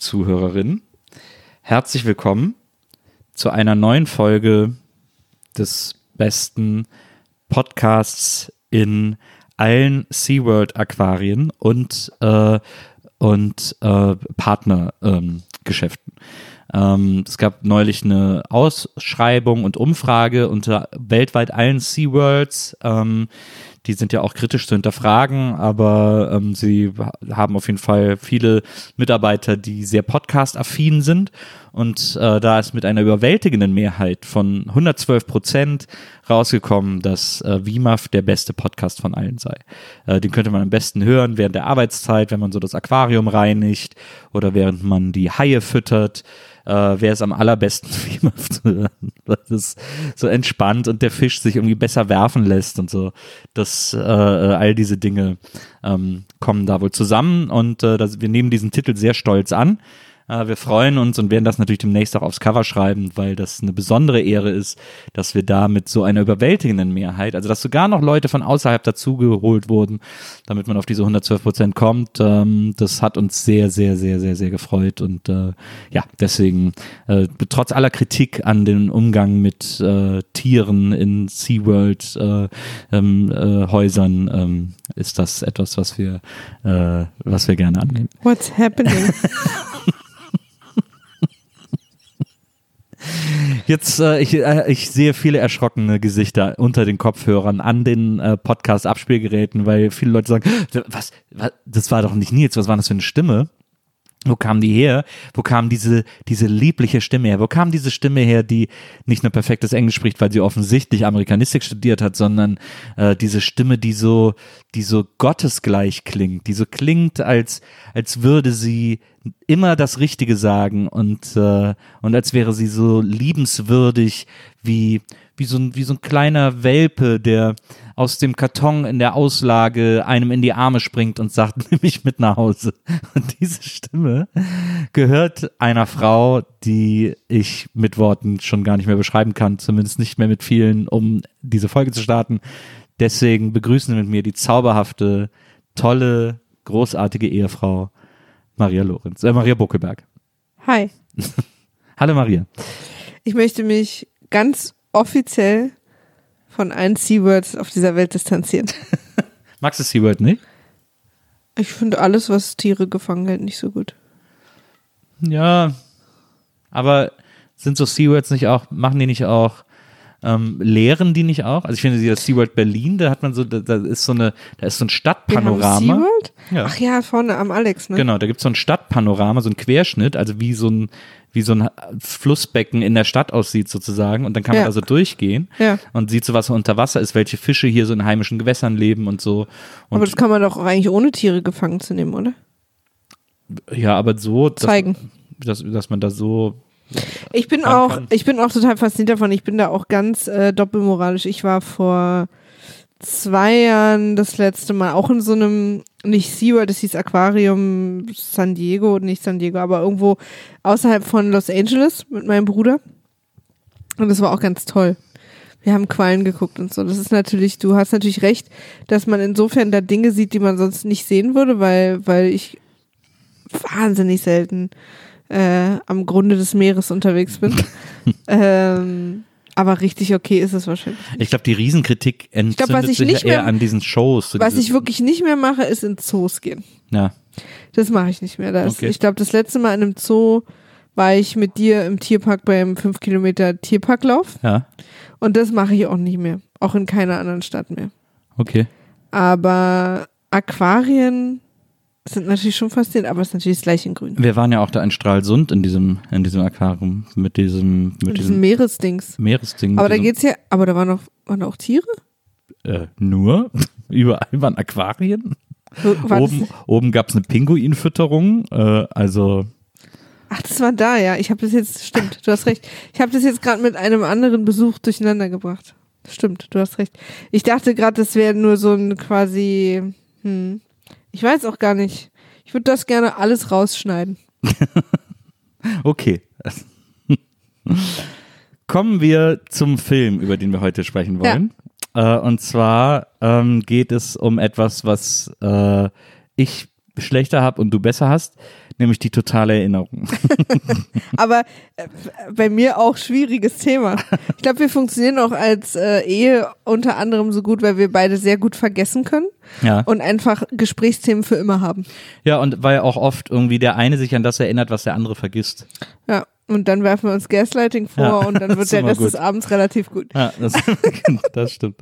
WIMAF-Zuhörerinnen. Herzlich willkommen zu einer neuen Folge des besten Podcasts in allen SeaWorld-Aquarien und, äh, und äh, Partnergeschäften. Ähm, es gab neulich eine Ausschreibung und Umfrage unter weltweit allen SeaWorlds. Ähm, die sind ja auch kritisch zu hinterfragen, aber ähm, sie haben auf jeden Fall viele Mitarbeiter, die sehr podcast-affin sind. Und äh, da ist mit einer überwältigenden Mehrheit von 112 Prozent rausgekommen, dass äh, WIMAF der beste Podcast von allen sei. Äh, den könnte man am besten hören während der Arbeitszeit, wenn man so das Aquarium reinigt oder während man die Haie füttert äh, wäre es am allerbesten, weil es so entspannt und der Fisch sich irgendwie besser werfen lässt und so. Das, äh, all diese Dinge ähm, kommen da wohl zusammen und äh, das, wir nehmen diesen Titel sehr stolz an. Äh, wir freuen uns und werden das natürlich demnächst auch aufs Cover schreiben, weil das eine besondere Ehre ist, dass wir da mit so einer überwältigenden Mehrheit, also dass sogar noch Leute von außerhalb dazugeholt wurden, damit man auf diese 112 Prozent kommt. Ähm, das hat uns sehr, sehr, sehr, sehr, sehr gefreut und äh, ja, deswegen äh, trotz aller Kritik an den Umgang mit Tieren in SeaWorld äh, ähm, äh, ähm, ist das etwas, was wir, was wir gerne annehmen. What's happening? Jetzt, äh, ich, äh, ich sehe viele erschrockene Gesichter unter den Kopfhörern an den äh, Podcast-Abspielgeräten, weil viele Leute sagen, was, was, das war doch nicht Nils, was war das für eine Stimme? Wo kam die her? Wo kam diese, diese liebliche Stimme her? Wo kam diese Stimme her, die nicht nur perfektes Englisch spricht, weil sie offensichtlich Amerikanistik studiert hat, sondern äh, diese Stimme, die so, die so gottesgleich klingt, die so klingt, als, als würde sie immer das Richtige sagen und, äh, und als wäre sie so liebenswürdig wie, wie so ein, wie so ein kleiner Welpe, der aus dem Karton in der Auslage einem in die Arme springt und sagt, nimm mich mit nach Hause. Und diese Stimme gehört einer Frau, die ich mit Worten schon gar nicht mehr beschreiben kann, zumindest nicht mehr mit vielen, um diese Folge zu starten. Deswegen begrüßen mit mir die zauberhafte, tolle, großartige Ehefrau Maria Lorenz, äh, Maria Buckelberg. Hi. Hallo Maria. Ich möchte mich ganz offiziell von allen SeaWords auf dieser Welt distanzieren. Magst du SeaWorld nicht? Ich finde alles, was Tiere gefangen hält, nicht so gut. Ja, aber sind so SeaWorlds nicht auch, machen die nicht auch, ähm, lehren die nicht auch? Also ich finde, das SeaWorld Berlin, da hat man so, da, da ist so eine, da ist so ein Wir haben Stadtpanorama. SeaWorld? Ja. Ach ja, vorne am Alex, ne? Genau, da gibt es so ein Stadtpanorama, so ein Querschnitt, also wie so ein, wie so ein Flussbecken in der Stadt aussieht sozusagen. Und dann kann man Ja. da so durchgehen Ja. und sieht so, was unter Wasser ist, welche Fische hier so in heimischen Gewässern leben und so. Und Aber das kann man doch auch eigentlich ohne Tiere gefangen zu nehmen, oder? ja, aber so, dass, Zeigen. Dass, dass man da so Ich bin auch, kann- ich bin auch total fasziniert davon. Ich bin da auch ganz äh, doppelmoralisch. Ich war vor zwei Jahren das letzte Mal auch in so einem, nicht SeaWorld, das hieß Aquarium San Diego, nicht San Diego, aber irgendwo außerhalb von Los Angeles mit meinem Bruder. Und das war auch ganz toll. Wir haben Quallen geguckt und so. Das ist natürlich, du hast natürlich recht, dass man insofern da Dinge sieht, die man sonst nicht sehen würde, weil, weil ich wahnsinnig selten äh, am Grunde des Meeres unterwegs bin. ähm, aber richtig okay ist es wahrscheinlich. Ich glaube, die Riesenkritik entzündet glaub, sich nicht ja eher mehr- an diesen Shows. So Was ich wirklich nicht mehr mache, ist in Zoos gehen. ja. Das mache ich nicht mehr. Das, Okay. Ich glaube, das letzte Mal in einem Zoo war ich mit dir im Tierpark beim 5 Kilometer Tierparklauf. Ja, Und das mache ich auch nicht mehr. Auch in keiner anderen Stadt mehr. okay. Aber Aquarien sind natürlich schon faszinierend, aber es ist natürlich das gleiche in Grün. Wir waren ja auch da in Stralsund in diesem, in diesem Aquarium mit diesem, mit diesem Meeresdings. Meeresding. Aber da geht's ja, aber da waren noch, waren da auch Tiere? äh, nur? Überall waren Aquarien. Das- Oben, oben gab es eine Pinguinfütterung. Äh, also, Ach, das war da, ja. Ich habe das jetzt, stimmt, du hast recht. Ich habe das jetzt gerade mit einem anderen Besuch durcheinander gebracht. Stimmt, du hast recht. Ich dachte gerade, das wäre nur so ein quasi, hm, Ich weiß auch gar nicht. Ich würde das gerne alles rausschneiden. Okay. Kommen wir zum Film, über den wir heute sprechen wollen. Äh, und zwar ähm, geht es um etwas, was äh, ich schlechter habe und du besser hast, nämlich die totale Erinnerung. Aber äh, bei mir auch schwieriges Thema. Ich glaube, wir funktionieren auch als äh, Ehe unter anderem so gut, weil wir beide sehr gut vergessen können ja. und einfach Gesprächsthemen für immer haben. ja, und weil auch oft irgendwie der eine sich an das erinnert, was der andere vergisst. Ja. Und dann werfen wir uns Gaslighting vor Ja, und dann wird der Rest gut. des Abends relativ gut. Ja, das, das stimmt.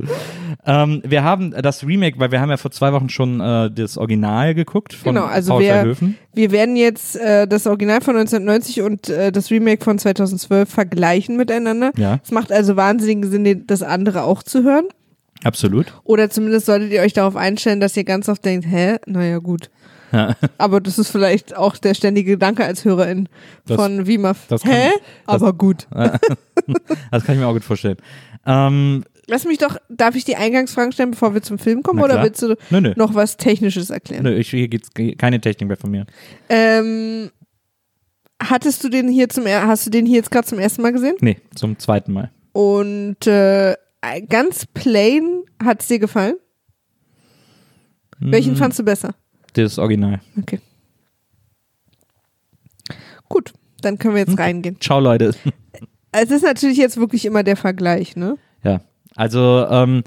Ähm, wir haben das Remake, weil wir haben ja vor zwei Wochen schon äh, das Original geguckt von Genau, also Paul wer- Verhoeven. Wir werden jetzt äh, das Original von 1990 und äh, das Remake von 2012 vergleichen miteinander. Ja. Es macht also wahnsinnigen Sinn, das andere auch zu hören. Absolut. Oder zumindest solltet ihr euch darauf einstellen, dass ihr ganz oft denkt, hä, naja gut. Ja. Aber das ist vielleicht auch der ständige Gedanke als Hörerin Das- von WIMAF. das kann- Hä? das- Aber gut. Das kann ich mir auch gut vorstellen. Ähm, Lass mich doch, darf ich die Eingangsfragen stellen, bevor wir zum Film kommen? Oder willst du nö, nö. noch was Technisches erklären? nö ich, hier geht's keine Technik mehr von mir. Ähm, hattest du den hier zum, er- hast du den hier jetzt gerade zum ersten Mal gesehen? Nee, zum zweiten Mal. Und äh, ganz plain hat es dir gefallen? Welchen Hm, fandst du besser? Das Original. Okay. Gut, dann können wir jetzt Okay. reingehen. Ciao, Leute. Es ist natürlich jetzt wirklich immer der Vergleich, ne? Ja, also ähm,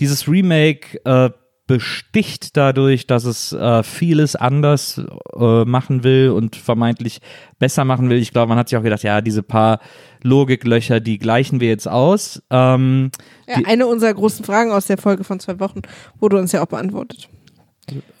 dieses Remake äh, besticht dadurch, dass es äh, vieles anders äh, machen will und vermeintlich besser machen will. Ich glaube, man hat sich auch gedacht, ja, diese paar Logiklöcher, die gleichen wir jetzt aus. Ähm, Ja, eine unserer großen Fragen aus der Folge von zwei Wochen wurde uns ja auch beantwortet.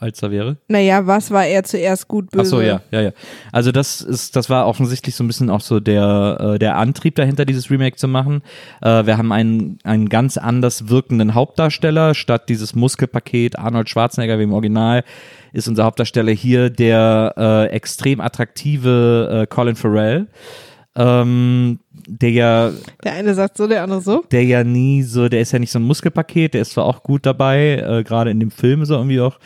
Als da wäre. Naja, was war er zuerst gut, böse? Ach so, ja, ja, ja. Also das ist, das war offensichtlich so ein bisschen auch so der, äh, der Antrieb dahinter, dieses Remake zu machen. Äh, wir haben einen, einen ganz anders wirkenden Hauptdarsteller. Statt dieses Muskelpaket Arnold Schwarzenegger wie im Original ist unser Hauptdarsteller hier der äh, extrem attraktive äh, Colin Farrell. Ähm, der ja Der eine sagt so, der andere so. der ja nie so, der ist ja nicht so ein Muskelpaket, der ist zwar auch gut dabei, äh, gerade in dem Film er irgendwie auch,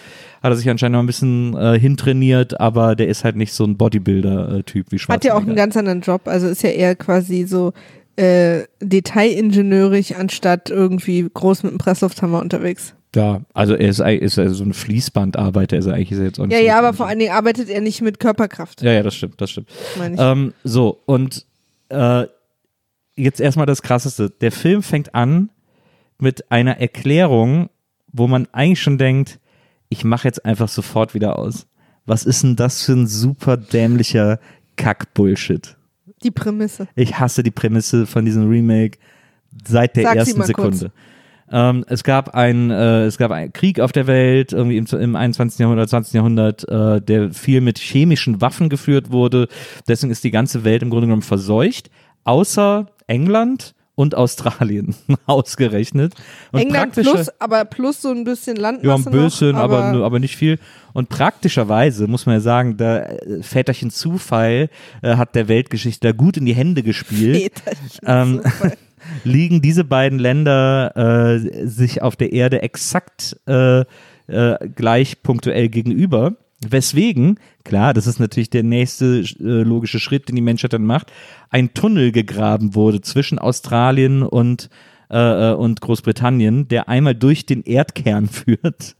hat er sich anscheinend noch ein bisschen äh, hintrainiert, aber der ist halt nicht so ein Bodybuilder-Typ wie Hat Schwarzenegger. ja auch einen ganz anderen Job. Also ist ja eher quasi so äh, detailingenieurig, anstatt irgendwie groß mit dem Presslufthammer unterwegs. Ja, also er ist, ist er so ein Fließbandarbeiter, ist er eigentlich ist er jetzt auch nicht Ja, so ja, aber vor allen Dingen arbeitet er nicht mit Körperkraft, Ja, ja, das stimmt, das stimmt. Ähm, so, und äh, jetzt erstmal das Krasseste. Der Film fängt an mit einer Erklärung, wo man eigentlich schon denkt, ich mache jetzt einfach sofort wieder aus. Was ist denn das für ein super dämlicher Kack-Bullshit? Die Prämisse. Ich hasse die Prämisse von diesem Remake seit der Sag ersten. Sekunde. Ähm, es gab ein, äh, es gab einen Krieg auf der Welt, irgendwie im, im 21. Jahrhundert, 20. Jahrhundert, äh, der viel mit chemischen Waffen geführt wurde. Deswegen ist die ganze Welt im Grunde genommen verseucht, außer England und Australien ausgerechnet. Und England plus, aber plus so ein bisschen Landmasse ja, ein bisschen, noch, aber, aber, aber nicht viel. Und praktischerweise muss man ja sagen, da äh, Väterchen Zufall äh, hat der Weltgeschichte da gut in die Hände gespielt. Väterchen Ähm, Zufall. liegen diese beiden Länder äh, sich auf der Erde exakt äh, äh, gleich punktuell gegenüber. Weswegen, klar, das ist natürlich der nächste äh, logische Schritt, den die Menschheit dann macht, ein Tunnel gegraben wurde zwischen Australien und, äh, äh, und Großbritannien, der einmal durch den Erdkern führt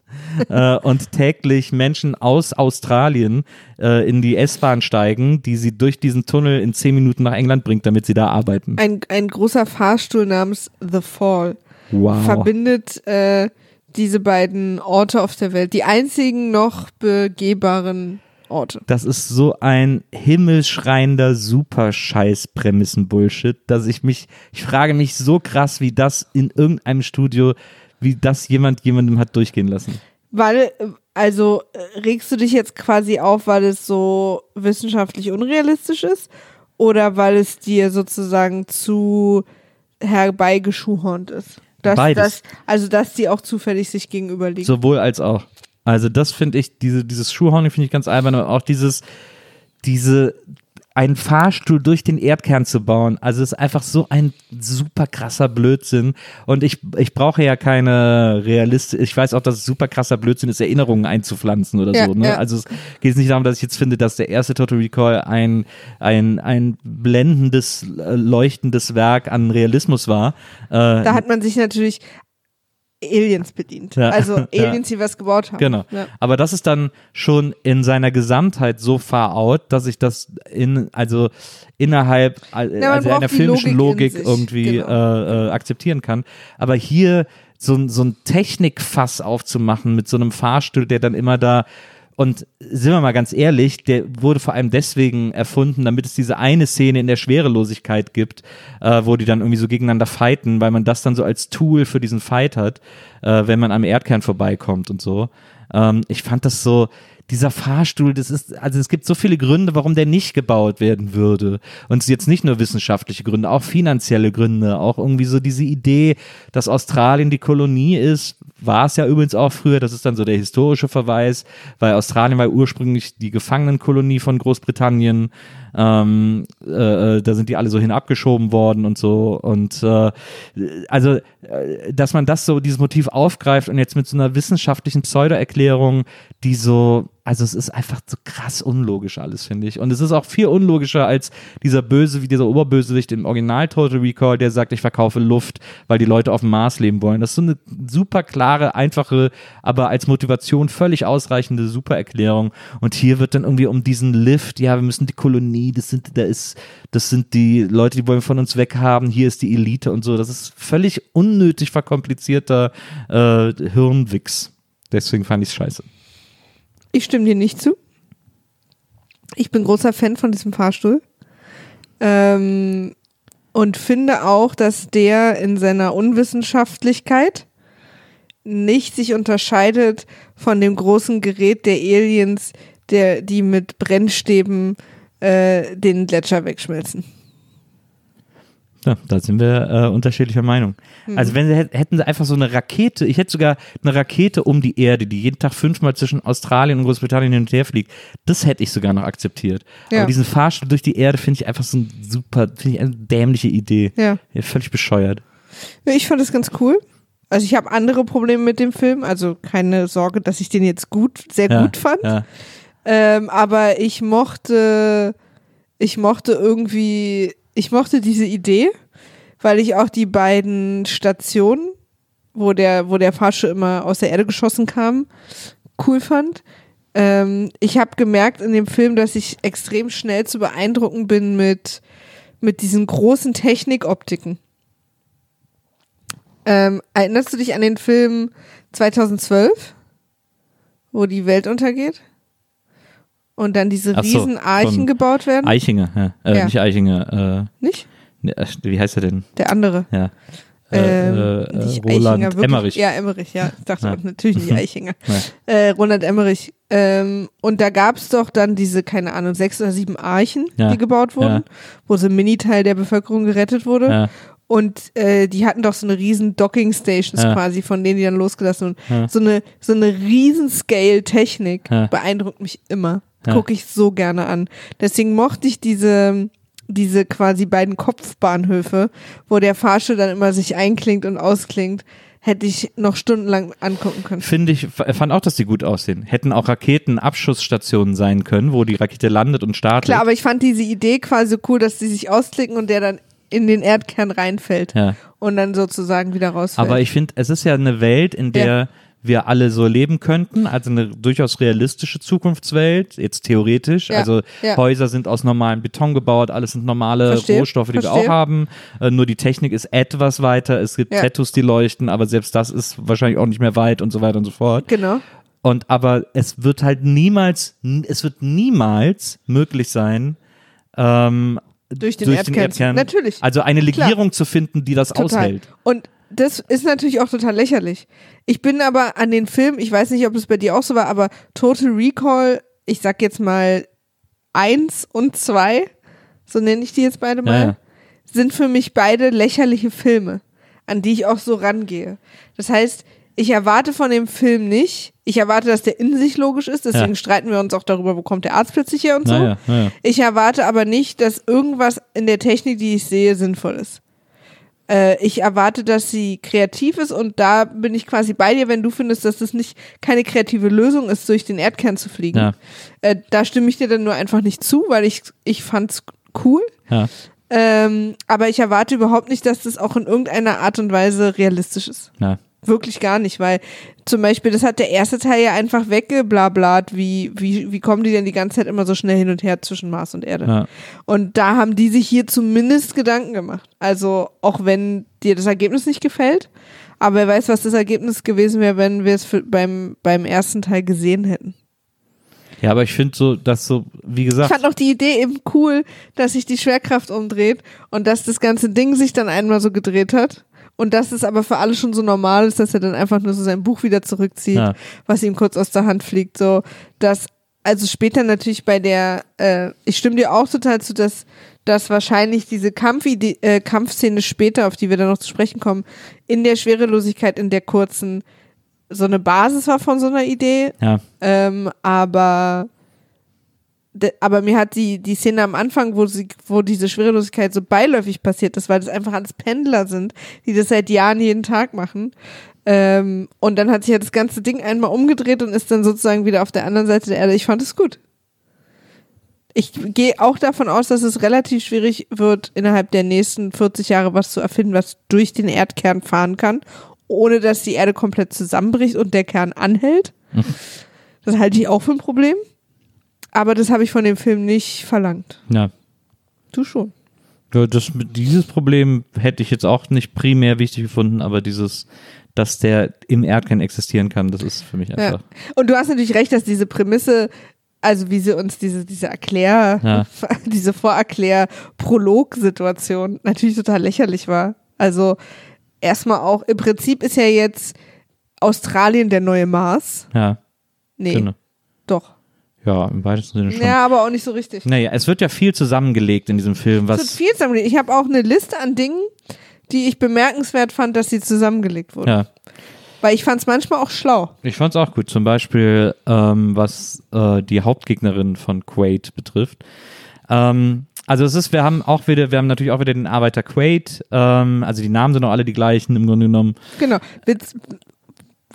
äh, und täglich Menschen aus Australien äh, in die S-Bahn steigen, die sie durch diesen Tunnel in zehn Minuten nach England bringt, damit sie da arbeiten. ein, ein großer Fahrstuhl namens The Fall Wow. verbindet äh, diese beiden Orte auf der Welt. Die einzigen noch begehbaren Orte. Das ist so ein himmelschreiender Super-Scheiß-Prämissen-Bullshit, dass ich mich, ich frage mich so krass, wie das in irgendeinem Studio, wie das jemand jemandem hat durchgehen lassen. Weil, also äh, regst du dich jetzt quasi auf, weil es so wissenschaftlich unrealistisch ist? Oder weil es dir sozusagen zu herbeigeschuhhornt ist? Dass, Beides. Dass, also, dass die auch zufällig sich gegenüberliegen. Sowohl als auch. Also das finde ich, diese, dieses Schuhhorning finde ich ganz albern, aber auch dieses, diese einen Fahrstuhl durch den Erdkern zu bauen. Also es ist einfach so ein super krasser Blödsinn. Und ich, ich brauche ja keine realistische, ich weiß auch, dass es super krasser Blödsinn ist, Erinnerungen einzupflanzen oder Ja, so. Ne? ja. Also es geht nicht darum, dass ich jetzt finde, dass der erste Total Recall ein, ein, ein blendendes, äh, leuchtendes Werk an Realismus war. Äh, Da hat man sich natürlich Aliens bedient. Ja. Also Ja. Aliens, die was gebaut haben. Genau. Ja. Aber das ist dann schon in seiner Gesamtheit so far out, dass ich das in, also innerhalb, also einer filmischen Logik Logik, irgendwie genau. äh, äh, akzeptieren kann. Aber hier so, ein- so ein Technikfass aufzumachen mit so einem Fahrstuhl, der dann immer da und sind wir mal ganz ehrlich, der wurde vor allem deswegen erfunden, damit es diese eine Szene in der Schwerelosigkeit gibt, äh, wo die dann irgendwie so gegeneinander fighten, weil man das dann so als Tool für diesen Fight hat, äh, wenn man am Erdkern vorbeikommt und so. Ähm, ich fand das so, dieser Fahrstuhl, das ist, also es gibt so viele Gründe, warum der nicht gebaut werden würde. Und jetzt nicht nur wissenschaftliche Gründe, auch finanzielle Gründe, auch irgendwie so diese Idee, dass Australien die Kolonie ist, war es ja übrigens auch früher, das ist dann so der historische Verweis, weil Australien war ursprünglich die Gefangenenkolonie von Großbritannien. Ähm, äh, äh, da sind die alle so hin abgeschoben worden und so. Und äh, also, äh, dass man das so, dieses Motiv aufgreift und jetzt mit so einer wissenschaftlichen Pseudo-Erklärung, die so, also es ist einfach so krass unlogisch alles, finde ich. Und es ist auch viel unlogischer als dieser Böse, wie dieser Oberbösewicht im Original Total Recall, der sagt, ich verkaufe Luft, weil die Leute auf dem Mars leben wollen. Das ist so eine super klare, einfache, aber als Motivation völlig ausreichende Supererklärung. Und hier wird dann irgendwie um diesen Lift, ja, wir müssen die Kolonie, das sind, da ist, das sind die Leute, die wollen von uns weghaben, hier ist die Elite und so. Das ist völlig unnötig verkomplizierter äh, Hirnwichs. Deswegen fand ich es scheiße. Ich stimme dir nicht zu. Ich bin großer Fan von diesem Fahrstuhl. Ähm, und finde auch, dass der in seiner Unwissenschaftlichkeit nicht sich unterscheidet von dem großen Gerät der Aliens, der, die mit Brennstäben äh, den Gletscher wegschmelzen. Ja, da sind wir äh, unterschiedlicher Meinung. Mhm. Also wenn sie hätt- hätten sie einfach so eine Rakete, ich hätte sogar eine Rakete um die Erde, die jeden Tag fünfmal zwischen Australien und Großbritannien hin und her fliegt, das hätte ich sogar noch akzeptiert. Ja. Aber diesen Fahrstuhl durch die Erde finde ich einfach so ein super, finde ich eine dämliche Idee. Ja. Ja, völlig bescheuert. Ich fand das ganz cool. Also ich habe andere Probleme mit dem Film, also keine Sorge, dass ich den jetzt gut, sehr Ja, gut fand. Ja. Ähm, aber ich mochte, ich mochte irgendwie, ich mochte diese Idee, weil ich auch die beiden Stationen, wo der, wo der Fahrstuhl immer aus der Erde geschossen kam, cool fand. Ähm, ich habe gemerkt in dem Film, dass ich extrem schnell zu beeindrucken bin mit, mit diesen großen Technikoptiken. Ähm, erinnerst du dich an den Film 2012, wo die Welt untergeht? Und dann diese Ach so, riesen von gebaut werden? Eichinger, ja. Äh, Ja. Nicht Eichinger, Nicht? äh, ne, äh, wie heißt er denn? Der andere. Ja. Ähm, Äh, äh, nicht Roland Eichinger, wirklich. Emmerich. Ja, Emmerich, ja. Ich dachte Ja. natürlich nicht Eichinger. Ja. Äh, Roland Emmerich. Ähm, und da gab es doch dann diese, keine Ahnung, sechs oder sieben Archen, die gebaut wurden, wo so ein Mini-Teil der Bevölkerung gerettet wurde. Und äh, die hatten doch so eine riesen Docking Stations Ja. quasi, von denen die dann losgelassen wurden. Ja. So eine, so eine riesen Scale-Technik Ja. beeindruckt mich immer. Ja. Gucke ich so gerne an. Deswegen mochte ich diese, diese quasi beiden Kopfbahnhöfe, wo der Fahrstuhl dann immer sich einklingt und ausklingt, hätte ich noch stundenlang angucken können. Finde ich, fand auch, dass die gut aussehen. Hätten auch Raketenabschussstationen sein können, wo die Rakete landet und startet. Klar, aber ich fand diese Idee quasi cool, dass die sich ausklicken und der dann in den Erdkern reinfällt Ja. und dann sozusagen wieder rausfällt. Aber ich finde, es ist ja eine Welt, in der Ja. Wir alle so leben könnten, also eine durchaus realistische Zukunftswelt, jetzt theoretisch. Ja, Also ja. Häuser sind aus normalem Beton gebaut, alles sind normale Verstehe, Rohstoffe, die wir verstehe. auch haben. Äh, nur die Technik ist etwas weiter. Es gibt Ja. Tattoos, die leuchten, aber selbst das ist wahrscheinlich auch nicht mehr weit und so weiter und so fort. genau. Und aber es wird halt niemals, es wird niemals möglich sein, ähm, Durch den Erdkern. Natürlich. Also eine Legierung zu finden, die das Total. aushält. Und das ist natürlich auch total lächerlich. Ich bin aber an den Film, ich weiß nicht, ob es bei dir auch so war, aber Total Recall, ich sag jetzt mal eins und zwei, so nenne ich die jetzt beide mal, Ja, ja. sind für mich beide lächerliche Filme, an die ich auch so rangehe. Das heißt, ich erwarte von dem Film nicht, ich erwarte, dass der in sich logisch ist, deswegen Ja. streiten wir uns auch darüber, wo kommt der Arzt plötzlich her und so. Ich erwarte aber nicht, dass irgendwas in der Technik, die ich sehe, sinnvoll ist. Äh, ich erwarte, dass sie kreativ ist und da bin ich quasi bei dir, wenn du findest, dass das nicht keine kreative Lösung ist, durch den Erdkern zu fliegen. Ja. Äh, da stimme ich dir dann nur einfach nicht zu, weil ich, ich fand's cool. Ja. Ähm, aber ich erwarte überhaupt nicht, dass das auch in irgendeiner Art und Weise realistisch ist. Ja. Wirklich gar nicht, weil zum Beispiel, das hat der erste Teil ja einfach weggeblablat, wie, wie, wie kommen die denn die ganze Zeit immer so schnell hin und her zwischen Mars und Erde? Ja. Und da haben die sich hier zumindest Gedanken gemacht. Also, auch wenn dir das Ergebnis nicht gefällt, aber wer weiß, was das Ergebnis gewesen wäre, wenn wir es beim, beim ersten Teil gesehen hätten. ja, aber ich finde so, dass so, wie Ich gesagt, fand auch die Idee eben cool, dass sich die Schwerkraft umdreht und dass das ganze Ding sich dann einmal so gedreht hat. Und dass es aber für alle schon so normal ist, dass er dann einfach nur so sein Buch wieder zurückzieht, Ja. was ihm kurz aus der Hand fliegt. So, dass, also später natürlich bei der, äh, ich stimme dir auch total zu, dass, dass wahrscheinlich diese Kampfidee, äh, Kampfszene später, auf die wir dann noch zu sprechen kommen, in der Schwerelosigkeit, in der kurzen, so eine Basis war von so einer Idee, ja, ähm, aber aber mir hat die, die Szene am Anfang, wo sie, wo diese Schwerelosigkeit so beiläufig passiert ist, weil das einfach alles Pendler sind, die das seit Jahren jeden Tag machen. Ähm, und dann hat sich ja das ganze Ding einmal umgedreht und ist dann sozusagen wieder auf der anderen Seite der Erde. Ich fand es gut. Ich gehe auch davon aus, dass es relativ schwierig wird, innerhalb der nächsten 40 Jahre was zu erfinden, was durch den Erdkern fahren kann, ohne dass die Erde komplett zusammenbricht und der Kern anhält. Das halte ich auch für ein Problem. Aber das habe ich von dem Film nicht verlangt. ja. Du schon. Ja, Das, dieses Problem hätte ich jetzt auch nicht primär wichtig gefunden, aber dieses, dass der im Erdkern existieren kann, das ist für mich Ja. einfach. Und du hast natürlich recht, dass diese Prämisse, also wie sie uns diese, diese Erklär, Ja. diese Vorerklär-Prolog-Situation natürlich total lächerlich war. Also erstmal auch, im Prinzip ist ja jetzt Australien der neue Mars. Ja, Nee, genau. doch. Ja, im weitesten Sinne schon. Ja, aber auch nicht so richtig. Naja, es wird ja viel zusammengelegt in diesem Film, Es wird was. viel zusammengelegt. Ich habe auch eine Liste an Dingen, die ich bemerkenswert fand, dass sie zusammengelegt wurden. Ja, Weil ich fand es manchmal auch schlau. ich fand's auch gut. Zum Beispiel, ähm, was äh, die Hauptgegnerin von Quaid betrifft. Ähm, also es ist, wir haben auch wieder, wir haben natürlich auch wieder den Arbeiter Quaid. Ähm, also die Namen sind auch alle die gleichen im Grunde genommen. Genau.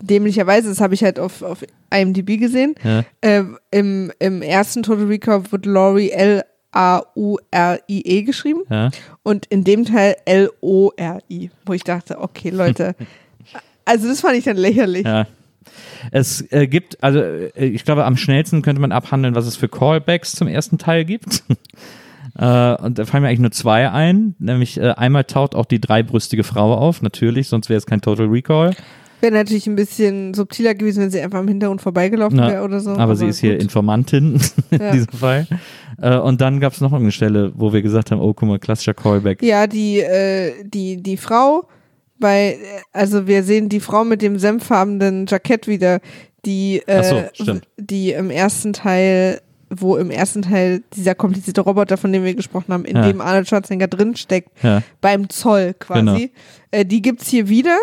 Dämlicherweise, das habe ich halt auf, auf IMDb gesehen. Ja. Äh, im, Im ersten Total Recall wird Laurie L-A-U-R-I-E geschrieben Ja. und in dem Teil L-O-R-I, wo ich dachte, okay, Leute. also das fand ich dann lächerlich. Ja. Es äh, gibt, also äh, ich glaube, am schnellsten könnte man abhandeln, was es für Callbacks zum ersten Teil gibt. äh, und da fallen mir eigentlich nur zwei ein. Nämlich äh, einmal taucht auch die dreibrüstige Frau auf, natürlich, sonst wäre es kein Total Recall. Wäre natürlich ein bisschen subtiler gewesen, wenn sie einfach im Hintergrund vorbeigelaufen wäre oder so. aber, sie ist hier gut. Informantin in Ja. diesem Fall. Äh, und dann gab es noch eine Stelle, wo wir gesagt haben, oh, guck mal, klassischer Callback. Ja, die, äh, die, die Frau, bei, also wir sehen die Frau mit dem senffarbenen Jackett wieder, die, äh, so, die im ersten Teil, wo im ersten Teil dieser komplizierte Roboter, von dem wir gesprochen haben, in Ja. dem Arnold Schwarzenegger drinsteckt, Ja, beim Zoll quasi. Genau. Äh, die gibt's hier wieder,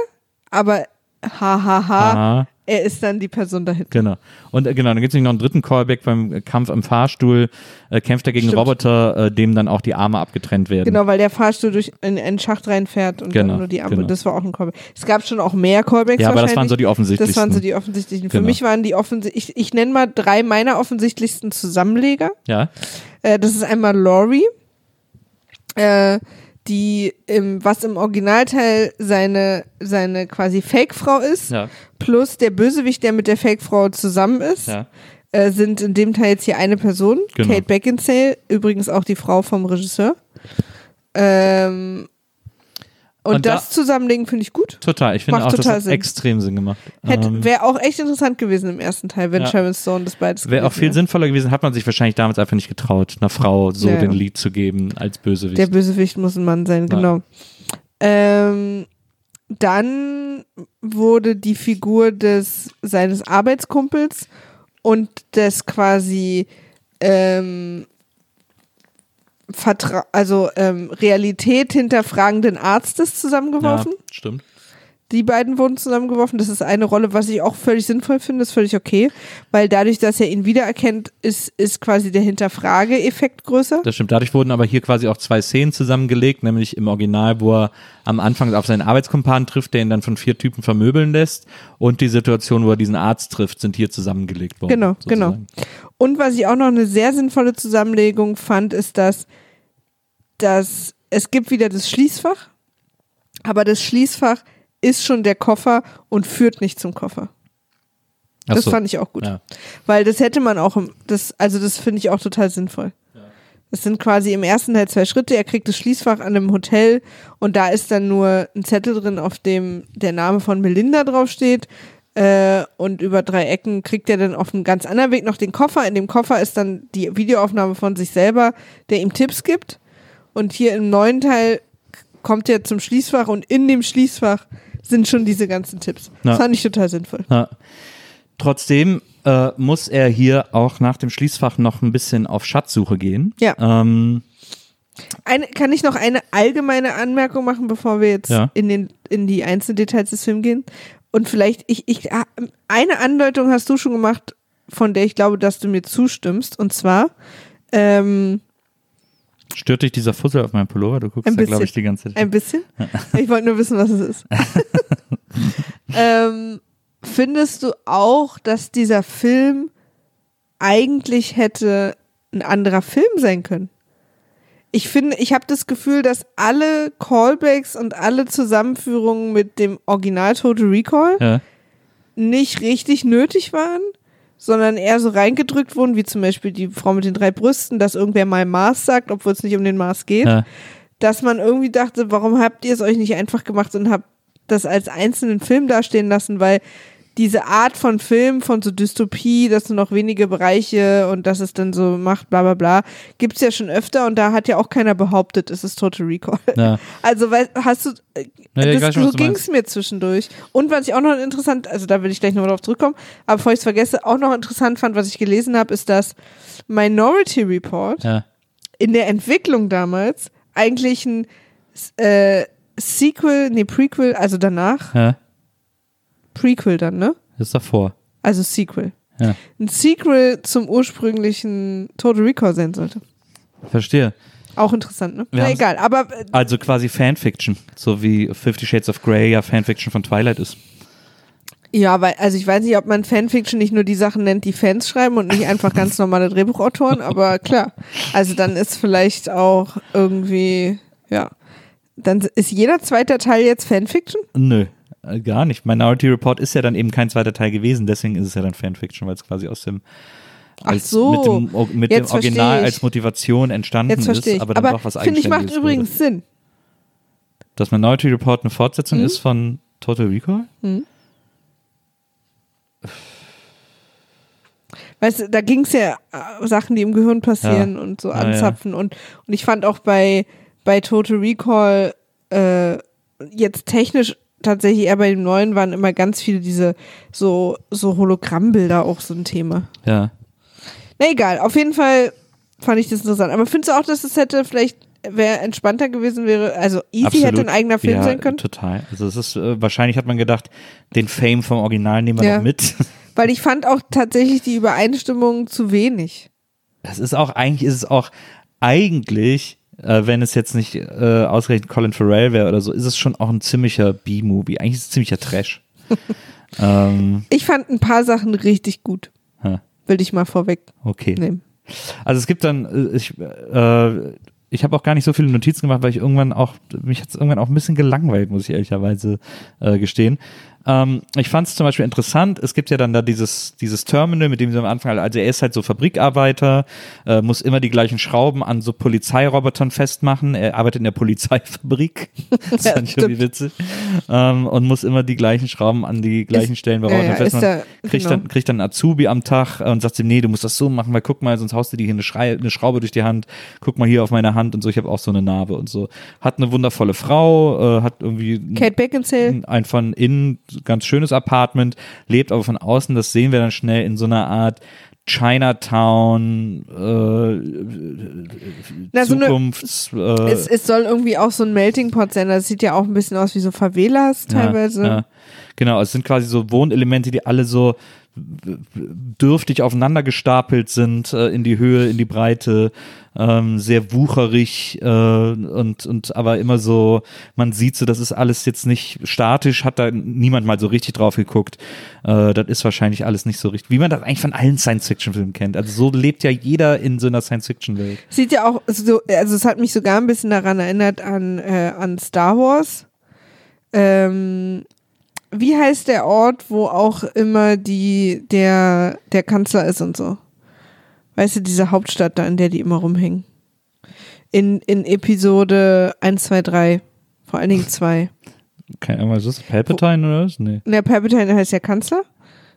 aber hahaha, Aha. er ist dann die Person dahinter. genau. Und äh, genau, dann gibt es noch einen dritten Callback beim Kampf im Fahrstuhl. Äh, kämpft er gegen einen Stimmt. Roboter, äh, dem dann auch die Arme abgetrennt werden. Genau, weil der Fahrstuhl durch in einen Schacht reinfährt und Genau, dann nur die Arme. genau. Das war auch ein Callback. Es gab schon auch mehr Callbacks Ja, aber das waren so die offensichtlichsten. Das waren so die offensichtlichen. Für Genau. mich waren die offensichtlich, ich, ich nenne mal drei meiner offensichtlichsten Zusammenleger. ja, Äh, das ist einmal Laurie, äh, die im, was im Originalteil seine, seine quasi Fake-Frau ist, ja, plus der Bösewicht, der mit der Fake-Frau zusammen ist, ja. äh, sind in dem Teil jetzt hier eine Person, Genau. Kate Beckinsale, übrigens auch die Frau vom Regisseur. Ähm, und, Und da- das Zusammenlegen finde ich gut. Total. Ich finde auch, das total hat Sinn. extrem Sinn gemacht. Ähm, Wäre auch echt interessant gewesen im ersten Teil, wenn Ja. Sharon Stone das beides Wäre auch viel wäre. sinnvoller gewesen, hat man sich wahrscheinlich damals einfach nicht getraut, einer Frau so Ja, ja. den Lied zu geben als Bösewicht. Der Bösewicht muss ein Mann sein, genau. Ähm, dann wurde die Figur des seines Arbeitskumpels und des quasi ähm, Vertra also ähm, Realität hinterfragenden Arztes ja, zusammengeworfen. stimmt. Die beiden wurden zusammengeworfen. Das ist eine Rolle, was ich auch völlig sinnvoll finde, ist völlig okay, weil dadurch, dass er ihn wiedererkennt, ist, ist quasi der Hinterfrage-Effekt größer. Das stimmt. Dadurch wurden aber hier quasi auch zwei Szenen zusammengelegt, nämlich im Original, wo er am Anfang auf seinen Arbeitskumpan trifft, der ihn dann von vier Typen vermöbeln lässt, und die Situation, wo er diesen Arzt trifft, sind hier zusammengelegt worden. Genau, genau. sozusagen. Und was ich auch noch eine sehr sinnvolle Zusammenlegung fand, ist, dass, dass es gibt wieder das Schließfach, aber das Schließfach ist schon der Koffer und führt nicht zum Koffer. Das so. fand ich auch gut. Ja. Weil das hätte man auch, im, das, also das finde ich auch total sinnvoll. Das sind quasi im ersten Teil zwei Schritte. Er kriegt das Schließfach an einem Hotel und da ist dann nur ein Zettel drin, auf dem der Name von Melinda draufsteht. Äh, und über drei Ecken kriegt er dann auf einem ganz anderen Weg noch den Koffer. In dem Koffer ist dann die Videoaufnahme von sich selber, der ihm Tipps gibt. Und hier im neuen Teil kommt er zum Schließfach und in dem Schließfach sind schon diese ganzen Tipps. Ja. Das fand ich total sinnvoll. Ja. Trotzdem äh, muss er hier auch nach dem Schließfach noch ein bisschen auf Schatzsuche gehen. Ja. Ähm, Eine, kann ich noch eine allgemeine Anmerkung machen, bevor wir jetzt Ja. in, den, in die einzelnen Details des Films gehen? Und vielleicht, ich, ich, eine Andeutung hast du schon gemacht, von der ich glaube, dass du mir zustimmst. Und zwar, ähm, stört dich dieser Fussel auf meinem Pullover? Du guckst Ein da, glaube ich, die ganze Zeit. ein bisschen. Ich wollte nur wissen, was es ist. ähm, findest du auch, dass dieser Film eigentlich hätte ein anderer Film sein können? Ich finde, ich habe das Gefühl, dass alle Callbacks und alle Zusammenführungen mit dem Original Total Recall ja. nicht richtig nötig waren, sondern eher so reingedrückt wurden, wie zum Beispiel die Frau mit den drei Brüsten, dass irgendwer mal Mars sagt, obwohl es nicht um den Mars geht Ja. dass man irgendwie dachte, warum habt ihr es euch nicht einfach gemacht und habt das als einzelnen Film dastehen lassen, weil diese Art von Film, von so Dystopie, dass nur noch wenige Bereiche und dass es dann so macht, bla bla bla, gibt's ja schon öfter und da hat ja auch keiner behauptet, es ist Total Recall. Ja. Also weißt, hast du, äh, Ja, das, schon, so du ging's mir zwischendurch. Und was ich auch noch interessant, also da will ich gleich nochmal drauf zurückkommen, aber bevor ich es vergesse, auch noch interessant fand, was ich gelesen habe, ist, dass Minority Report Ja. in der Entwicklung damals eigentlich ein äh, Sequel, nee, Prequel, also danach, ja. Prequel dann, ne? Das ist davor. Also Sequel. Ja. Ein Sequel zum ursprünglichen Total Recall sein sollte. Verstehe. Auch interessant, ne? Wir Na egal, aber äh, Also quasi Fanfiction, so wie Fifty Shades of Grey ja Fanfiction von Twilight ist. ja, weil, also ich weiß nicht, ob man Fanfiction nicht nur die Sachen nennt, die Fans schreiben und nicht einfach ganz normale Drehbuchautoren, aber klar. Also dann ist vielleicht auch irgendwie, ja. Dann ist jeder zweite Teil jetzt Fanfiction? Nö, äh, gar nicht. Minority Report ist ja dann eben kein zweiter Teil gewesen, deswegen ist es ja dann Fanfiction, weil es quasi aus dem als so, mit dem, mit dem Original als Motivation entstanden ist, aber dann doch was finde ich, macht übrigens wurde. Sinn. Dass Minority Report eine Fortsetzung Mhm. ist von Total Recall? Weißt du, da ging es ja äh, Sachen, die im Gehirn passieren Ja. und so Ja, anzapfen. Und, und ich fand auch bei, bei Total Recall äh, jetzt technisch tatsächlich eher bei dem neuen waren immer ganz viele diese so, so Hologrammbilder auch so ein Thema. Ja. Na egal, auf jeden Fall fand ich das interessant. Aber findest du auch, dass es hätte vielleicht wäre entspannter gewesen wäre, also Easy Absolut. hätte ein eigener Film ja, sein können? Total. Also es ist, äh, wahrscheinlich hat man gedacht, den Fame vom Original nehmen wir Ja. noch mit. Weil ich fand auch tatsächlich die Übereinstimmung zu wenig. Es ist auch, eigentlich ist es auch, eigentlich, äh, wenn es jetzt nicht äh, ausgerechnet Colin Farrell wäre oder so, ist es schon auch ein ziemlicher B-Movie. Eigentlich ist es ziemlicher Trash. ähm, Ich fand ein paar Sachen richtig gut. ha, Will ich mal vorwegnehmen. okay. Also es gibt dann, äh, ich, äh, ich habe auch gar nicht so viele Notizen gemacht, weil ich irgendwann auch, mich hat es irgendwann auch ein bisschen gelangweilt, muss ich ehrlicherweise äh, gestehen. Ähm, ich fand es zum Beispiel interessant, es gibt ja dann da dieses, dieses Terminal, mit dem sie am Anfang, also er ist halt so Fabrikarbeiter, äh, muss immer die gleichen Schrauben an so Polizeirobotern festmachen, er arbeitet in der Polizeifabrik, das Ja, fand ich irgendwie witzig, ähm, und muss immer die gleichen Schrauben an die gleichen Stellen bei Robotern ja, festmachen ist da- kriegt, genau. dann, kriegt dann einen Azubi am Tag äh, und sagt ihm, nee, du musst das so machen, weil guck mal, sonst haust du dir hier eine, Schrei eine Schraube durch die Hand, guck mal hier auf meine Hand und so, ich habe auch so eine Narbe und so. Hat eine wundervolle Frau, äh, hat irgendwie Kate Beckinsale. ein von innen ganz schönes Apartment, lebt aber von außen, das sehen wir dann schnell in so einer Art Chinatown, äh, Na, so eine- Zukunfts. äh, Es, es soll irgendwie auch so ein Melting Pot sein. Das sieht ja auch ein bisschen aus wie so Favelas teilweise. Ja, ja. Genau, es sind quasi so Wohnelemente, die alle so dürftig aufeinander gestapelt sind, äh, in die Höhe, in die Breite, ähm, sehr wucherig äh, und, und aber immer so, man sieht so, das ist alles jetzt nicht statisch, hat da niemand mal so richtig drauf geguckt. Äh, das ist wahrscheinlich alles nicht so richtig, wie man das eigentlich von allen Science-Fiction-Filmen kennt. Also so lebt ja jeder in so einer Science-Fiction-Welt. Sieht ja auch so, also es hat mich sogar ein bisschen daran erinnert an, äh, an Star Wars. Ähm, wie heißt der Ort, wo auch immer die, der, der Kanzler ist und so? Weißt du, diese Hauptstadt da, in der die immer rumhängen? In, in Episode 1, 2, 3. Vor allen Dingen 2. Keine Ahnung, was ist das? Palpatine oder was? Nee. Der Palpatine heißt ja Kanzler.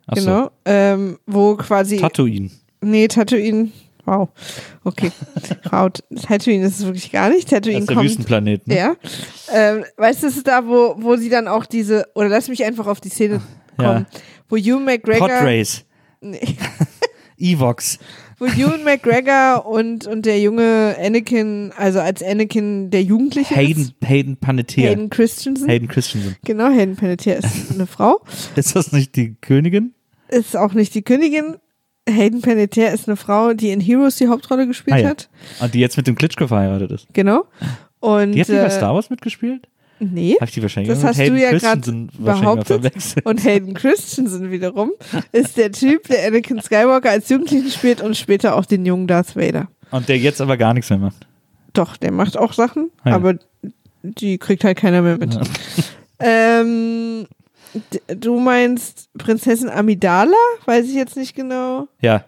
Ach so. genau. Ähm, wo quasi. Tatooine. Nee, Tatooine. Wow. Okay. wow, Tatooine ist es wirklich gar nicht. Das Tatooine ist der kommt. Wüstenplanet. Ne? Ja. Ähm, weißt du, das ist da, wo, wo sie dann auch diese, oder lass mich einfach auf die Szene Ja. kommen, wo Ewan McGregor, Podrace. nee, Evox. Wo Ewan McGregor und, und der junge Anakin, also als Anakin der Jugendliche Hayden, ist, Hayden Panettiere. Hayden Christensen, Hayden Christensen. genau, Hayden Panettiere ist eine Frau, Ist das nicht die Königin? ist auch nicht die Königin, Hayden Panettiere ist eine Frau, die in Heroes die Hauptrolle gespielt Ah, ja. hat, Und die jetzt mit dem Klitschko verheiratet ist. genau. Und, Die hat die bei äh, Star Wars mitgespielt? Nee. Habe ich die wahrscheinlich Das hast du ja gerade behauptet. Und Hayden Christensen wiederum ist der Typ, der Anakin Skywalker als Jugendlichen spielt und später auch den jungen Darth Vader. Und der jetzt aber gar nichts mehr macht. Doch, der macht auch Sachen, Ah ja. aber die kriegt halt keiner mehr mit. Ja. Ähm, du meinst Prinzessin Amidala? Weiß ich jetzt nicht genau. Ja.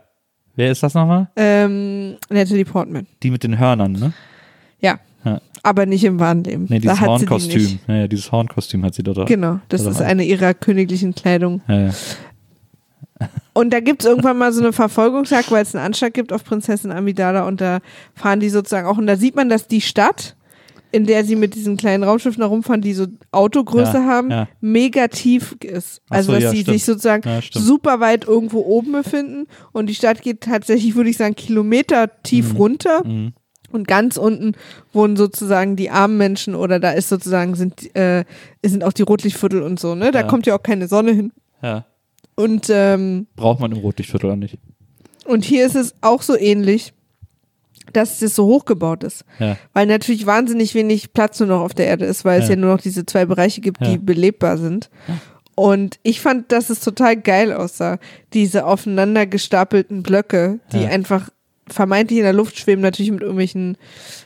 Wer ist das nochmal? Ähm, Natalie Portman. Die mit den Hörnern, ne? Ja. Ja. Aber nicht im wahren Leben. Nee, dieses die Hornkostüm. nicht. Ja, ja, dieses Hornkostüm hat sie dort. Genau, das Oder ist eine ihrer königlichen Kleidung. Ja. Und da gibt's irgendwann mal so eine Verfolgungsjagd, weil es einen Anschlag gibt auf Prinzessin Amidala und da fahren die sozusagen auch. Und da sieht man, dass die Stadt, in der sie mit diesen kleinen Raumschiffen da rumfahren, die so Autogröße Ja, haben, ja. mega tief ist. Also so, dass ja, sie stimmt. sich sozusagen super weit irgendwo oben befinden und die Stadt geht tatsächlich, würde ich sagen, Kilometer tief runter. Mhm. Und ganz unten wohnen sozusagen die armen Menschen oder da ist sozusagen sind, äh, sind auch die Rotlichtviertel und so, ne? Da Ja. kommt ja auch keine Sonne hin. ja. Und ähm, Braucht man im Rotlichtviertel auch nicht. Und hier ist es auch so ähnlich, dass es so hochgebaut ist. Ja. Weil natürlich wahnsinnig wenig Platz nur noch auf der Erde ist, weil es Ja. ja nur noch diese zwei Bereiche gibt, Ja. die belebbar sind. Und ich fand, dass es total geil aussah. Diese aufeinander gestapelten Blöcke, die Ja. einfach vermeintlich in der Luft schweben, natürlich mit irgendwelchen,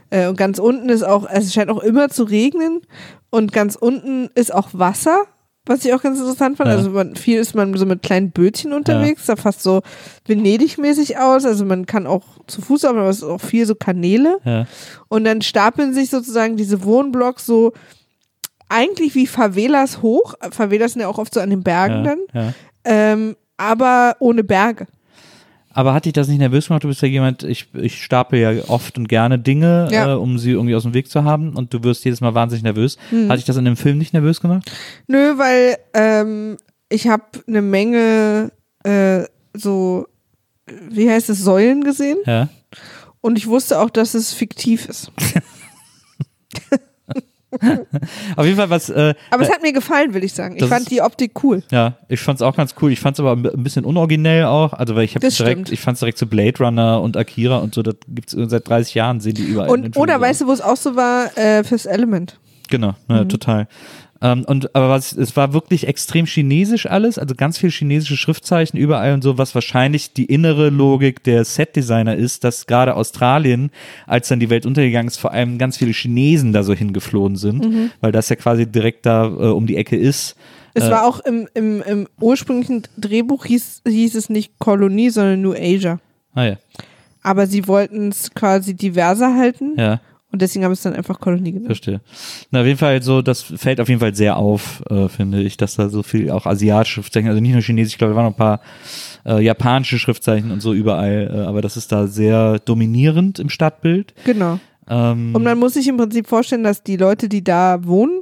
äh, und ganz unten ist auch, also es scheint auch immer zu regnen und ganz unten ist auch Wasser, was ich auch ganz interessant fand. Ja. Also man, viel ist man so mit kleinen Bötchen unterwegs, sah fast so Venedig-mäßig aus, also man kann auch zu Fuß aber es ist auch viel so Kanäle. Ja. Und dann stapeln sich sozusagen diese Wohnblocks so eigentlich wie Favelas hoch. Favelas sind ja auch oft so an den Bergen Ja. dann, ja. ähm, aber ohne Berge. Aber hat dich das nicht nervös gemacht? Du bist ja jemand, ich, ich stapel ja oft und gerne Dinge, Ja. äh, um sie irgendwie aus dem Weg zu haben und du wirst jedes Mal wahnsinnig nervös. Hm. Hat dich das in dem Film nicht nervös gemacht? Nö, weil ähm, ich habe eine Menge äh, so, wie heißt es, Säulen gesehen Ja. und ich wusste auch, dass es fiktiv ist. Auf jeden Fall was, äh, Aber es hat mir gefallen, will ich sagen. Ich fand ist- die Optik cool. ja, ich fand's auch ganz cool. Ich fand's aber ein bisschen unoriginell auch. Also, weil ich habe direkt, stimmt. ich fand's direkt so Blade Runner und Akira und so, das gibt's seit 30 Jahren, sehen die überall. Und, oder weißt du, wo es auch so war? Äh, fürs Element. Genau, ja, Mhm. total. Ähm, und aber was, es war wirklich extrem chinesisch alles, also ganz viel chinesische Schriftzeichen überall und so, was wahrscheinlich die innere Logik der Setdesigner ist, dass gerade Australien, als dann die Welt untergegangen ist, vor allem ganz viele Chinesen da so hingeflohen sind, Mhm. weil das ja quasi direkt da äh, um die Ecke ist. Es Äh, war auch im, im, im ursprünglichen Drehbuch hieß, hieß es nicht Kolonie, sondern New Asia. Ah ja, Aber sie wollten es quasi diverser halten ja, und deswegen haben es dann einfach Kolonie genannt. verstehe. Na, auf jeden Fall so, das fällt auf jeden Fall sehr auf, äh, finde ich, dass da so viel auch asiatische Schriftzeichen, also nicht nur chinesisch, ich glaube, da waren noch ein paar äh, japanische Schriftzeichen und so überall, äh, aber das ist da sehr dominierend im Stadtbild. Genau. Ähm, Und man muss sich im Prinzip vorstellen, dass die Leute, die da wohnen,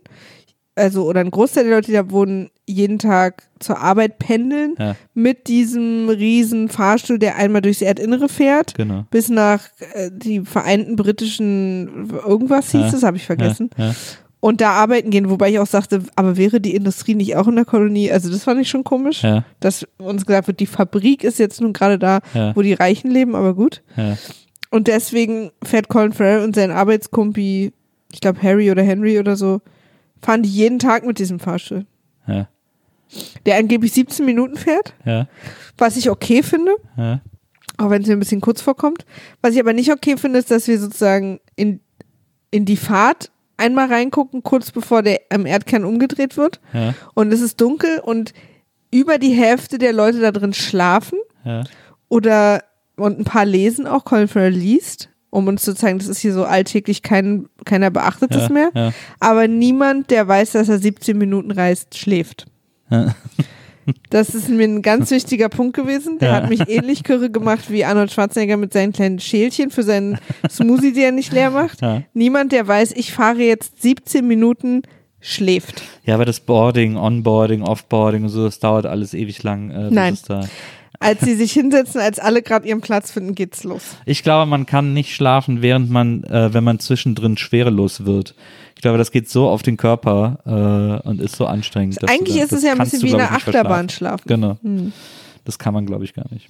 also oder ein Großteil der Leute, die da wohnen, jeden Tag zur Arbeit pendeln Ja. mit diesem riesen Fahrstuhl, der einmal durchs Erdinnere fährt, Genau. bis nach äh, die Vereinten Britischen irgendwas hieß Ja. das, habe ich vergessen. Ja. Und da arbeiten gehen, wobei ich auch sagte, aber wäre die Industrie nicht auch in der Kolonie? Also das fand ich schon komisch, dass uns gesagt wird, die Fabrik ist jetzt nun gerade da, wo die Reichen leben, aber gut. Und deswegen fährt Colin Farrell und sein Arbeitskumpi, ich glaube Harry oder Henry oder so, fahren die jeden Tag mit diesem Fahrstuhl. Ja. Der angeblich 17 Minuten fährt, Ja. was ich okay finde, Ja. auch wenn es mir ein bisschen kurz vorkommt. Was ich aber nicht okay finde, ist, dass wir sozusagen in, in die Fahrt einmal reingucken, kurz bevor der am Erdkern umgedreht wird. Ja. Und es ist dunkel und über die Hälfte der Leute da drin schlafen Ja. oder und ein paar lesen auch, Colin Farrell liest, um uns zu zeigen, das ist hier so alltäglich, kein, keiner beachtet Ja. es mehr. Ja. Aber niemand, der weiß, dass er 17 Minuten reist, schläft. Ja. Das ist mir ein ganz wichtiger Punkt gewesen. Der Ja. hat mich ähnlich kürre gemacht wie Arnold Schwarzenegger mit seinen kleinen Schälchen für seinen Smoothie, die er nicht leer macht. Ja. Niemand, der weiß, ich fahre jetzt 17 Minuten, schläft. Ja, aber das Boarding, Onboarding, Offboarding und so, das dauert alles ewig lang. Äh, Nein. Da. Als sie sich hinsetzen, als alle gerade ihren Platz finden, geht's los. Ich glaube, man kann nicht schlafen, während man, äh, wenn man zwischendrin schwerelos wird. Ich glaube, das geht so auf den Körper äh, und ist so anstrengend. Eigentlich da- ist es das ja ein bisschen wie nicht Achterbahn schlafen. Genau. Hm. Das kann man, glaube ich, gar nicht.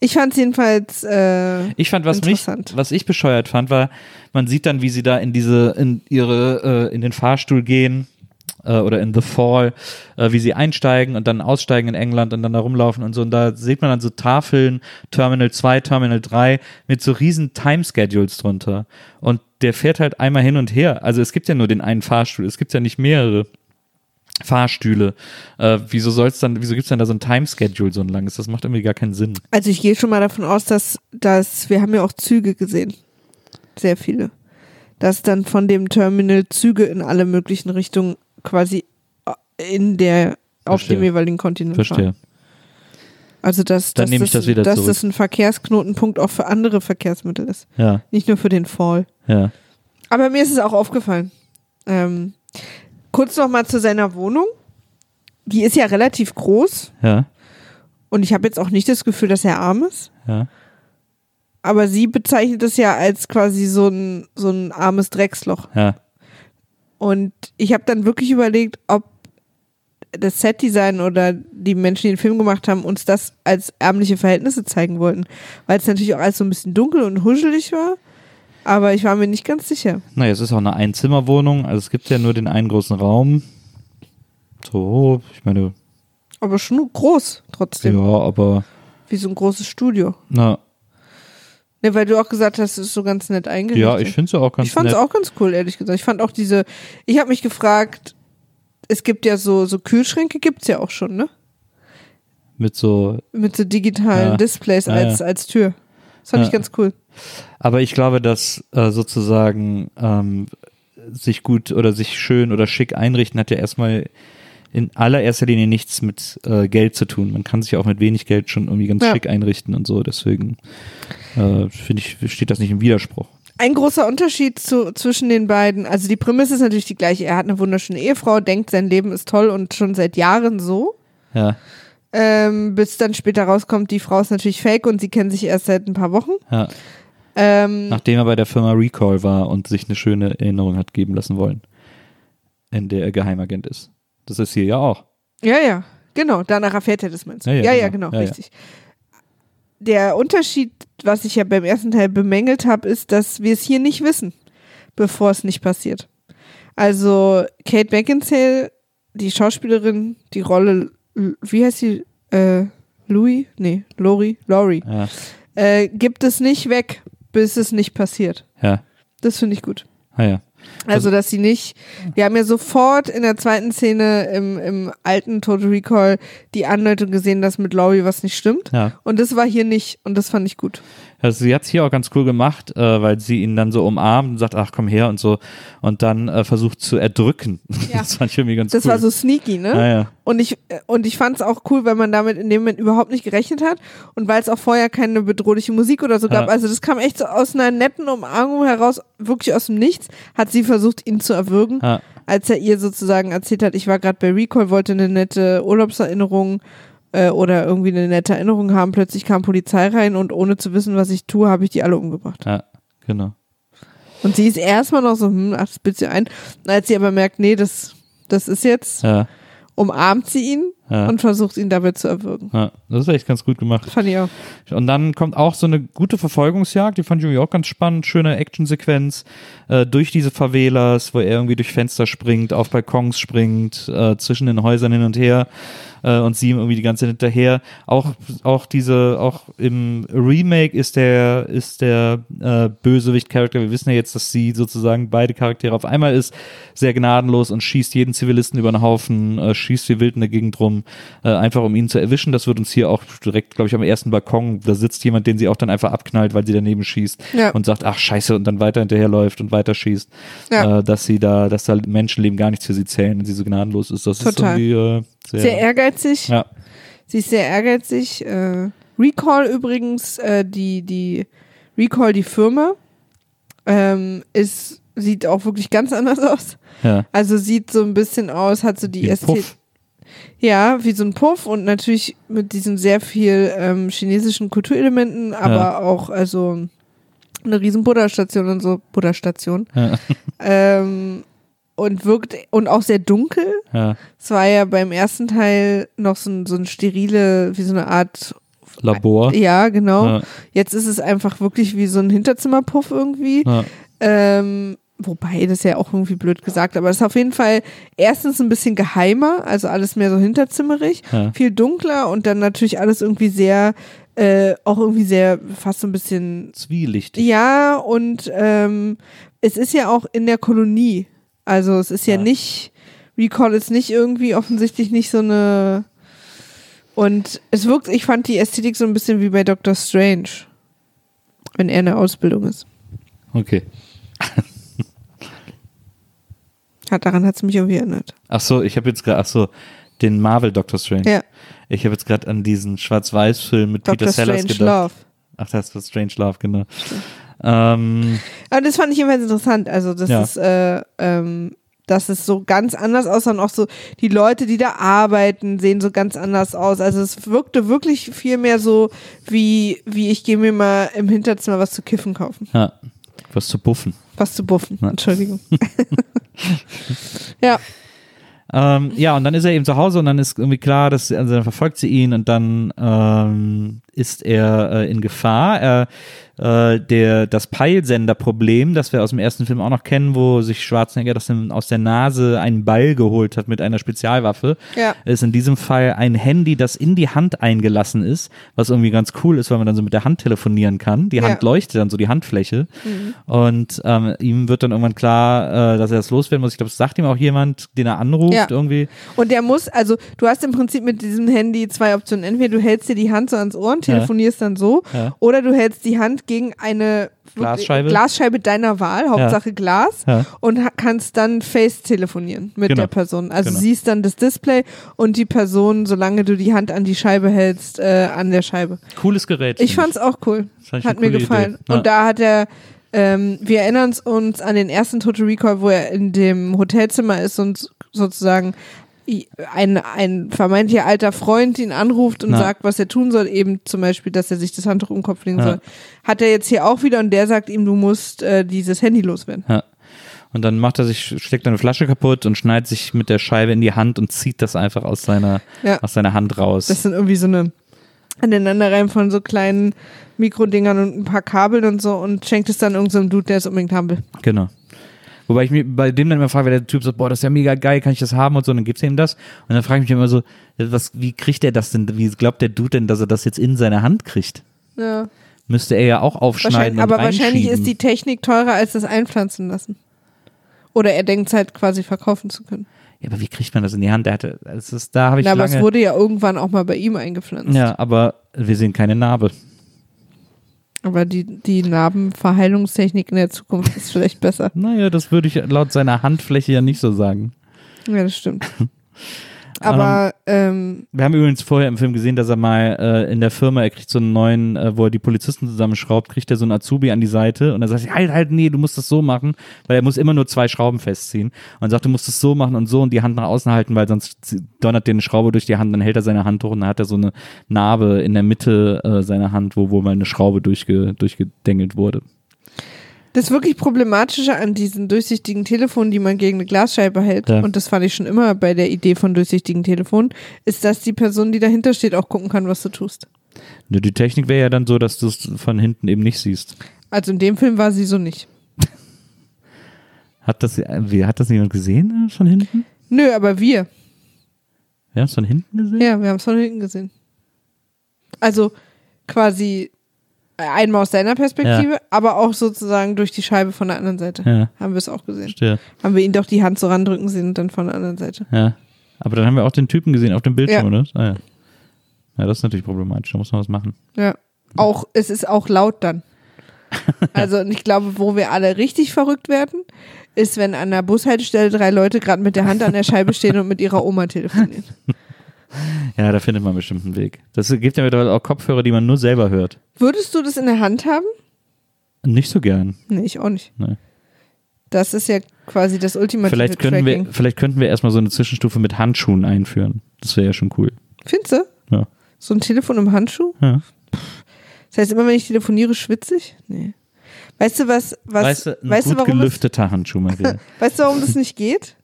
Ich fand es jedenfalls äh, Ich fand, was mich, Interessant. was ich bescheuert fand, war, man sieht dann, wie sie da in diese, in ihre, äh, in den Fahrstuhl gehen äh, oder in The Fall, äh, wie sie einsteigen und dann aussteigen in England und dann da rumlaufen und so. Und da sieht man dann so Tafeln, Terminal 2, Terminal 3 mit so riesen Time-Schedules drunter. Und der fährt halt einmal hin und her. Also es gibt ja nur den einen Fahrstuhl, es gibt ja nicht mehrere. Fahrstühle. Äh, wieso soll's dann, wieso gibt's dann da so ein Time-Schedule so ein langes? Das macht irgendwie gar keinen Sinn. Also ich gehe schon mal davon aus, dass, dass wir haben ja auch Züge gesehen. Sehr viele. Dass dann von dem Terminal Züge in alle möglichen Richtungen quasi in der, auf Verstehe. dem jeweiligen Kontinent fahren. Verstehe. Also dass, Dann dass, das wieder dass zurück. das ein Verkehrsknotenpunkt auch für andere Verkehrsmittel ist. Ja, Nicht nur für den Fall. ja. Aber mir ist es auch aufgefallen. Ähm, kurz noch mal zu seiner Wohnung. Die ist ja relativ groß Ja, und ich habe jetzt auch nicht das Gefühl, dass er arm ist. ja. Aber sie bezeichnet es ja als quasi so ein, so ein armes Drecksloch. Ja, Und ich habe dann wirklich überlegt, ob das Setdesign oder die Menschen, die den Film gemacht haben, uns das als ärmliche Verhältnisse zeigen wollten. Weil es natürlich auch alles so ein bisschen dunkel und huschelig war. Aber ich war mir nicht ganz sicher. naja, es ist auch eine Einzimmerwohnung, also es gibt ja nur den einen großen Raum. So, ich meine, Aber schon groß trotzdem. ja, aber, Wie so ein großes Studio. na, Ne, weil du auch gesagt hast, es ist so ganz nett eingerichtet. ja, ich finde es ja auch ganz ich fand es auch ganz cool, ehrlich gesagt. Ich fand auch diese, ich habe mich gefragt, es gibt ja so, so Kühlschränke, gibt's ja auch schon, ne? Mit so, Mit so digitalen Ja. Displays als, ja. als Tür. Das fand Ja. ich ganz cool. aber ich glaube, dass äh, sozusagen ähm, sich gut oder sich schön oder schick einrichten hat ja erstmal in allererster Linie nichts mit äh, Geld zu tun. Man kann sich auch mit wenig Geld schon irgendwie ganz Ja. schick einrichten und so. Deswegen äh, finde ich, steht das nicht im Widerspruch. Ein großer Unterschied zu, zwischen den beiden, also die Prämisse ist natürlich die gleiche. Er hat eine wunderschöne Ehefrau, denkt, sein Leben ist toll und schon seit Jahren so. Ja, Ähm, bis dann später rauskommt, die Frau ist natürlich fake und sie kennen sich erst seit ein paar Wochen. ja. Ähm, Nachdem er bei der Firma Recall war und sich eine schöne Erinnerung hat geben lassen wollen, in der er Geheimagent ist. Das ist hier ja auch. Ja, ja, genau. Danach erfährt er das, meinst du? Ja, Ja, ja, genau. genau, ja. richtig. Der Unterschied, was ich ja beim ersten Teil bemängelt habe, ist, dass wir es hier nicht wissen, bevor es nicht passiert. Also Kate Beckinsale, die Schauspielerin, die Rolle, wie heißt sie? Äh, Louis? Nee, Lori? Lori. Ja, Äh, gibt es nicht weg, bis es nicht passiert. ja. Das finde ich gut. Ah, ja. Also, dass sie nicht, wir haben ja sofort in der zweiten Szene im, im alten Total Recall die Andeutung gesehen, dass mit Laurie was nicht stimmt. ja. Und das war hier nicht und das fand ich gut. Also sie hat es hier auch ganz cool gemacht, äh, weil sie ihn dann so umarmt und sagt, ach komm her und so und dann äh, versucht zu erdrücken. Ja. Das fand ich irgendwie ganz Das cool. war so sneaky, ne? Ah, ja. Und ich, äh, und ich fand es auch cool, weil man damit in dem Moment überhaupt nicht gerechnet hat und weil es auch vorher keine bedrohliche Musik oder so gab. Ja. Also das kam echt so aus einer netten Umarmung heraus, wirklich aus dem Nichts, hat sie versucht, ihn zu erwürgen. Ja. als er ihr sozusagen erzählt hat, ich war gerade bei Recall, wollte eine nette Urlaubserinnerung äh, oder irgendwie eine nette Erinnerung haben, plötzlich kam Polizei rein und ohne zu wissen, was ich tue, habe ich die alle umgebracht. Ja, genau. Und sie ist erstmal noch so, hm, ach, das sie ein. Und als sie aber merkt, nee, das, das ist jetzt, Ja, umarmt sie ihn ja, und versucht ihn dabei zu erwürgen. ja. Das ist echt ganz gut gemacht. Fand ich auch. Und dann kommt auch so eine gute Verfolgungsjagd, die fand ich auch ganz spannend, schöne Actionsequenz äh, durch diese Favelas, wo er irgendwie durch Fenster springt, auf Balkons springt, äh, zwischen den Häusern hin und her äh, und sie ihm irgendwie die ganze Zeit hinterher. Auch auch diese auch im Remake ist der ist der äh, Bösewicht-Charakter. Wir wissen ja jetzt, dass sie sozusagen beide Charaktere auf einmal ist, sehr gnadenlos und schießt jeden Zivilisten über den Haufen, äh, schießt wie wild in der Gegend rum, äh, einfach um ihn zu erwischen. Das wird uns hier auch direkt, glaube ich, am ersten Balkon. Da sitzt jemand, den sie auch dann einfach abknallt, weil sie daneben schießt Ja. und sagt, ach scheiße, und dann weiter hinterherläuft und weiter schießt, Ja. äh, dass sie da, dass da Menschenleben gar nichts für sie zählen und sie so gnadenlos ist. Das Total. ist irgendwie äh, sehr, Sehr ehrgeizig. ja, Sie ist sehr ehrgeizig. Äh, Recall übrigens, äh, die, die Recall, die Firma, ähm, ist, sieht auch wirklich ganz anders aus. ja. Also sieht so ein bisschen aus, hat so die Wie. Puff. Ja, wie so ein Puff und natürlich mit diesen sehr viel ähm, chinesischen Kulturelementen, aber Ja. auch also eine riesen Buddha-Station und so, Buddha-Station. Ja. Ähm, und wirkt und auch sehr dunkel. Ja. Es war ja beim ersten Teil noch so ein, so ein sterile, wie so eine Art, Labor. ja, genau. Ja. Jetzt ist es einfach wirklich wie so ein Hinterzimmerpuff irgendwie. Ja. Ähm, wobei, das ja auch irgendwie blöd gesagt, aber es ist auf jeden Fall erstens ein bisschen geheimer, also alles mehr so hinterzimmerig, viel dunkler und dann natürlich alles irgendwie sehr, äh, auch irgendwie sehr, fast so ein bisschen, Zwielichtig. ja, und ähm, es ist ja auch in der Kolonie. Also es ist ja, Ja. nicht, Recall ist nicht irgendwie offensichtlich nicht so eine und es wirkt, ich fand die Ästhetik so ein bisschen wie bei Doctor Strange, wenn er in der Ausbildung ist. Okay. Hat, daran hat es mich irgendwie erinnert. Ach so, ich habe jetzt gerade, ach so, den Marvel Doctor Strange. Ja, Ich habe jetzt gerade an diesen Schwarz-Weiß-Film mit Doctor Peter Sellers Strange gedacht. Love. Ach, das war Strange Love, genau. Ähm, Aber das fand ich jedenfalls interessant. Also, das Ja. ist, äh, ähm, dass es so ganz anders aussah und auch so die Leute, die da arbeiten, sehen so ganz anders aus. Also es wirkte wirklich viel mehr so wie, wie ich gehe mir mal im Hinterzimmer was zu kiffen kaufen. ja, was zu buffen. Was zu buffen. Ja. Entschuldigung. ja, Ähm, ja, und dann ist er eben zu Hause und dann ist irgendwie klar, dass also dann verfolgt sie ihn und dann ähm, ist er äh, in Gefahr. Er, äh, der, das Peilsenderproblem, das wir aus dem ersten Film auch noch kennen, wo sich Schwarzenegger das aus der Nase einen Ball geholt hat mit einer Spezialwaffe, Ja. ist in diesem Fall ein Handy, das in die Hand eingelassen ist, was irgendwie ganz cool ist, weil man dann so mit der Hand telefonieren kann. Die Ja. Mhm. Hand leuchtet dann so die Handfläche und ähm, ihm wird dann irgendwann klar, äh, dass er das loswerden muss. Ich glaube, es sagt ihm auch jemand, den er anruft Ja. irgendwie. Und der muss, also du hast im Prinzip mit diesem Handy zwei Optionen. Entweder du hältst dir die Hand so ans Ohr und telefonierst dann so, oder du hältst die Hand gegen eine Glasscheibe. Glasscheibe deiner Wahl, Hauptsache Glas, Ja. und kannst dann Face telefonieren mit Genau. der Person. Also Genau. siehst dann das Display und die Person, solange du die Hand an die Scheibe hältst, äh, an der Scheibe. Cooles Gerät. Ich fand's auch cool. Ich Hat mir gefallen. Ja. Und da hat er, ähm, wir erinnern uns an den ersten Total Recall, wo er in dem Hotelzimmer ist und sozusagen ein, ein vermeintlicher alter Freund ihn anruft und Na. sagt, was er tun soll, eben zum Beispiel, dass er sich das Handtuch um den Kopf legen Ja. soll. Hat er jetzt hier auch wieder und der sagt ihm, du musst äh, dieses Handy loswerden. Ja. Und dann macht er sich, steckt eine Flasche kaputt und schneidet sich mit der Scheibe in die Hand und zieht das einfach aus seiner, Ja. aus seiner Hand raus. Das sind irgendwie so eine Aneinanderreihen von so kleinen Mikrodingern und ein paar Kabeln und so und schenkt es dann irgendeinem so Dude, der es unbedingt haben will. Genau. Wobei ich mir bei dem dann immer frage, wenn der Typ sagt, boah, das ist ja mega geil, kann ich das haben und so, und dann gibt's ihm das. Und dann frage ich mich immer so, was, wie kriegt er das denn, wie glaubt der Dude denn, dass er das jetzt in seine Hand kriegt? Ja. Müsste er ja auch aufschneiden Wahrscheinlich, aber wahrscheinlich ist die Technik teurer als das einpflanzen lassen. Oder er denkt es halt quasi verkaufen zu können. Ja, aber wie kriegt man das in die Hand? Der hatte, das ist, da habe ich Na, aber es lange, wurde ja irgendwann auch mal bei ihm eingepflanzt. ja, aber wir sehen keine Narbe. Aber die, die Narbenverheilungstechnik in der Zukunft ist vielleicht besser. Naja, das würde ich laut seiner Handfläche ja nicht so sagen. Ja, das stimmt. Aber ähm, Wir haben übrigens vorher im Film gesehen, dass er mal äh, in der Firma, er kriegt so einen neuen, äh, wo er die Polizisten zusammenschraubt, kriegt er so einen Azubi an die Seite und dann sagt er, halt, halt, nee, du musst das so machen, weil er muss immer nur zwei Schrauben festziehen und sagt, du musst das so machen und so und die Hand nach außen halten, weil sonst donnert dir eine Schraube durch die Hand, dann hält er seine Hand hoch und dann hat er so eine Narbe in der Mitte äh, seiner Hand, wo, wo mal eine Schraube durchge, durchgedengelt wurde. Das wirklich Problematische an diesen durchsichtigen Telefonen, die man gegen eine Glasscheibe hält, Ja. und das fand ich schon immer bei der Idee von durchsichtigen Telefonen, ist, dass die Person, die dahinter steht, auch gucken kann, was du tust. Die Technik wäre ja dann so, dass du es von hinten eben nicht siehst. Also in dem Film war sie so nicht. Hat das, wie, hat das jemand gesehen äh, von hinten? Nö, aber wir. Wir haben es von hinten gesehen? Ja, wir haben es von hinten gesehen. Also quasi einmal aus deiner Perspektive, aber auch sozusagen durch die Scheibe von der anderen Seite. Ja. Haben wir es auch gesehen. Verstehe. Haben wir ihn doch die Hand so randrücken sehen und dann von der anderen Seite. Ja. Aber dann haben wir auch den Typen gesehen auf dem Bildschirm, Ja. oder? Ah, ja. ja, das ist natürlich problematisch. Da muss man was machen. Ja. Auch, es ist auch laut dann. Also, und ich glaube, wo wir alle richtig verrückt werden, ist, wenn an der Bushaltestelle drei Leute gerade mit der Hand an der Scheibe stehen und mit ihrer Oma telefonieren. Ja, da findet man bestimmt einen Weg. Das gibt ja mittlerweile auch Kopfhörer, die man nur selber hört. Würdest du das in der Hand haben? Nicht so gern. Nee, ich auch nicht. Nee. Das ist ja quasi das ultimative Vielleicht, könnten Tracking. wir, vielleicht könnten wir erstmal so eine Zwischenstufe mit Handschuhen einführen. Das wäre ja schon cool. Findest du? Ja. So ein Telefon im Handschuh? ja. Das heißt, immer wenn ich telefoniere, schwitze ich? Nee. Weißt du, was, was, weißt du, ein weißt du, gut warum das, gelüfteter Handschuh, Maria. weißt du, warum das nicht geht?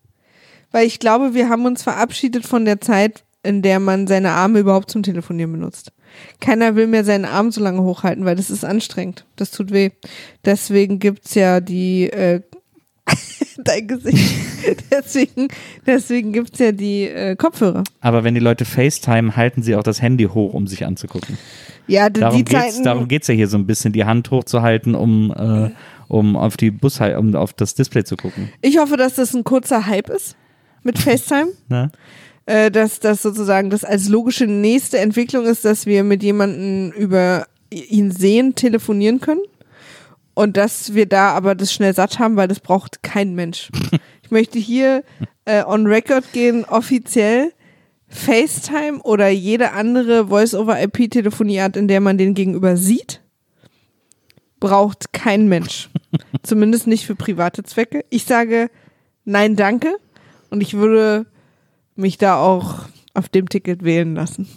Weil ich glaube, wir haben uns verabschiedet von der Zeit, in der man seine Arme überhaupt zum Telefonieren benutzt. Keiner will mehr seinen Arm so lange hochhalten, weil das ist anstrengend. Das tut weh. Deswegen gibt's ja die, äh, dein Gesicht. deswegen, deswegen gibt's ja die äh, Kopfhörer. Aber wenn die Leute FaceTime, halten sie auch das Handy hoch, um sich anzugucken. Ja, die, Darum die geht's, Zeiten. darum geht's ja hier so ein bisschen, die Hand hochzuhalten, um, äh, um auf die Bus, um auf das Display zu gucken. Ich hoffe, dass das ein kurzer Hype ist mit FaceTime. Ne? Äh, dass das sozusagen das als logische nächste Entwicklung ist, dass wir mit jemandem über ihn sehen, telefonieren können. Und dass wir da aber das schnell satt haben, weil das braucht kein Mensch. Ich möchte hier äh, on record gehen, offiziell FaceTime oder jede andere Voice-over-IP-Telefonieart, in der man den gegenüber sieht, braucht kein Mensch. Zumindest nicht für private Zwecke. Ich sage nein, danke. Und ich würde mich da auch auf dem Ticket wählen lassen.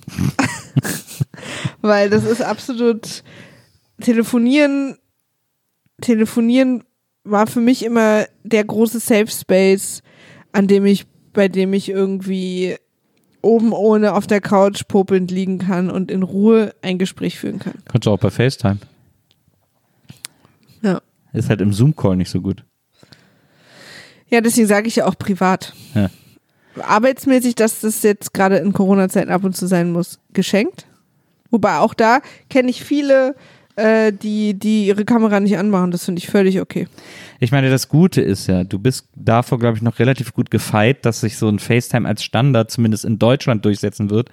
Weil das ist absolut telefonieren. Telefonieren war für mich immer der große Safe Space, an dem ich, bei dem ich irgendwie oben ohne auf der Couch popelnd liegen kann und in Ruhe ein Gespräch führen kann. Kannst du auch bei FaceTime. Ja. Ist halt im Zoom-Call nicht so gut. Ja, deswegen sage ich ja auch privat. Ja. Arbeitsmäßig, dass das jetzt gerade in Corona-Zeiten ab und zu sein muss, geschenkt. Wobei auch da kenne ich viele, äh, die, die ihre Kamera nicht anmachen. Das finde ich völlig okay. Ich meine, das Gute ist ja, du bist davor, glaube ich, noch relativ gut gefeit, dass sich so ein FaceTime als Standard zumindest in Deutschland durchsetzen wird,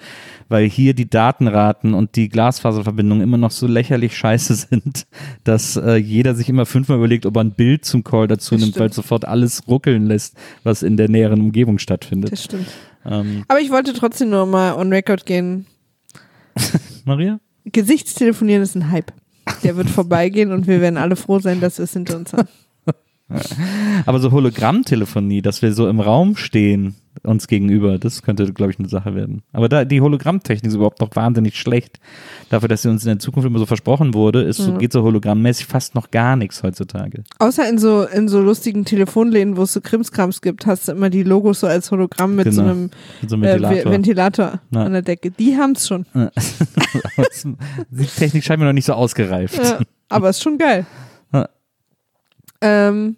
weil hier die Datenraten und die Glasfaserverbindungen immer noch so lächerlich scheiße sind, dass äh, jeder sich immer fünfmal überlegt, ob er ein Bild zum Call dazu Das nimmt, weil stimmt. sofort alles ruckeln lässt, was in der näheren Umgebung stattfindet. Das stimmt. Ähm, Aber ich wollte trotzdem nur mal on record gehen. Maria? Gesichtstelefonieren ist ein Hype. Der wird vorbeigehen und wir werden alle froh sein, dass wir es hinter uns haben. Aber so Hologrammtelefonie, dass wir so im Raum stehen, uns gegenüber, das könnte, glaube ich, eine Sache werden. Aber da die Hologrammtechnik ist überhaupt noch wahnsinnig schlecht. Dafür, dass sie uns in der Zukunft immer so versprochen wurde, ist so, Ja. geht so hologrammmäßig fast noch gar nichts heutzutage. Außer in so, in so lustigen Telefonläden, wo es so Krimskrams gibt, hast du immer die Logos so als Hologramm mit so Genau. einem Mit so einem äh, Ventilator. Ventilator an der Decke. Die haben es schon. Die Technik scheint mir noch nicht so ausgereift. Ja, aber ist schon geil. Ja. Ähm,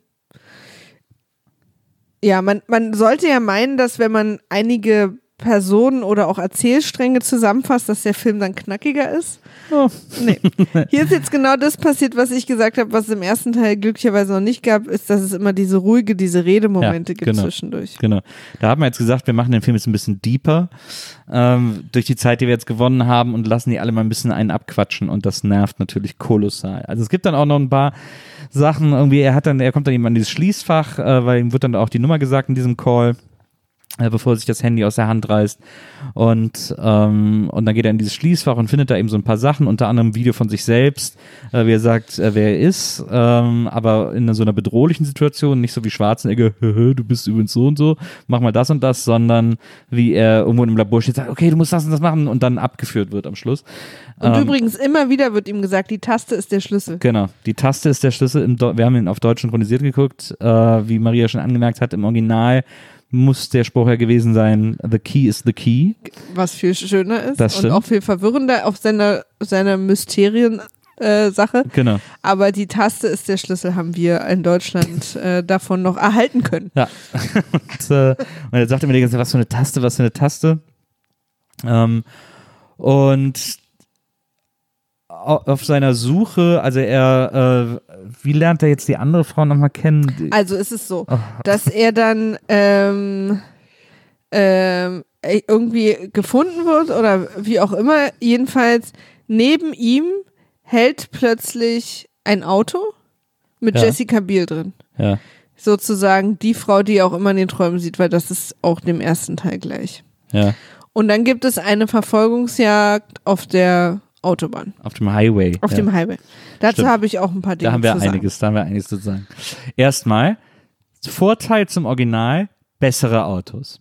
ja, man, man sollte ja meinen, dass wenn man einige Personen oder auch Erzählstränge zusammenfasst, dass der Film dann knackiger ist. Oh. Nee. Hier ist jetzt genau das passiert, was ich gesagt habe, was es im ersten Teil glücklicherweise noch nicht gab, ist, dass es immer diese ruhige, diese Redemomente Ja, gibt genau. zwischendurch. Genau. Da haben wir jetzt gesagt, wir machen den Film jetzt ein bisschen deeper ähm, durch die Zeit, die wir jetzt gewonnen haben und lassen die alle mal ein bisschen einen abquatschen und das nervt natürlich kolossal. Also es gibt dann auch noch ein paar Sachen, irgendwie, er hat dann, er kommt dann eben an dieses Schließfach, äh, weil ihm wird dann auch die Nummer gesagt in diesem Call. Äh, bevor sich das Handy aus der Hand reißt. Und, ähm, und dann geht er in dieses Schließfach und findet da eben so ein paar Sachen, unter anderem ein Video von sich selbst, äh, wie er sagt, äh, wer er ist, ähm, aber in so einer bedrohlichen Situation, nicht so wie Schwarzenegger, du bist übrigens so und so, mach mal das und das, sondern wie er irgendwo im Labor steht, sagt, okay, du musst das und das machen und dann abgeführt wird am Schluss. Und Ähm, übrigens immer wieder wird ihm gesagt, die Taste ist der Schlüssel. Genau, die Taste ist der Schlüssel. Wir haben ihn auf Deutsch synchronisiert geguckt. Äh, wie Maria schon angemerkt hat, im Original muss der Spruch ja gewesen sein, the key is the key. Was viel schöner ist Das und auch viel verwirrender auf seiner, seiner Mysterien-Sache. Genau. Aber die Taste ist der Schlüssel, haben wir in Deutschland äh, davon noch erhalten können. Ja. und, äh, und er sagte mir die ganze Zeit, was für eine Taste, was für eine Taste. Ähm, und auf seiner Suche, also er, äh, wie lernt er jetzt die andere Frau nochmal kennen? Also ist es so, Oh. dass er dann ähm, ähm, irgendwie gefunden wird oder wie auch immer. Jedenfalls neben ihm hält plötzlich ein Auto mit Ja. Jessica Biel drin. Ja, Sozusagen die Frau, die er auch immer in den Träumen sieht, weil das ist auch dem ersten Teil gleich. ja, Und dann gibt es eine Verfolgungsjagd auf der Autobahn, auf dem Highway. auf ja. dem Highway. Dazu habe ich auch ein paar Dinge Da haben wir zu sagen. einiges, da haben wir einiges zu sagen. Erstmal, Vorteil zum Original, bessere Autos.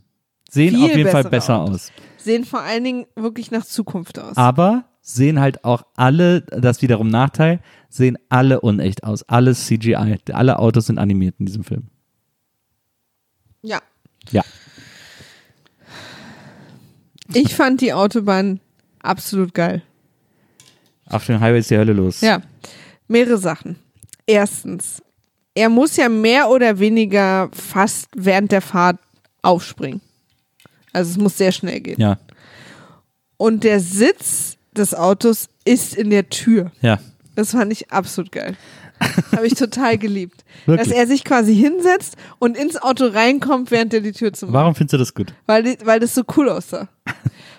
Sehen Viel auf jeden Fall besser Autos. aus. Sehen vor allen Dingen wirklich nach Zukunft aus. Aber sehen halt auch alle, das wiederum Nachteil, sehen alle unecht aus. Alles CGI. Alle Autos sind animiert in diesem Film. Ja. Ja. Ich fand die Autobahn absolut geil. Auf dem Highway ist die Hölle los. Ja. Mehrere Sachen. Erstens, er muss ja mehr oder weniger fast während der Fahrt aufspringen. Also es muss sehr schnell gehen. Ja. Und der Sitz des Autos ist in der Tür. Ja. Das fand ich absolut geil. Habe ich total geliebt. Wirklich? Dass er sich quasi hinsetzt und ins Auto reinkommt, während er die Tür zumacht. Warum findest du das gut? Weil, weil das so cool aussah.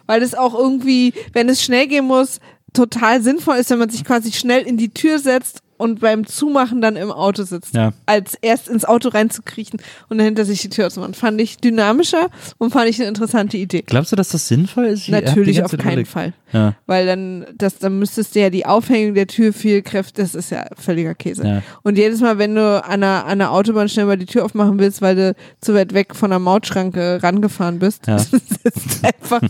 weil das auch irgendwie, wenn es schnell gehen muss, total sinnvoll ist, wenn man sich quasi schnell in die Tür setzt und beim Zumachen dann im Auto sitzt. Ja. Als erst ins Auto reinzukriechen und dahinter sich die Tür zu machen. Fand ich dynamischer und fand ich eine interessante Idee. Glaubst du, dass das sinnvoll ist? Natürlich auf keinen überlegt. Fall. Ja. Weil dann, das, dann müsstest du ja die Aufhängung der Tür viel Kräfte, das ist ja völliger Käse. Ja. Und jedes Mal, wenn du an einer, an einer Autobahn schnell mal die Tür aufmachen willst, weil du zu weit weg von der Mautschranke rangefahren bist, das ist einfach,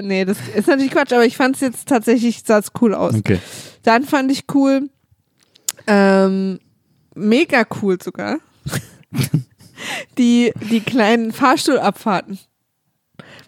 nee, das ist natürlich Quatsch, aber ich fand es jetzt tatsächlich, sah es cool aus. Okay. Dann fand ich cool, ähm, mega cool sogar, die, die kleinen Fahrstuhlabfahrten,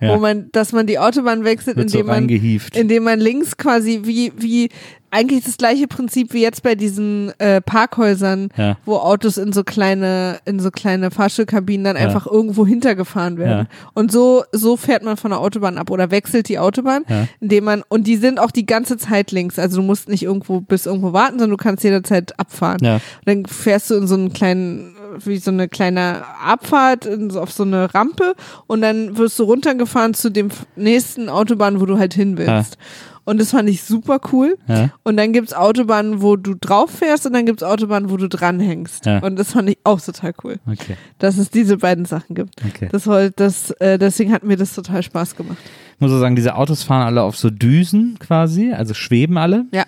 Ja. wo man, dass man die Autobahn wechselt, Wird so indem man reingehieft. indem man links quasi wie, wie eigentlich das gleiche Prinzip wie jetzt bei diesen äh, Parkhäusern, Ja. wo Autos in so kleine, in so kleine Fahrstuhlkabinen dann Ja. einfach irgendwo hintergefahren werden. Und so, so fährt man von der Autobahn ab oder wechselt die Autobahn, Ja. indem man, und die sind auch die ganze Zeit links. Also du musst nicht irgendwo bis irgendwo warten, sondern du kannst jederzeit abfahren. Ja. Und dann fährst du in so einen kleinen, wie so eine kleine Abfahrt in, so auf so eine Rampe und dann wirst du runtergefahren zu dem nächsten Autobahn, wo du halt hin willst. Und das fand ich super cool. Ja. Und dann gibt's Autobahnen, wo du drauf fährst und dann gibt's Autobahnen, wo du dranhängst. Ja. Und das fand ich auch total cool, Okay. dass es diese beiden Sachen gibt. Okay. Das, das, äh, deswegen hat mir das total Spaß gemacht. Ich muss auch sagen, diese Autos fahren alle auf so Düsen quasi, also schweben alle. Ja.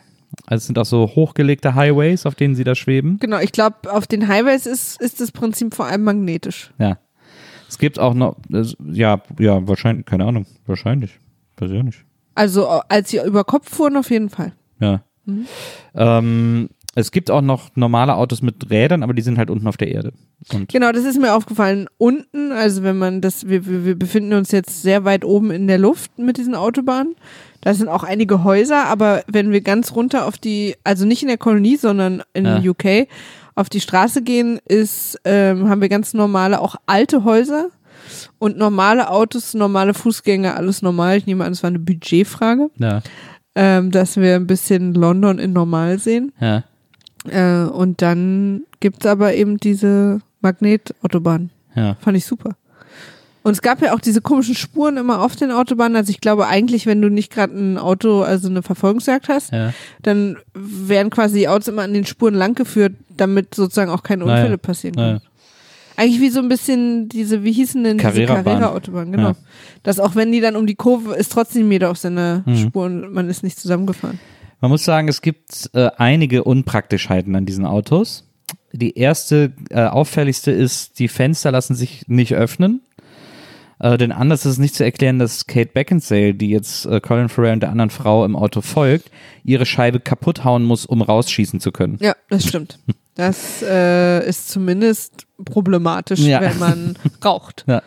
Also es sind auch so hochgelegte Highways, auf denen sie da schweben. Genau, ich glaube, auf den Highways ist, ist das Prinzip vor allem magnetisch. Ja. Es gibt auch noch, ja, ja, wahrscheinlich, keine Ahnung, wahrscheinlich. Weiß ich auch nicht. Also äh, als sie über Kopf fuhren, auf jeden Fall. Ja. Mhm. Ähm, es gibt auch noch normale Autos mit Rädern, aber die sind halt unten auf der Erde. Und Genau, das ist mir aufgefallen. Unten, also wenn man das, wir, wir, wir befinden uns jetzt sehr weit oben in der Luft mit diesen Autobahnen. Da sind auch einige Häuser, aber wenn wir ganz runter auf die, also nicht in der Kolonie, sondern in Ja. UK, auf die Straße gehen, ist, ähm, haben wir ganz normale, auch alte Häuser und normale Autos, normale Fußgänger, alles normal. Ich nehme an, es war eine Budgetfrage, ja, ähm, dass wir ein bisschen London in normal sehen. ja. Äh, und dann gibt's aber eben diese Magnetautobahn. Ja. Fand ich super. Und es gab ja auch diese komischen Spuren immer auf den Autobahnen. Also ich glaube eigentlich, wenn du nicht gerade ein Auto, also eine Verfolgungsjagd hast, Ja. dann werden quasi die Autos immer an den Spuren langgeführt, damit sozusagen auch keine Naja. Unfälle passieren Naja. können. Eigentlich wie so ein bisschen diese, wie hießen denn diese. Carrera-Autobahn, genau. Ja. Dass auch wenn die dann um die Kurve ist, trotzdem jeder auf seine Mhm. Spur und man ist nicht zusammengefahren. Man muss sagen, es gibt äh, einige Unpraktischheiten an diesen Autos. Die erste, äh, auffälligste ist, die Fenster lassen sich nicht öffnen. Äh, denn anders ist es nicht zu erklären, dass Kate Beckinsale, die jetzt äh, Colin Farrell und der anderen Frau im Auto folgt, ihre Scheibe kaputt hauen muss, um rausschießen zu können. Ja, das stimmt. Das äh, ist zumindest problematisch, Ja. wenn man raucht. Ja.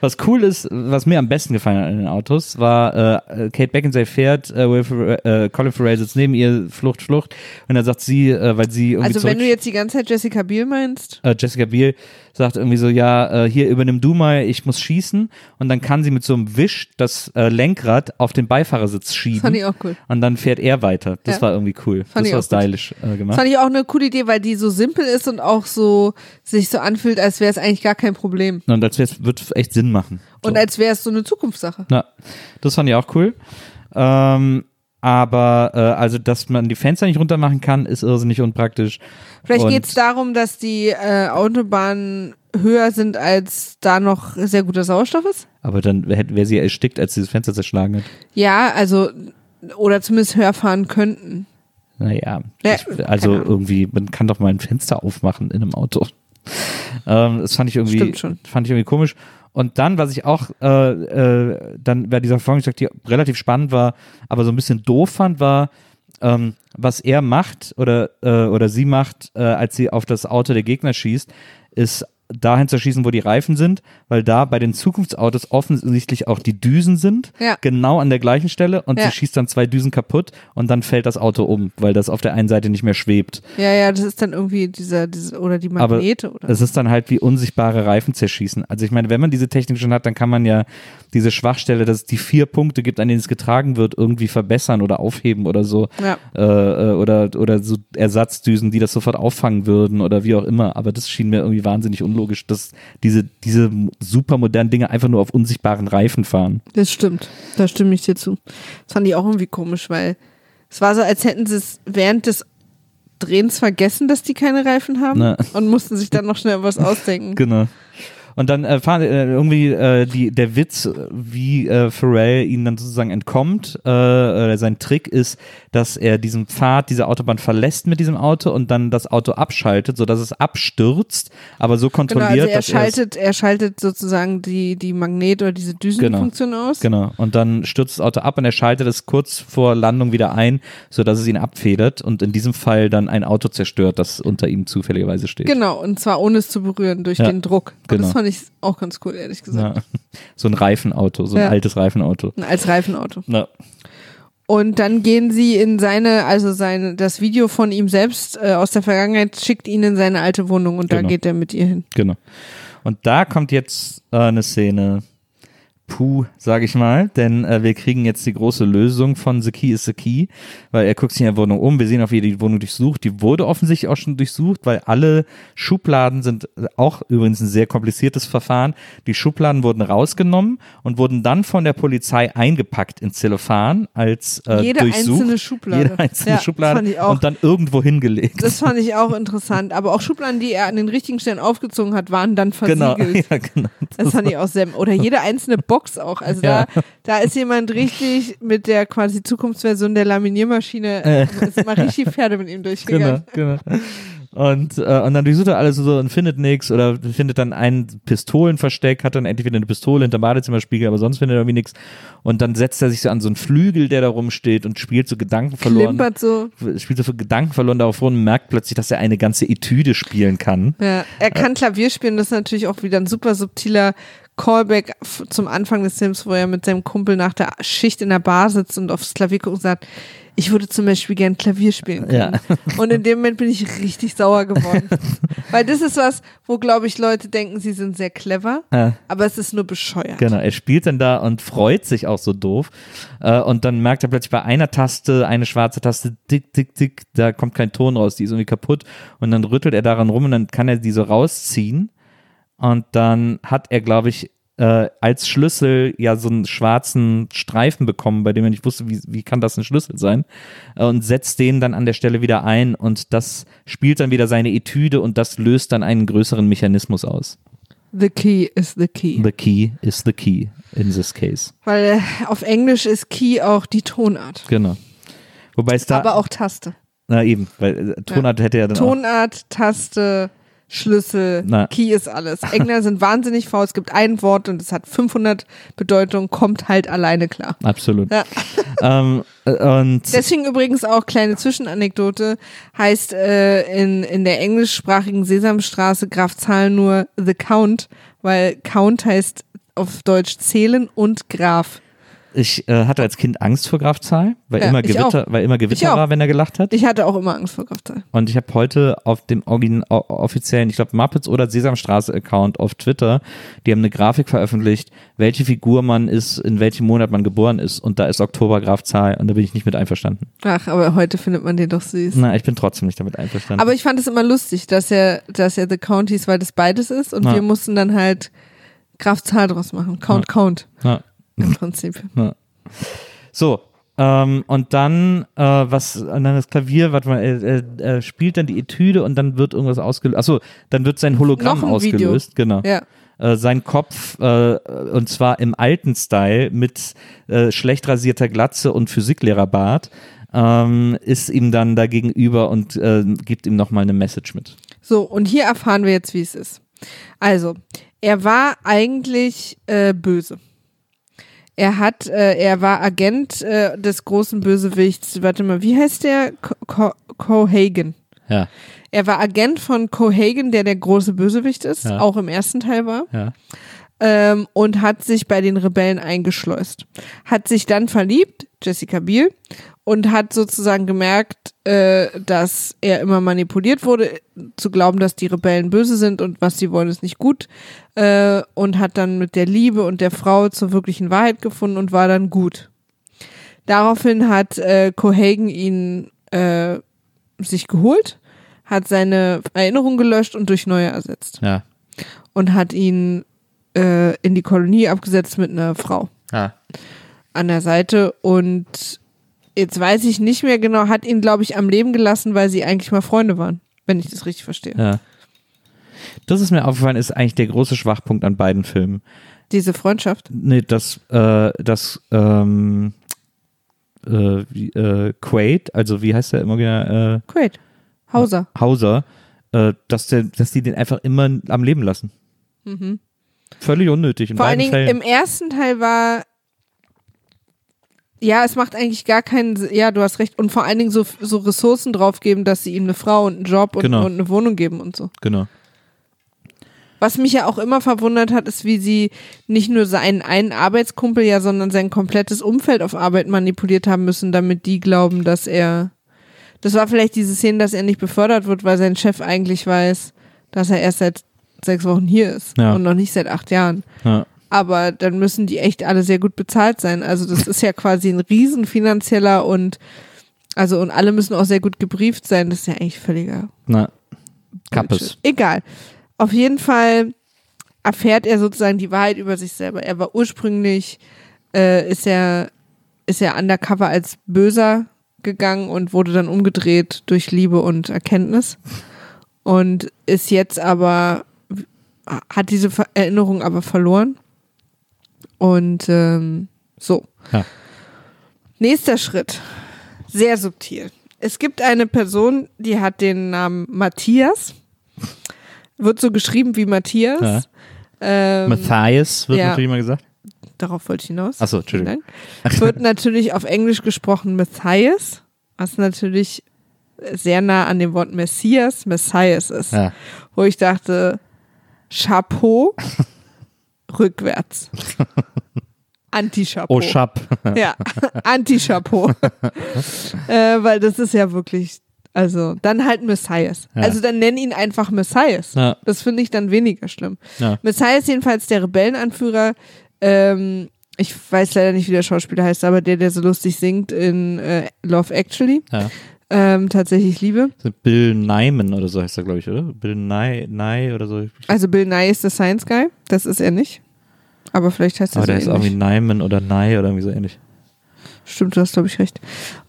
Was cool ist, was mir am besten gefallen hat an den Autos, war, äh, Kate Beckinsale fährt, äh, Will Ferrell, äh, Colin Farrell sitzt neben ihr, Flucht, Flucht, und dann sagt sie, äh, weil sie irgendwie Also wenn du jetzt die ganze Zeit Jessica Biel meinst, äh, Jessica Biel sagt irgendwie so, ja, äh, hier übernimm du mal, ich muss schießen, und dann kann sie mit so einem Wisch das äh, Lenkrad auf den Beifahrersitz schieben. fand ich auch cool. und dann fährt er weiter. Das Ja. war irgendwie cool. Fand das war stylisch äh, gemacht. Fand ich auch eine coole Idee, weil die so simpel ist und auch so sich so anfühlt, als wäre es eigentlich gar kein Problem. und als wär's, wird echt Sinn machen. Und So. als wäre es so eine Zukunftssache. Ja, das fand ich auch cool. Ähm, aber äh, also, dass man die Fenster nicht runter machen kann, ist irrsinnig unpraktisch. Vielleicht Und- geht es darum, dass die äh, Autobahnen höher sind, als da noch sehr guter Sauerstoff ist. Aber dann wäre wär sie erstickt, als sie das Fenster zerschlagen hat. Ja, also oder zumindest höher fahren könnten. Naja, Ja, ich, also irgendwie, man kann doch mal ein Fenster aufmachen in einem Auto. Ähm, das fand ich irgendwie, fand ich irgendwie komisch. Und dann, was ich auch äh, äh, dann bei dieser Erfahrung, die relativ spannend war, aber so ein bisschen doof fand, war, ähm, was er macht oder, äh, oder sie macht, äh, als sie auf das Auto der Gegner schießt, ist dahin zu schießen, wo die Reifen sind, weil da bei den Zukunftsautos offensichtlich auch die Düsen sind, Ja. genau an der gleichen Stelle und Ja. sie schießt dann zwei Düsen kaputt und dann fällt das Auto um, weil das auf der einen Seite nicht mehr schwebt. Ja, ja, das ist dann irgendwie dieser, diese, oder die Magnete oder. Es ist dann halt wie unsichtbare Reifen zerschießen. Also ich meine, wenn man diese Technik schon hat, dann kann man ja diese Schwachstelle, dass es die vier Punkte gibt, an denen es getragen wird, irgendwie verbessern oder aufheben oder so. Ja. Äh, äh, oder, oder so Ersatzdüsen, die das sofort auffangen würden oder wie auch immer. Aber das schien mir irgendwie wahnsinnig unlogisch, dass diese, diese super modernen Dinge einfach nur auf unsichtbaren Reifen fahren. Das stimmt. Da stimme ich dir zu. Das fand ich auch irgendwie komisch, weil es war so, als hätten sie es während des Drehens vergessen, dass die keine Reifen haben Na. und mussten sich dann noch schnell was ausdenken. Genau. Und dann äh, fahren äh, irgendwie äh, die, der Witz, äh, wie äh, Pharrell ihnen dann sozusagen entkommt. Äh, äh, sein Trick ist, dass er diesen Pfad, diese Autobahn verlässt mit diesem Auto und dann das Auto abschaltet, sodass es abstürzt, aber so Genau, kontrolliert, also er dass schaltet, er schaltet sozusagen die, die Magnet- oder diese Düsenfunktion aus. Genau. Und dann stürzt das Auto ab und er schaltet es kurz vor Landung wieder ein, sodass es ihn abfedert und in diesem Fall dann ein Auto zerstört, das unter ihm zufälligerweise steht. Genau, und zwar ohne es zu berühren, durch Ja, den Druck. Und genau. Fand ich auch ganz cool, ehrlich gesagt. Ja. So ein Reifenauto, so ein Ja. altes Reifenauto. Als Reifenauto. Ja. Und dann gehen sie in seine, also seine, das Video von ihm selbst äh, aus der Vergangenheit schickt ihn in seine alte Wohnung und da Genau. geht er mit ihr hin. Genau. Und da kommt jetzt äh, eine Szene, puh, sage ich mal, denn äh, wir kriegen jetzt die große Lösung von The Key is the Key, weil er guckt sich in der Wohnung um, wir sehen, auf wie er die Wohnung durchsucht, die wurde offensichtlich auch schon durchsucht, weil alle Schubladen sind äh, auch übrigens ein sehr kompliziertes Verfahren, die Schubladen wurden rausgenommen und wurden dann von der Polizei eingepackt in Zellophan als äh, Jede durchsucht. einzelne Schublade. Jede einzelne Ja, Schublade fand ich auch. und dann irgendwo hingelegt. Das fand ich auch interessant. Aber auch Schubladen, die er an den richtigen Stellen aufgezogen hat, waren dann genau, versiegelt. ja, genau. Das fand ich auch sehr. Oder jede einzelne Box auch. Also Ja. da, da ist jemand richtig mit der quasi Zukunftsversion der Laminiermaschine, Äh. ist mal richtig Pferde mit ihm durchgegangen. Genau, genau. Und, äh, und dann durchsucht er alles so und findet nichts oder findet dann ein Pistolenversteck, hat dann endlich wieder eine Pistole hinter dem Badezimmerspiegel, aber sonst findet er irgendwie nichts. Und dann setzt er sich so an so einen Flügel, der da rumsteht und spielt so Gedanken verloren. Klimpert so. Spielt so für Gedanken verloren darauf rum und merkt plötzlich, dass er eine ganze Etüde spielen kann. Ja, er kann Klavier spielen, das ist natürlich auch wieder ein super subtiler Callback zum Anfang des Films, wo er mit seinem Kumpel nach der Schicht in der Bar sitzt und aufs Klavier guckt und sagt, ich würde zum Beispiel gern Klavier spielen können. Ja. Und in dem Moment bin ich richtig sauer geworden. Weil das ist was, wo, glaube ich, Leute denken, sie sind sehr clever, Ja. aber es ist nur bescheuert. Genau, er spielt dann da und freut sich auch so doof. Äh, und dann merkt er plötzlich bei einer Taste, eine schwarze Taste, tick, tick, tick, da kommt kein Ton raus, die ist irgendwie kaputt. Und dann rüttelt er daran rum und dann kann er die so rausziehen. Und dann hat er, glaube ich, äh, als Schlüssel ja so einen schwarzen Streifen bekommen, bei dem er nicht wusste, wie, wie kann das ein Schlüssel sein. Äh, und setzt den dann an der Stelle wieder ein und das spielt dann wieder seine Etüde und das löst dann einen größeren Mechanismus aus. The key is the key. The key is the key in this case. Weil äh, auf Englisch ist Key auch die Tonart. Genau. Wobei es da. aber auch Taste. Na eben, weil äh, Tonart hätte ja dann auch. Tonart, Taste, Schlüssel, Na. Key ist alles. Engländer sind wahnsinnig faul. Es gibt ein Wort und es hat 500 Bedeutungen, kommt halt alleine klar. Absolut. Ja. Ähm, äh, und Deswegen übrigens auch kleine Zwischenanekdote, heißt äh, in, in der englischsprachigen Sesamstraße Graf Zahl nur The Count, weil Count heißt auf Deutsch zählen und Graf. Ich äh, hatte als Kind Angst vor Graf Zahl, weil Ja, immer Gewitter, weil immer Gewitter war, wenn er gelacht hat. Ich hatte auch immer Angst vor Graf Zahl. Und ich habe heute auf dem Origin offiziellen, ich glaube Muppets oder Sesamstraße-Account auf Twitter, die haben eine Grafik veröffentlicht, welche Figur man ist, in welchem Monat man geboren ist. Und da ist Oktober Graf Zahl und da bin ich nicht mit einverstanden. Ach, aber heute findet man den doch süß. Na, ich bin trotzdem nicht damit einverstanden. Aber ich fand es immer lustig, dass er, dass er The Count hieß, weil das beides ist und Ja. wir mussten dann halt Graf Zahl draus machen. Count, Count ja. Im Prinzip. Ja. So, ähm, und dann, äh, was, und dann das Klavier, warte mal, er, er spielt dann die Etüde und dann wird irgendwas ausgelöst. Achso, dann wird sein Hologramm ein Video. ausgelöst, genau. Ja. Äh, sein Kopf, äh, und zwar im alten Style mit äh, schlecht rasierter Glatze und Physiklehrerbart, ähm, ist ihm dann da gegenüber und äh, gibt ihm nochmal eine Message mit. So, und hier erfahren wir jetzt, wie es ist. Also, er war eigentlich äh, böse. Er hat, äh, er war Agent äh, des großen Bösewichts. Warte mal, wie heißt der? Co- Co- Cohagen. Ja, Er war Agent von Cohagen, der der große Bösewicht ist, Ja. auch im ersten Teil war. ja. ähm, und hat sich bei den Rebellen eingeschleust. Hat sich dann verliebt, Jessica Biel, und hat sozusagen gemerkt, äh, dass er immer manipuliert wurde, zu glauben, dass die Rebellen böse sind und was sie wollen ist nicht gut. Äh, und hat dann mit der Liebe und der Frau zur wirklichen Wahrheit gefunden und war dann gut. Daraufhin hat äh, Cohagen ihn äh, sich geholt, hat seine Erinnerung gelöscht und durch neue ersetzt Ja. und hat ihn äh, in die Kolonie abgesetzt mit einer Frau Ja. An der Seite und jetzt weiß ich nicht mehr genau, hat ihn glaube ich am Leben gelassen, weil sie eigentlich mal Freunde waren, wenn ich das richtig verstehe. ja. Das ist mir aufgefallen, ist eigentlich der große Schwachpunkt an beiden Filmen. Diese Freundschaft. Nee, das, äh, das, ähm, äh, wie, äh, Quaid, also wie heißt der immer äh, Great. Hauser. Hauser, äh, dass, der, dass die den einfach immer am Leben lassen. Völlig unnötig. In Mhm. Vor allen Dingen Fällen. im ersten Teil war ja, es macht eigentlich gar keinen, ja, du hast recht. Und vor allen Dingen so, so Ressourcen draufgeben, dass sie ihm eine Frau und einen Job und, Genau. und eine Wohnung geben und so. genau. Was mich ja auch immer verwundert hat, ist, wie sie nicht nur seinen einen Arbeitskumpel ja, sondern sein komplettes Umfeld auf Arbeit manipuliert haben müssen, damit die glauben, dass er. Das war vielleicht diese Szene, dass er nicht befördert wird, weil sein Chef eigentlich weiß, dass er erst seit sechs Wochen hier ist Ja. und noch nicht seit acht Jahren. Ja. Aber dann müssen die echt alle sehr gut bezahlt sein. Also das ist ja quasi ein riesen finanzieller und also und alle müssen auch sehr gut gebrieft sein. Das ist ja eigentlich völliger Na. Kappes. Egal. Auf jeden Fall erfährt er sozusagen die Wahrheit über sich selber. Er war ursprünglich, äh, ist er, ist er undercover als Böser gegangen und wurde dann umgedreht durch Liebe und Erkenntnis. Und ist jetzt aber, hat diese Erinnerung aber verloren. Und ähm, so. Ja. Nächster Schritt. Sehr subtil. Es gibt eine Person, die hat den Namen Matthias. Wird so geschrieben wie Matthias. Ja. Ähm, Matthias wird ja. natürlich mal gesagt. darauf wollte ich hinaus. Achso, Entschuldigung. Dank. Wird natürlich auf Englisch gesprochen Matthias, was natürlich sehr nah an dem Wort Messias, Messias ist. Ja. Wo ich dachte, Chapeau rückwärts. Anti-Chapeau. Oh, Schap. Ja, Anti-Chapeau. äh, weil das ist ja wirklich, also dann halt Messias. Ja. Also dann nenn ihn einfach Messias. Ja. Das finde ich dann weniger schlimm. Ja. Messias jedenfalls der Rebellenanführer. Ähm, ich weiß leider nicht, wie der Schauspieler heißt, aber der, der so lustig singt in äh, Love Actually. Ja. Ähm, tatsächlich Liebe. Bill Nyman oder so heißt er, glaube ich, oder? Bill Nye, Nye oder so. Also Bill Nye ist der Science Guy. Das ist er nicht. Aber vielleicht heißt er Aber so der ist ähnlich. irgendwie Nyman oder Nye oder irgendwie so ähnlich. Stimmt, du hast, glaube ich, recht.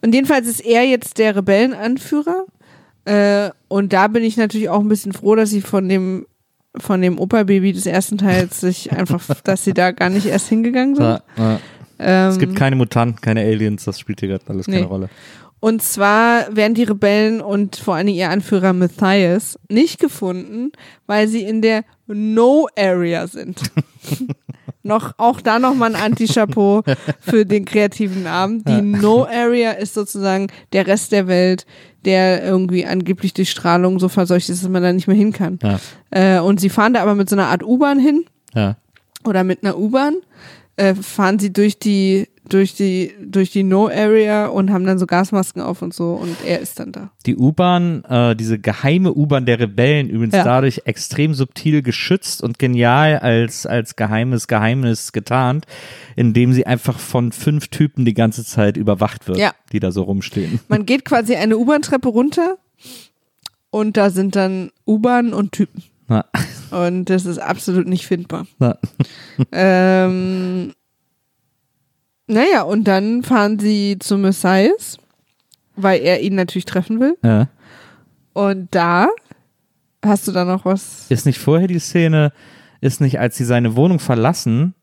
Und jedenfalls ist er jetzt der Rebellenanführer. Äh, und da bin ich natürlich auch ein bisschen froh, dass sie von dem von dem Opa-Baby des ersten Teils sich einfach, dass sie da gar nicht erst hingegangen sind. Ja, ja. Ähm, Es gibt keine Mutanten, keine Aliens, das spielt hier gerade alles keine Nee. Rolle. Und zwar werden die Rebellen und vor allem ihr Anführer Matthias nicht gefunden, weil sie in der No-Area sind. noch, auch da nochmal ein Anti-Chapeau für den kreativen Namen. Die No-Area ist sozusagen der Rest der Welt, der irgendwie angeblich durch Strahlung so verseucht ist, dass man da nicht mehr hin kann. Ja, Äh, und sie fahren da aber mit so einer Art U-Bahn hin ja. oder mit einer U-Bahn, äh, fahren sie durch die durch die durch die No-Area und haben dann so Gasmasken auf und so und er ist dann da. Die U-Bahn, äh, diese geheime U-Bahn der Rebellen, übrigens Ja. dadurch extrem subtil geschützt und genial als, als geheimes Geheimnis getarnt, indem sie einfach von fünf Typen die ganze Zeit überwacht wird, Ja. die da so rumstehen. Man geht quasi eine U-Bahn-Treppe runter und da sind dann U-Bahnen und Typen Na, und das ist absolut nicht findbar. Ähm, naja, und dann fahren sie zu Messias, weil er ihn natürlich treffen will. ja. Und da hast du da noch was? Ist nicht vorher die Szene, ist nicht, als sie seine Wohnung verlassen,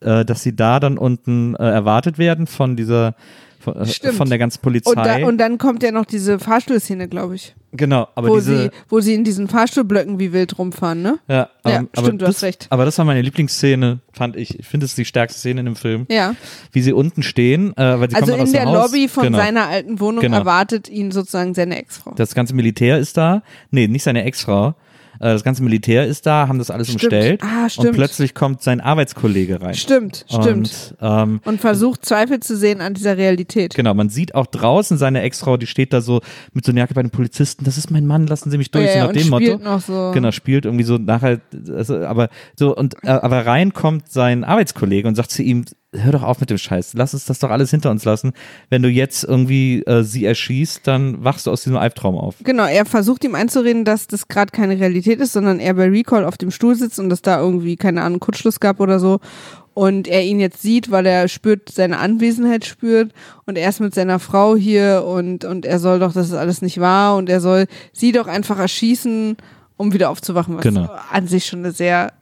äh, dass sie da dann unten äh, erwartet werden von dieser, von, äh, von der ganzen Polizei. Und, da, und dann kommt ja noch diese Fahrstuhlszene, glaube ich. genau, aber wo, diese, sie, wo sie in diesen Fahrstuhlblöcken wie wild rumfahren, ne? Ja, Ja, ähm, aber stimmt, du das, hast recht. Aber das war meine Lieblingsszene, fand ich. Ich finde, es die stärkste Szene in dem Film. Ja. Wie sie unten stehen, äh, weil sie Also in der. Lobby von genau. seiner alten Wohnung Genau. erwartet ihn sozusagen seine Ex-Frau. Das ganze Militär ist da. Nee, nicht seine Ex-Frau. Äh, das ganze Militär ist da, haben das alles Stimmt. umstellt. Ah, stimmt. Und plötzlich kommt sein Arbeitskollege rein. Stimmt, stimmt. Und, ähm, Und versucht Zweifel zu sehen an dieser Realität. Genau, man sieht auch draußen seine Ex-Frau, die steht da so mit so einer Jacke bei den Polizisten. Das ist mein Mann, lassen Sie mich durch, Ja, so nach und dem spielt Motto. noch so. Genau, spielt irgendwie so nachher, also, aber so und äh, aber rein kommt sein Arbeitskollege und sagt zu ihm, hör doch auf mit dem Scheiß, lass uns das doch alles hinter uns lassen. Wenn du jetzt irgendwie äh, sie erschießt, dann wachst du aus diesem Albtraum auf. Genau, er versucht ihm einzureden, dass das gerade keine Realität ist, sondern er bei Recall auf dem Stuhl sitzt und es da irgendwie, keine Ahnung, Kurzschluss gab oder so. Und er ihn jetzt sieht, weil er spürt, seine Anwesenheit spürt und er ist mit seiner Frau hier und, und er soll doch, das ist alles nicht wahr und er soll sie doch einfach erschießen, um wieder aufzuwachen, was Genau. an sich schon eine sehr,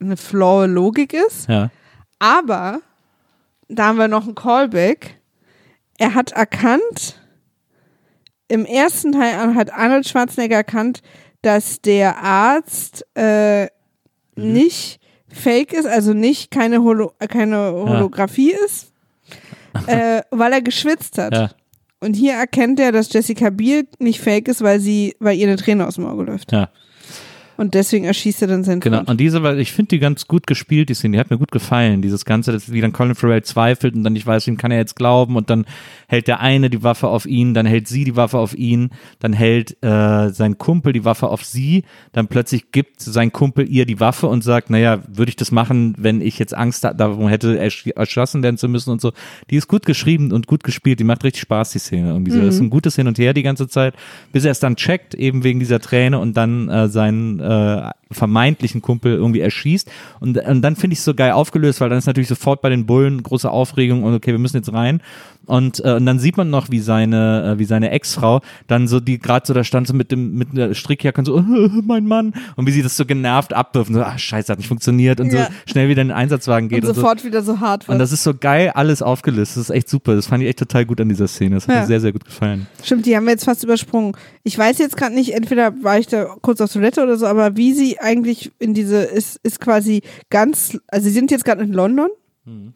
eine flaue Logik ist. Ja. Aber da haben wir noch einen Callback. Er hat erkannt, im ersten Teil hat Arnold Schwarzenegger erkannt, dass der Arzt äh, nicht fake ist, also nicht keine, Holo keine Holographie ist, äh, weil er geschwitzt hat. Ja, Und hier erkennt er, dass Jessica Biel nicht fake ist, weil sie, weil ihr eine Träne aus dem Auge läuft. ja. Und deswegen erschießt er dann seinen Genau, Freund. und diese, weil ich finde die ganz gut gespielt, die Szene, die hat mir gut gefallen. Dieses Ganze, dass wie dann Colin Farrell zweifelt und dann nicht weiß, wem kann er jetzt glauben und dann hält der eine die Waffe auf ihn, dann hält sie die Waffe auf ihn, dann hält äh, sein Kumpel die Waffe auf sie, dann plötzlich gibt sein Kumpel ihr die Waffe und sagt, naja, würde ich das machen, wenn ich jetzt Angst da- darum hätte, ersch erschossen werden zu müssen und so. Die ist gut geschrieben und gut gespielt, die macht richtig Spaß, die Szene. Irgendwie so. Das ist ein gutes Hin und Her die ganze Zeit, bis er es dann checkt, eben wegen dieser Träne und dann äh, seinen äh, vermeintlichen Kumpel irgendwie erschießt. Und, und dann finde ich es so geil aufgelöst, weil dann ist natürlich sofort bei den Bullen große Aufregung und okay, wir müssen jetzt rein. Und, äh, und dann sieht man noch, wie seine, äh, wie seine Ex-Frau dann so, die gerade so da stand so mit dem, mit einer Strickjacke und so, mein Mann. Und wie sie das so genervt abwirft und so, ach scheiße, hat nicht funktioniert und Ja. so schnell wieder in den Einsatzwagen geht und und, so. sofort wieder so hart Und wird. das ist so geil alles aufgelistet. Das ist echt super. Das fand ich echt total gut an dieser Szene. Das hat Ja. mir sehr, sehr gut gefallen. Stimmt, die haben wir jetzt fast übersprungen. Ich weiß jetzt gerade nicht, entweder war ich da kurz auf Toilette oder so, aber wie sie eigentlich in diese, ist, ist quasi ganz, also sie sind jetzt gerade in London. Mhm.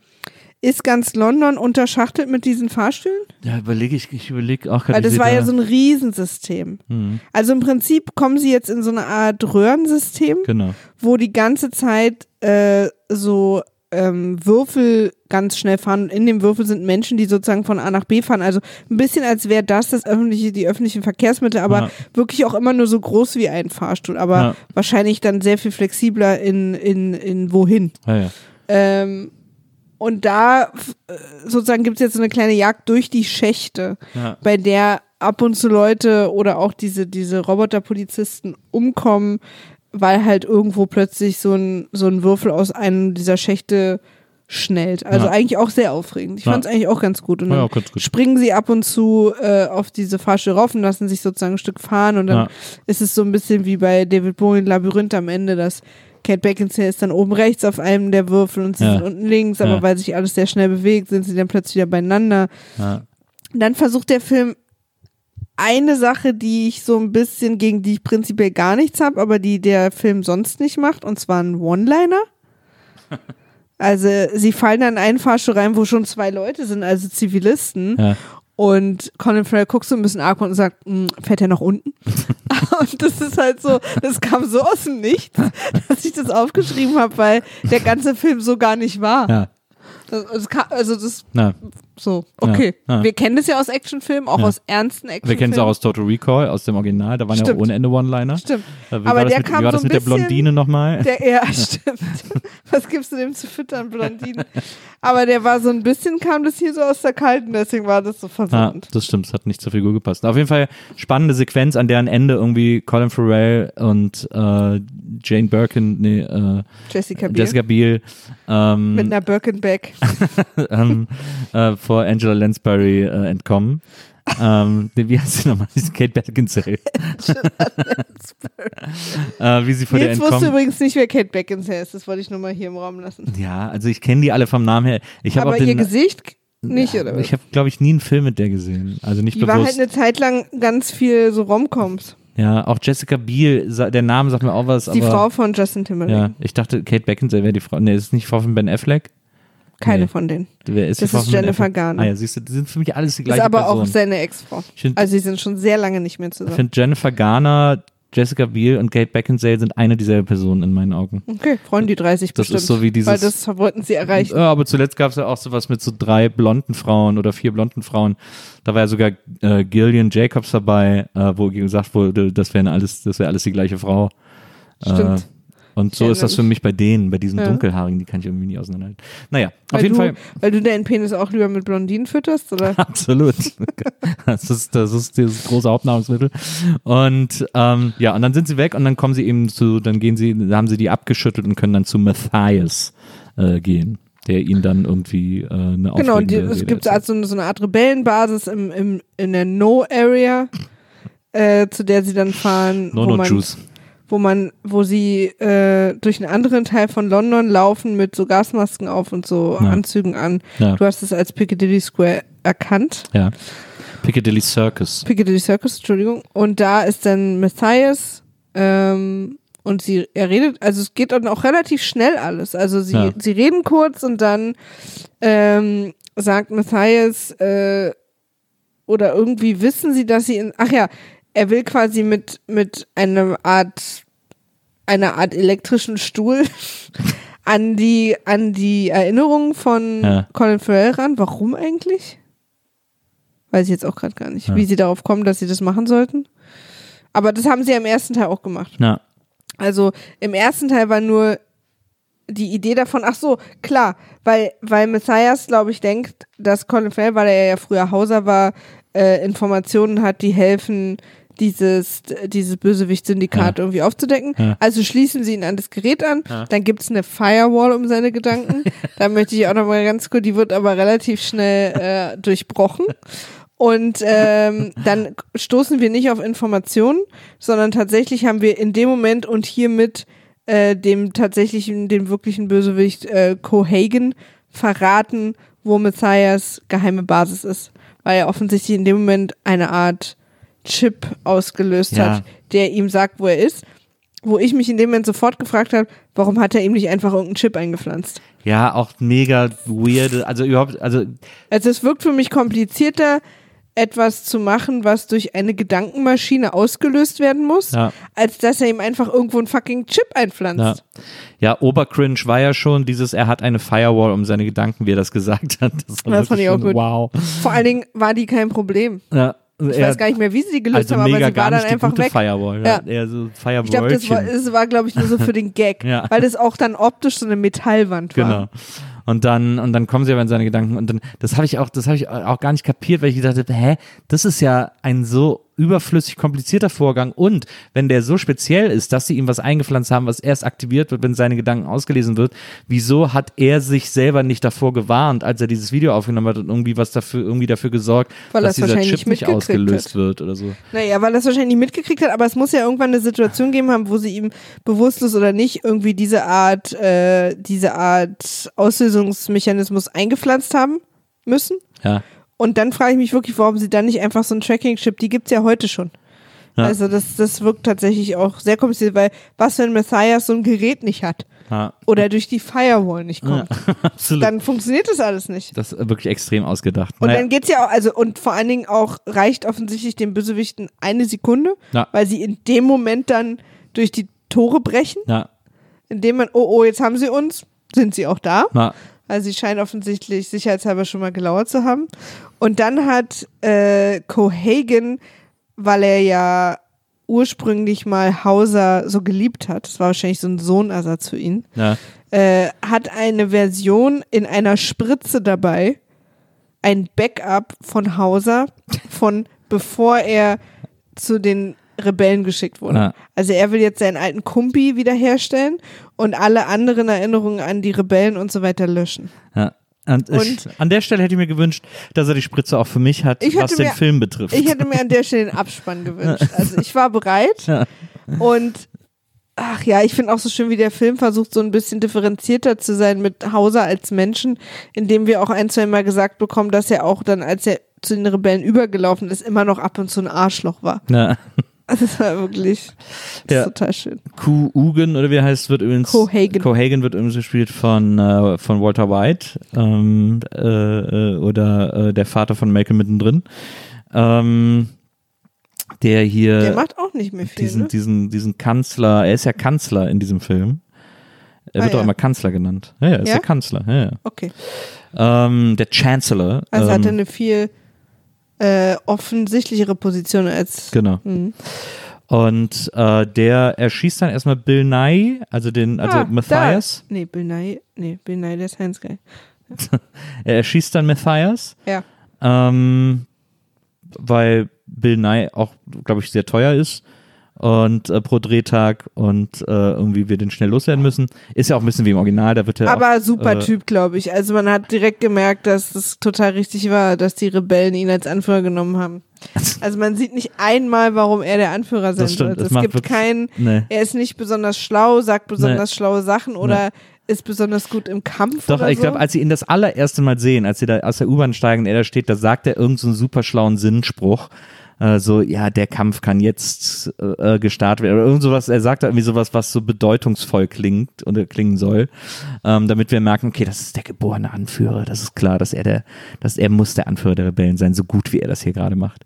Ist ganz London unterschachtelt mit diesen Fahrstühlen? Ja, überlege ich, ich überlege auch Weil gerade. das war ja so ein Riesensystem. Mhm. Also im Prinzip kommen sie jetzt in so eine Art Röhrensystem, Genau. wo die ganze Zeit äh, so ähm, Würfel ganz schnell fahren. Und in dem Würfel sind Menschen, die sozusagen von A nach B fahren. Also ein bisschen als wäre das das öffentliche, die öffentlichen Verkehrsmittel, aber Ja. wirklich auch immer nur so groß wie ein Fahrstuhl. Aber Ja. wahrscheinlich dann sehr viel flexibler in, in, in wohin. Ja. Ähm, und da äh, sozusagen gibt es jetzt so eine kleine Jagd durch die Schächte, bei der ab und zu Leute oder auch diese, diese Roboterpolizisten umkommen, weil halt irgendwo plötzlich so ein, so ein Würfel aus einem dieser Schächte schnellt. Also Ja. eigentlich auch sehr aufregend. Ich Ja. fand es eigentlich auch ganz gut. Und dann ja gut. springen sie ab und zu äh, auf diese Fahrstuhl rauf und lassen sich sozusagen ein Stück fahren und dann ist es so ein bisschen wie bei David Bowie in Labyrinth am Ende, dass Kate Beckinsale ist dann oben rechts auf einem der Würfel und sie sind unten links, aber weil sich alles sehr schnell bewegt, sind sie dann plötzlich wieder beieinander. Dann versucht der Film eine Sache, die ich so ein bisschen, gegen die ich prinzipiell gar nichts habe, aber die der Film sonst nicht macht, und zwar ein One-Liner. Also sie fallen dann in einen Fahrstuhl rein, wo schon zwei Leute sind, also Zivilisten. Ja. Und Colin Farrell guckt so ein bisschen arg und sagt, "Hm, fährt er nach unten? und das ist halt so, das kam so aus dem Nichts, dass ich das aufgeschrieben habe, weil der ganze Film so gar nicht war. Ja. Das, das kam, also das Na, so, okay. Ja, ja. Wir kennen das ja aus Actionfilmen, auch Ja. aus ernsten wir Actionfilmen. kennen es auch aus Total Recall, aus dem Original. Da waren ja Stimmt. auch ohne Ende One-Liner. Stimmt. Wie Aber der mit, kam wie war so das ein mit der Blondine nochmal? Der, ja, stimmt. Was gibst du dem zu füttern, Blondine? Aber der war so ein bisschen, kam das hier so aus der Kalten, deswegen war das so Ja, verwirrend. das stimmt, es hat nicht zur Figur gepasst. Auf jeden Fall spannende Sequenz, an deren Ende irgendwie Colin Farrell und äh, Jane Birkin, nee, äh, Jessica Biel. Jessica Biel ähm, mit einer Birkenback. ähm, äh, vor Angela Lansbury äh, entkommen. ähm, wie heißt sie nochmal? Kate Beckinsale. äh, wie sie der Jetzt wusste übrigens nicht, wer Kate Beckinsale ist. Das wollte ich nur mal hier im Raum lassen. Ja, also ich kenne die alle vom Namen her. Ich Aber ihr Gesicht nicht, oder was? Ich habe, glaube ich, nie einen Film mit der gesehen. Also nicht Die war bewusst. halt eine Zeit lang ganz viel so Romcoms. ja, auch Jessica Biel, der Name sagt mir auch was. Die Frau von Justin Timberlake. Ja, ich dachte, Kate Beckinsale wäre die Frau. Nee, ist nicht Frau von Ben Affleck. Keine Nee. von denen. Wer ist Das ist Jennifer? Garner. Ah ja, siehst du, die sind für mich alles die gleiche Ist aber Person. auch seine Ex-Frau. ich finde, Also sie sind schon sehr lange nicht mehr ich zusammen. find Jennifer Garner, Jessica Biel und Kate Beckinsale sind eine dieselbe Person in meinen Augen. Okay, freuen die 30 Das bestimmt. ist so wie dieses- Weil das wollten sie erreichen. Ja, aber zuletzt gab es ja auch sowas mit so drei blonden Frauen oder vier blonden Frauen. Da war ja sogar äh, Gillian Jacobs dabei, äh, wo gesagt wurde, das wäre alles, das wäre alles die gleiche Frau. Stimmt. Äh, und so Ich ist das für mich bei denen, bei diesen Ja. Dunkelhaarigen, die kann ich irgendwie nie auseinanderhalten. Naja, auf weil jeden du, Fall. Weil du deinen Penis auch lieber mit Blondinen fütterst, oder? Absolut. Das ist, das ist das große Hauptnahrungsmittel. Und ähm, ja, und dann sind sie weg und dann kommen sie eben zu, dann gehen sie, haben sie die abgeschüttelt und können dann zu Matthias äh, gehen, der ihnen dann irgendwie äh, eine Genau, und die, es gibt also so eine Art Rebellenbasis im, im, in der No-Area, äh, zu der sie dann fahren, No wo, No man, Juice. Wo man, wo sie äh, durch einen anderen Teil von London laufen mit so Gasmasken auf und so Ja. Anzügen an. Ja. Du hast es als Piccadilly Square erkannt. Ja. Piccadilly Circus. Piccadilly Circus, Entschuldigung. Und da ist dann Matthias ähm, und sie, er redet, also es geht dann auch relativ schnell alles. Also sie, Ja. sie reden kurz und dann ähm, sagt Matthias, äh, oder irgendwie wissen sie, dass sie in, ach ja, er will quasi mit, mit einer Art, einer Art elektrischen Stuhl an die, an die Erinnerungen von Ja. Colin Farrell ran. Warum eigentlich? Weiß ich jetzt auch gerade gar nicht, Ja. wie sie darauf kommen, dass sie das machen sollten. Aber das haben sie ja im ersten Teil auch gemacht. Ja. Also im ersten Teil war nur die Idee davon, ach so, klar, weil, weil Messias, glaube ich, denkt, dass Colin Farrell, weil er ja früher Hauser war, äh, Informationen hat, die helfen, dieses, dieses Bösewicht-Syndikat Ja. irgendwie aufzudecken. Ja. Also schließen sie ihn an das Gerät an, Ja. dann gibt's eine Firewall um seine Gedanken. da möchte ich auch nochmal ganz kurz, die wird aber relativ schnell äh, durchbrochen. Und ähm, dann stoßen wir nicht auf Informationen, sondern tatsächlich haben wir in dem Moment und hiermit äh, dem tatsächlichen, dem wirklichen Bösewicht äh, Cohagen verraten, wo Messias geheime Basis ist. Weil er offensichtlich in dem Moment eine Art Chip ausgelöst Ja. hat, der ihm sagt, wo er ist. Wo ich mich in dem Moment sofort gefragt habe, warum hat er ihm nicht einfach irgendeinen Chip eingepflanzt? Ja, auch mega weird. Also überhaupt, also Also es wirkt für mich komplizierter, etwas zu machen, was durch eine Gedankenmaschine ausgelöst werden muss, Ja. als dass er ihm einfach irgendwo einen fucking Chip einpflanzt. Ja. Ja, Obercringe war ja schon dieses, er hat eine Firewall um seine Gedanken, wie er das gesagt hat. Das, war Das fand ich auch gut. Wow. Vor allen Dingen war die kein Problem. Ja, Ich weiß gar nicht mehr, wie sie die gelöst also haben, aber sie war dann einfach weg. Firewall. Ja. Ja. Eher so Ich glaube, das war, es war, glaube ich, nur so für den Gag, Ja. weil das auch dann optisch so eine Metallwand war. Genau. Und dann, und dann kommen sie aber in seine Gedanken und dann, das habe ich auch, das habe ich auch gar nicht kapiert, weil ich gedacht habe, hä, das ist ja ein so überflüssig komplizierter Vorgang und wenn der so speziell ist, dass sie ihm was eingepflanzt haben, was erst aktiviert wird, wenn seine Gedanken ausgelesen wird, wieso hat er sich selber nicht davor gewarnt, als er dieses Video aufgenommen hat und irgendwie was dafür, irgendwie dafür gesorgt, Weil dass er es dieser wahrscheinlich Chip nicht ausgelöst hat. wird oder so. Naja, weil er es wahrscheinlich nicht mitgekriegt hat, aber es muss ja irgendwann eine Situation geben haben, wo sie ihm bewusstlos oder nicht irgendwie diese Art, äh, diese Art Auslösungsmechanismus eingepflanzt haben müssen. Ja. Und dann frage ich mich wirklich, warum sie dann nicht einfach so ein Tracking-Chip, die gibt's ja heute schon. Ja. Also das, das wirkt tatsächlich auch sehr kompliziert, weil was, wenn Matthias so ein Gerät nicht hat ja. oder durch die Firewall nicht kommt, Absolut. dann funktioniert das alles nicht. das ist wirklich extrem ausgedacht. Und Naja, dann geht's ja auch, also und vor allen Dingen auch reicht offensichtlich den Bösewichten eine Sekunde, Ja. weil sie in dem Moment dann durch die Tore brechen, ja, indem man, oh oh, jetzt haben sie uns, sind sie auch da. ja, Also sie scheinen offensichtlich sicherheitshalber schon mal gelauert zu haben. Und dann hat äh, Cohagen, weil er ja ursprünglich mal Hauser so geliebt hat, das war wahrscheinlich so ein Sohnersatz für ihn, ja. äh, hat eine Version in einer Spritze dabei, ein Backup von Hauser, von bevor er zu den Rebellen geschickt wurde. Ja. Also er will jetzt seinen alten Kumpi wiederherstellen und alle anderen Erinnerungen an die Rebellen und so weiter löschen. ja. Und, ich, Und- an der Stelle hätte ich mir gewünscht, dass er die Spritze auch für mich hat, was den mir- Film betrifft. Ich hätte mir an der Stelle den Abspann gewünscht. Also ich war bereit Ja. und ach ja, ich finde auch so schön, wie der Film versucht, so ein bisschen differenzierter zu sein mit Hauser als Menschen, indem wir auch ein, zwei Mal gesagt bekommen, dass er auch dann, als er zu den Rebellen übergelaufen ist, immer noch ab und zu ein Arschloch war. ja. Also das war wirklich das Ja. ist total schön. Q Ugen oder wie heißt, wird übrigens Cohagen. Cohagen wird übrigens gespielt von äh, von Walter White ähm, äh, äh, oder äh, der Vater von Malcolm mittendrin, ähm, der hier Der macht auch nicht mehr viel, diesen ne? diesen diesen Kanzler, er ist ja Kanzler in diesem Film. Er Ah, wird doch ja. immer Kanzler genannt. Ja, ja, ist Ja? der Kanzler. Ja, ja. Okay. Ähm, der Chancellor. Also ähm, hat er eine viel äh, offensichtlichere Position als Genau. Mhm. Und äh, der erschießt dann erstmal Bill Nye, also den, also Ah, Matthias. Da. Nee, Bill Nye, nee, Bill Nye, der ist Science Guy. Er erschießt dann Matthias. Ja. ähm, weil Bill Nye auch, glaube ich, sehr teuer ist und äh, pro Drehtag und äh, irgendwie wir den schnell loswerden müssen. Ist ja auch ein bisschen wie im Original, da wird er Aber auch, super äh, Typ, glaube ich. Also man hat direkt gemerkt, dass es total richtig war, dass die Rebellen ihn als Anführer genommen haben. Also man sieht nicht einmal, warum er der Anführer sein stimmt, das Es gibt keinen, Nee. er ist nicht besonders schlau, sagt besonders schlaue Sachen oder ist besonders gut im Kampf Doch, ich so. glaube, als sie ihn das allererste Mal sehen, als sie da aus der U-Bahn steigen und er da steht, da sagt er irgendeinen so einen super schlauen Sinnspruch. Äh, so, ja, der Kampf kann jetzt äh, gestartet werden. Oder irgend sowas, er sagt da irgendwie sowas, was so bedeutungsvoll klingt oder klingen soll. Ähm, damit wir merken, okay, das ist der geborene Anführer. Das ist klar, dass er der, dass er muss der Anführer der Rebellen sein, so gut wie er das hier gerade macht.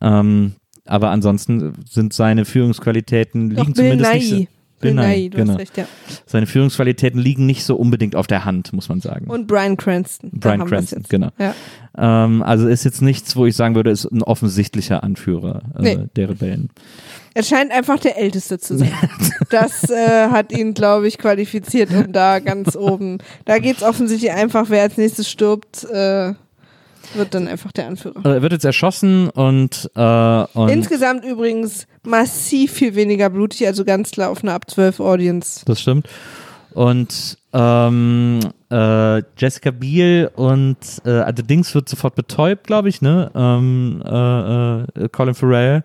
Ähm, aber ansonsten sind seine Führungsqualitäten Doch, liegen Bill zumindest nicht so. Nye, du genau. hast recht, ja. Seine Führungsqualitäten liegen nicht so unbedingt auf der Hand, muss man sagen. Und Brian Cranston. Wir's Cranston, genau. Ja. Ähm, also ist jetzt nichts, wo ich sagen würde, ist ein offensichtlicher Anführer äh, Nee. der Rebellen. Er scheint einfach der Älteste zu sein. Das äh, hat ihn, glaube ich, qualifiziert, um da ganz oben. Da geht's offensichtlich einfach, wer als nächstes stirbt, äh, wird dann einfach der Anführer. Er wird jetzt erschossen und, äh, und Insgesamt übrigens massiv viel weniger blutig, also ganz klar auf eine ab 12 Audience. das stimmt. Und ähm, äh, Jessica Biel und äh, also Dings wird sofort betäubt, glaube ich, ne? Ähm, äh, äh, Colin Farrell.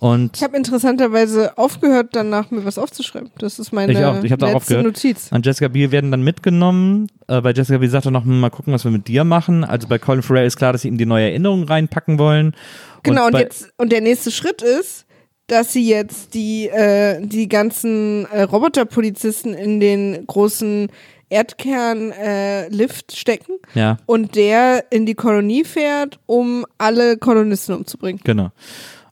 Und Ich habe interessanterweise aufgehört, danach mir was aufzuschreiben. Das ist meine Ich auch. Ich letzte aufgehört. Notiz. an Jessica Biel werden dann mitgenommen. Äh, bei Jessica Biel sagt er noch, hm, mal gucken, was wir mit dir machen. Also bei Colin Farrell ist klar, dass sie ihm die neue Erinnerung reinpacken wollen. Genau, und, bei- jetzt, und der nächste Schritt ist, dass sie jetzt die, äh, die ganzen äh, Roboterpolizisten in den großen Erdkern-Lift stecken Ja. und der in die Kolonie fährt, um alle Kolonisten umzubringen. Genau.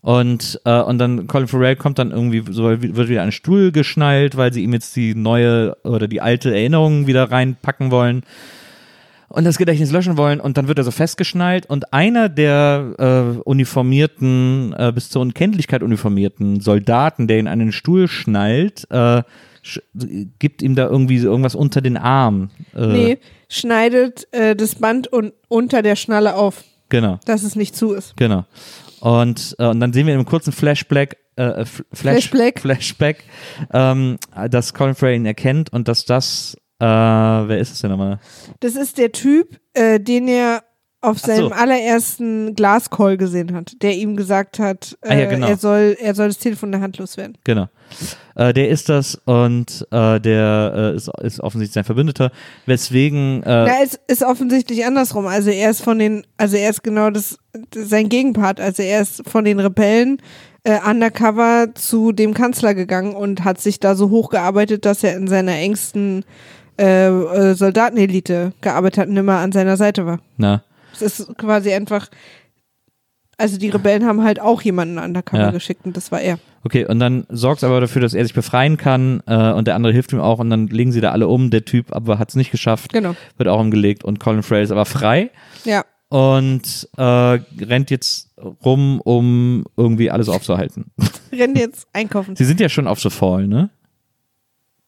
Und, äh, und dann Colin Farrell kommt dann irgendwie, so wird wieder an einen Stuhl geschnallt, weil sie ihm jetzt die neue oder die alte Erinnerung wieder reinpacken wollen und das Gedächtnis löschen wollen und dann wird er so festgeschnallt und einer der äh, uniformierten, äh, bis zur Unkenntlichkeit uniformierten Soldaten, der ihn an den Stuhl schnallt, äh, sch gibt ihm da irgendwie so irgendwas unter den Arm. Äh, Nee, schneidet äh, das Band un unter der Schnalle auf, Genau. dass es nicht zu ist. Genau. Und, äh, und dann sehen wir in einem kurzen Flashback, äh, F- Flash, Flashback. Flashback ähm, dass Colin Farrell ihn erkennt und dass das, äh, wer ist es denn nochmal? Das ist der Typ, äh, den er auf seinem so. allerersten Glascall gesehen hat, der ihm gesagt hat, äh, Ah, ja, genau. er, soll, er soll das Telefon in der Hand loswerden. Genau. Äh, der ist das und äh, der äh, ist, ist offensichtlich sein Verbündeter, weswegen äh, Na, es ist offensichtlich andersrum. Also er ist von den, also er ist genau das, das sein Gegenpart. Also er ist von den Rebellen äh, undercover zu dem Kanzler gegangen und hat sich da so hochgearbeitet, dass er in seiner engsten äh, äh, Soldatenelite gearbeitet hat und immer an seiner Seite war. na, Es ist quasi einfach, also die Rebellen haben halt auch jemanden undercover Ja. geschickt und das war er. okay, und dann sorgt es aber dafür, dass er sich befreien kann äh, und der andere hilft ihm auch und dann legen sie da alle um. Der Typ aber hat es nicht geschafft, Genau. wird auch umgelegt und Colin Farrell ist aber frei Ja. und äh, rennt jetzt rum, um irgendwie alles aufzuhalten. Rennt jetzt einkaufen. Sie sind ja schon auf The Fall, ne?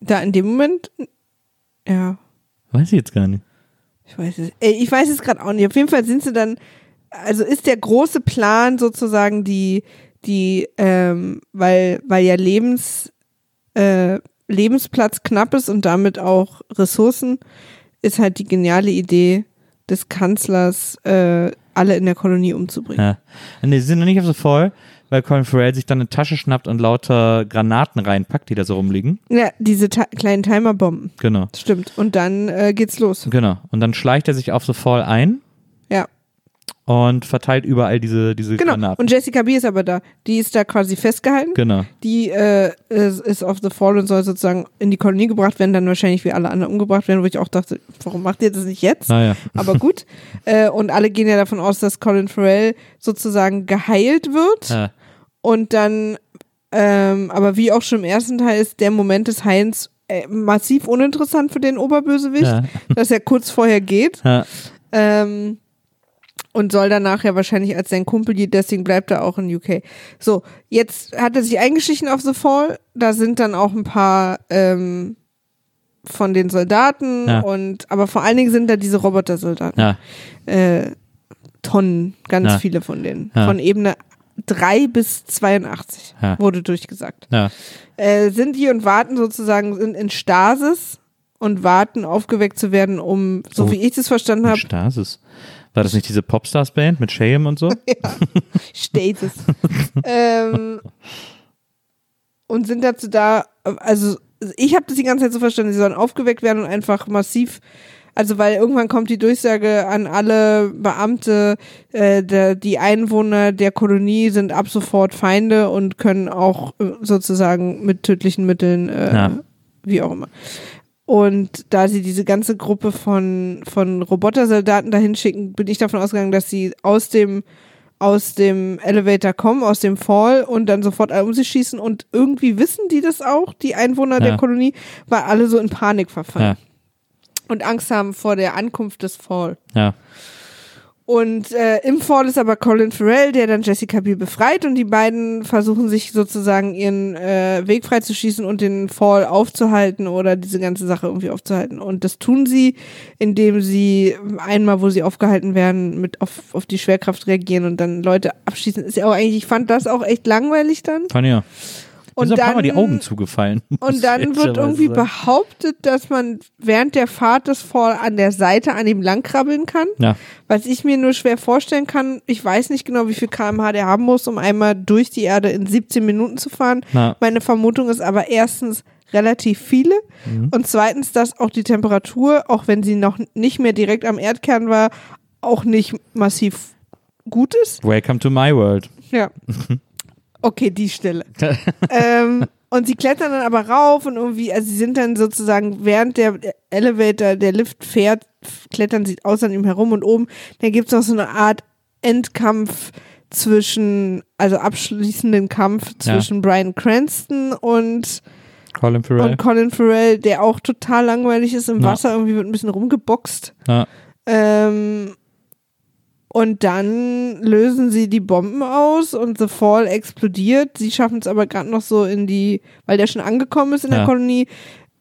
Da in dem Moment, ja. Weiß ich jetzt gar nicht. Ich weiß es, ey, ich weiß es gerade auch nicht. Auf jeden Fall sind sie dann, also ist der große Plan sozusagen die, die, ähm, weil, weil ja Lebens, äh, Lebensplatz knapp ist und damit auch Ressourcen, ist halt die geniale Idee des Kanzlers, äh, alle in der Kolonie umzubringen. Ja. Nee, sie sind noch nicht auf The Fall, weil Colin Farrell sich dann eine Tasche schnappt und lauter Granaten reinpackt, die da so rumliegen. Ja, diese kleinen Timerbomben. Genau. Stimmt. Und dann äh, geht's los. Genau. Und dann schleicht er sich auf The Fall ein Ja. und verteilt überall diese, diese Genau. Granaten. Und Jessica B ist aber da. Die ist da quasi festgehalten. genau. die äh, ist, ist auf The Fall und soll sozusagen in die Kolonie gebracht werden, dann wahrscheinlich wie alle anderen umgebracht werden, wo ich auch dachte, warum macht ihr das nicht jetzt? Naja. Aber gut. äh, und alle gehen ja davon aus, dass Colin Farrell sozusagen geheilt wird Ja. Und dann, ähm, aber wie auch schon im ersten Teil ist der Moment des Heils äh, massiv uninteressant für den Oberbösewicht, Ja. dass er kurz vorher geht. Ja. Ähm, und soll dann nachher wahrscheinlich als sein Kumpel, deswegen bleibt er auch in UK. So, jetzt hat er sich eingeschlichen auf The Fall. Da sind dann auch ein paar ähm, von den Soldaten Ja. und aber vor allen Dingen sind da diese Roboter-Soldaten. Ja. Äh, Tonnen, ganz Ja. viele von denen. Ja. Von Ebene 3 bis 82 Ja. wurde durchgesagt. Ja. Äh, sind die und warten sozusagen sind in Stasis und warten aufgeweckt zu werden, um, so Oh. wie ich das verstanden habe, Stasis. War das nicht diese Popstars-Band mit Shame und so? Status. ähm, und sind dazu da, also ich habe das die ganze Zeit so verstanden, sie sollen aufgeweckt werden und einfach massiv, also weil irgendwann kommt die Durchsage an alle Beamte, äh, der, die Einwohner der Kolonie sind ab sofort Feinde und können auch äh, sozusagen mit tödlichen Mitteln, äh, Ja. wie auch immer. Und da sie diese ganze Gruppe von, von Robotersoldaten dahin schicken, bin ich davon ausgegangen, dass sie aus dem, aus dem Elevator kommen, aus dem Fall und dann sofort alle um sich schießen. Und irgendwie wissen die das auch, die Einwohner Ja. der Kolonie, weil alle so in Panik verfallen. Ja. Und Angst haben vor der Ankunft des Fall. Ja. Und äh, im Fall ist aber Colin Farrell, der dann Jessica Biel befreit und die beiden versuchen sich sozusagen ihren äh, Weg freizuschießen und den Fall aufzuhalten oder diese ganze Sache irgendwie aufzuhalten. Und das tun sie, indem sie einmal, wo sie aufgehalten werden, mit auf, auf die Schwerkraft reagieren und dann Leute abschießen. Ist ja auch eigentlich, ich fand das auch echt langweilig dann. Fand ja. Und sind ein paar Mal dann- die Augen zugefallen. Und dann wird irgendwie sagen. behauptet, dass man während der Fahrt des Fall an der Seite an ihm langkrabbeln kann. Ja. Was ich mir nur schwer vorstellen kann, ich weiß nicht genau, wie viel kmh der haben muss, um einmal durch die Erde in 17 Minuten zu fahren. Na. Meine Vermutung ist aber erstens relativ viele Mhm. und zweitens, dass auch die Temperatur, auch wenn sie noch nicht mehr direkt am Erdkern war, auch nicht massiv gut ist. Welcome to my world. Ja. Okay, die Stelle. ähm, und sie klettern dann aber rauf und irgendwie, also sie sind dann sozusagen, während der Elevator, der Lift fährt, klettern sie außer ihm herum und oben, dann gibt es noch so eine Art Endkampf zwischen, also abschließenden Kampf Ja. zwischen Brian Cranston und, Colin Farrell. und Colin Farrell, der auch total langweilig ist im Ja. Wasser, irgendwie wird ein bisschen rumgeboxt. Ja. Ähm, und dann lösen sie die Bomben aus und The Fall explodiert. Sie schaffen es aber gerade noch so in die, weil der schon angekommen ist in Ja. der Kolonie,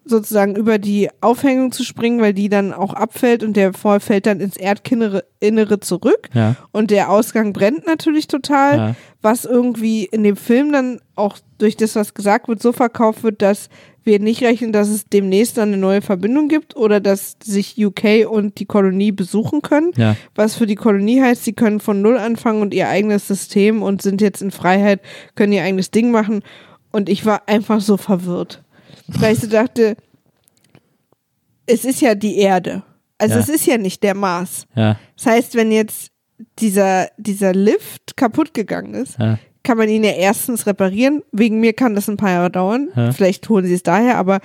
sozusagen über die Aufhängung zu springen, weil die dann auch abfällt und der Fall fällt dann ins Erdkinnere Innere zurück. Ja. Und der Ausgang brennt natürlich total, Ja. was irgendwie in dem Film dann auch durch das, was gesagt wird, so verkauft wird, dass wir nicht rechnen, dass es demnächst dann eine neue Verbindung gibt oder dass sich UK und die Kolonie besuchen können. Ja. Was für die Kolonie heißt, sie können von Null anfangen und ihr eigenes System und sind jetzt in Freiheit, können ihr eigenes Ding machen. Und ich war einfach so verwirrt. Weil ich so dachte, es ist ja die Erde. Also Ja. es ist ja nicht der Mars. Ja. Das heißt, wenn jetzt dieser, dieser Lift kaputt gegangen ist, Ja. Kann man ihn ja erstens reparieren. Wegen mir kann das ein paar Jahre dauern. Ja. Vielleicht holen sie es daher, aber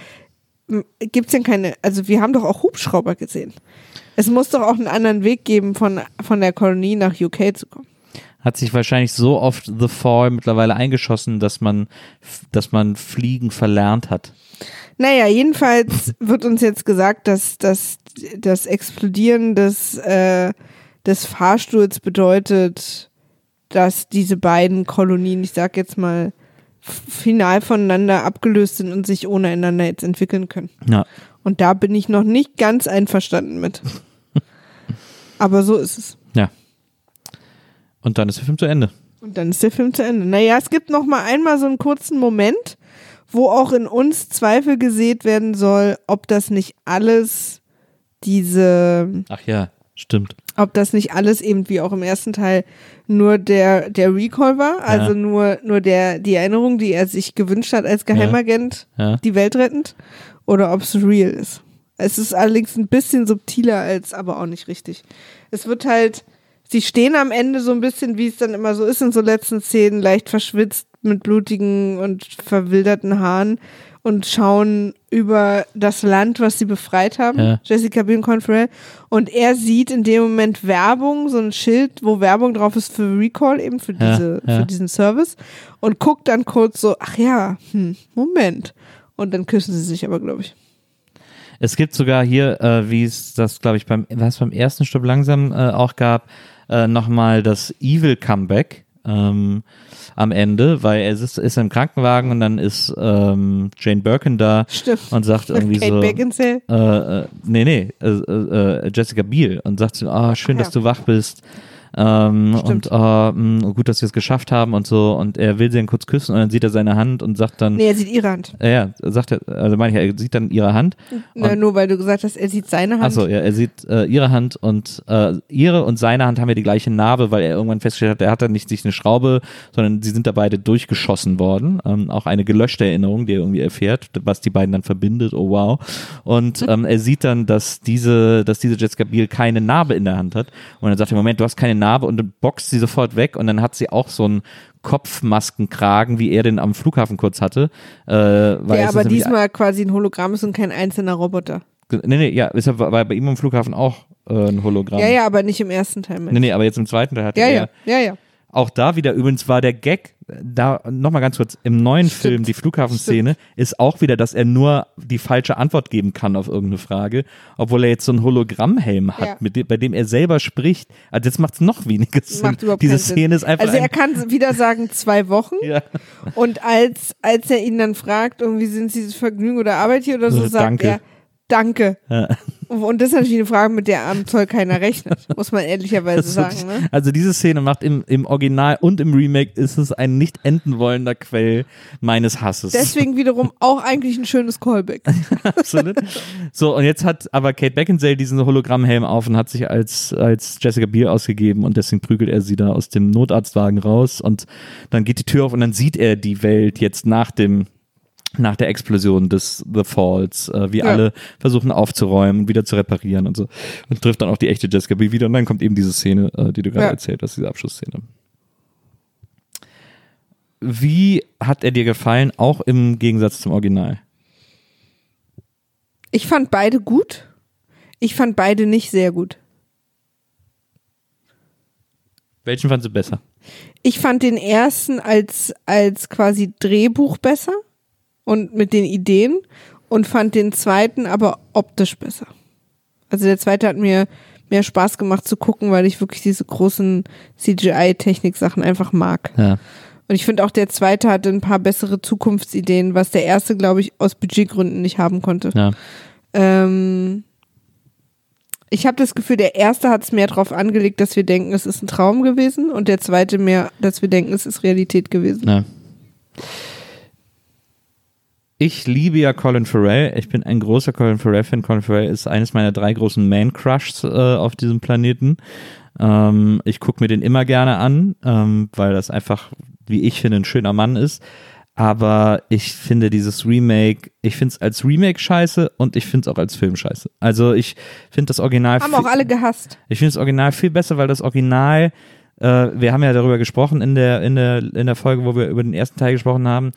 gibt es denn keine, also wir haben doch auch Hubschrauber gesehen. Es muss doch auch einen anderen Weg geben, von, von der Kolonie nach UK zu kommen. Hat sich wahrscheinlich so oft The Fall mittlerweile eingeschossen, dass man, dass man Fliegen verlernt hat. Naja, jedenfalls wird uns jetzt gesagt, dass, dass das Explodieren des, äh, des Fahrstuhls bedeutet, dass diese beiden Kolonien, ich sag jetzt mal, final voneinander abgelöst sind und sich ohne einander jetzt entwickeln können. Ja. Und da bin ich noch nicht ganz einverstanden mit. Aber so ist es. Ja. Und dann ist der Film zu Ende. Und dann ist der Film zu Ende. Naja, es gibt noch mal einmal so einen kurzen Moment, wo auch in uns Zweifel gesät werden soll, ob das nicht alles diese, Ach ja, stimmt. Ob das nicht alles eben wie auch im ersten Teil nur der, der Recall war, also Ja. nur, nur der, die Erinnerung, die er sich gewünscht hat als Geheimagent, Ja. die Welt rettend, oder ob es real ist. Es ist allerdings ein bisschen subtiler als, aber auch nicht richtig. Es wird halt, sie stehen am Ende so ein bisschen, wie es dann immer so ist in so letzten Szenen, leicht verschwitzt mit blutigen und verwilderten Haaren und schauen über das Land, was sie befreit haben. Ja. Jessica Biel und Colin Farrell. Und er sieht in dem Moment Werbung, so ein Schild, wo Werbung drauf ist für Recall, eben für, Ja, diese, ja. für diesen Service. Und guckt dann kurz so, ach ja, hm, Moment. Und dann küssen sie sich aber, glaube ich. Es gibt sogar hier, äh, wie es das, glaube ich, beim, was beim ersten Stopp langsam äh, auch gab, äh, nochmal das Evil Comeback ähm, am Ende, weil er ist, ist im Krankenwagen und dann ist ähm, Jane Birkin da Stimmt. und sagt irgendwie Kate so, Beckinsale. äh, äh, nee, nee, äh, äh, Jessica Biel und sagt so, ah, schön, Ach ja. dass du wach bist. Ähm, und äh, gut, dass wir es geschafft haben und so. Und er will sie dann kurz küssen und dann sieht er seine Hand und sagt dann, Nee, er sieht ihre Hand. äh, ja, sagt er, also meine ich, er sieht dann ihre Hand. Na, nur weil du gesagt hast, er sieht seine Hand. Achso, ja, er sieht äh, ihre Hand und äh, ihre und seine Hand haben ja die gleiche Narbe, weil er irgendwann festgestellt hat, er hat da nicht sich eine Schraube, sondern sie sind da beide durchgeschossen worden. Ähm, auch eine gelöschte Erinnerung, die er irgendwie erfährt, was die beiden dann verbindet. Oh wow. Und ähm, er sieht dann, dass diese, dass diese Jessica Biel keine Narbe in der Hand hat. Und dann sagt er, Moment, du hast keine Narbe und dann boxt sie sofort weg und dann hat sie auch so einen Kopfmaskenkragen, wie er den am Flughafen kurz hatte. Äh, weil der aber diesmal quasi ein Hologramm ist und kein einzelner Roboter. Nee, nee, ja, ist ja, war bei ihm am Flughafen auch äh, ein Hologramm. Ja, ja, aber nicht im ersten Teil. Nee, nee, aber jetzt im zweiten Teil hatte Ja, er. ja, ja, ja. Auch da wieder übrigens war der Gag, da nochmal ganz kurz, im neuen Film, die Flughafenszene, ist auch wieder, dass er nur die falsche Antwort geben kann auf irgendeine Frage, obwohl er jetzt so einen Hologrammhelm hat, Ja. mit dem, bei dem er selber spricht. Also jetzt macht es noch weniger Sinn. Macht überhaupt Diese. Szene ist einfach Also er ein, kann wieder sagen zwei Wochen ja, und als, als er ihn dann fragt, irgendwie sind Sie das Vergnügen oder Arbeit hier oder so, Also, sagt danke. er Danke. Ja. Und das ist natürlich eine Frage, mit der am Zoll keiner rechnet, muss man ehrlicherweise sagen. Ne? Also diese Szene macht im, im Original und im Remake ist es ein nicht enden wollender Quell meines Hasses. Deswegen wiederum auch eigentlich ein schönes Callback. Absolut. So, und jetzt hat aber Kate Beckinsale diesen Hologrammhelm auf und hat sich als, als Jessica Biel ausgegeben und deswegen prügelt er sie da aus dem Notarztwagen raus und dann geht die Tür auf und dann sieht er die Welt jetzt nach dem nach der Explosion des The Falls, äh, wie Ja. alle versuchen aufzuräumen, wieder zu reparieren und so. Und trifft dann auch die echte Jessica Biel wieder und dann kommt eben diese Szene, äh, die du gerade Ja. erzählt hast, diese Abschlussszene. Wie hat er dir gefallen, auch im Gegensatz zum Original? Ich fand beide gut. Ich fand beide nicht sehr gut. Welchen fandst du besser? Ich fand den ersten als, als quasi Drehbuch besser und mit den Ideen und fand den zweiten aber optisch besser. Also der zweite hat mir mehr Spaß gemacht zu gucken, weil ich wirklich diese großen CGI-Technik-Sachen einfach mag. Ja. Und ich finde auch der zweite hatte ein paar bessere Zukunftsideen, was der erste, glaube ich, aus Budgetgründen nicht haben konnte. Ja. Ähm, ich habe das Gefühl, der erste hat es mehr darauf angelegt, dass wir denken, es ist ein Traum gewesen und der zweite mehr, dass wir denken, es ist Realität gewesen. Ja. Ich liebe ja Colin Farrell. Ich bin ein großer Colin Farrell-Fan. Colin Farrell ist eines meiner drei großen Man-Crushs äh, auf diesem Planeten. Ähm, ich gucke mir den immer gerne an, ähm, weil das einfach, wie ich finde, ein schöner Mann ist. Aber ich finde dieses Remake, ich finde es als Remake scheiße und ich finde es auch als Film scheiße. Also ich finde das Original. Haben auch alle gehasst. ich finde das Original viel besser, weil das Original, äh, wir haben ja darüber gesprochen in der, in der, in der Folge, wo wir über den ersten Teil gesprochen haben,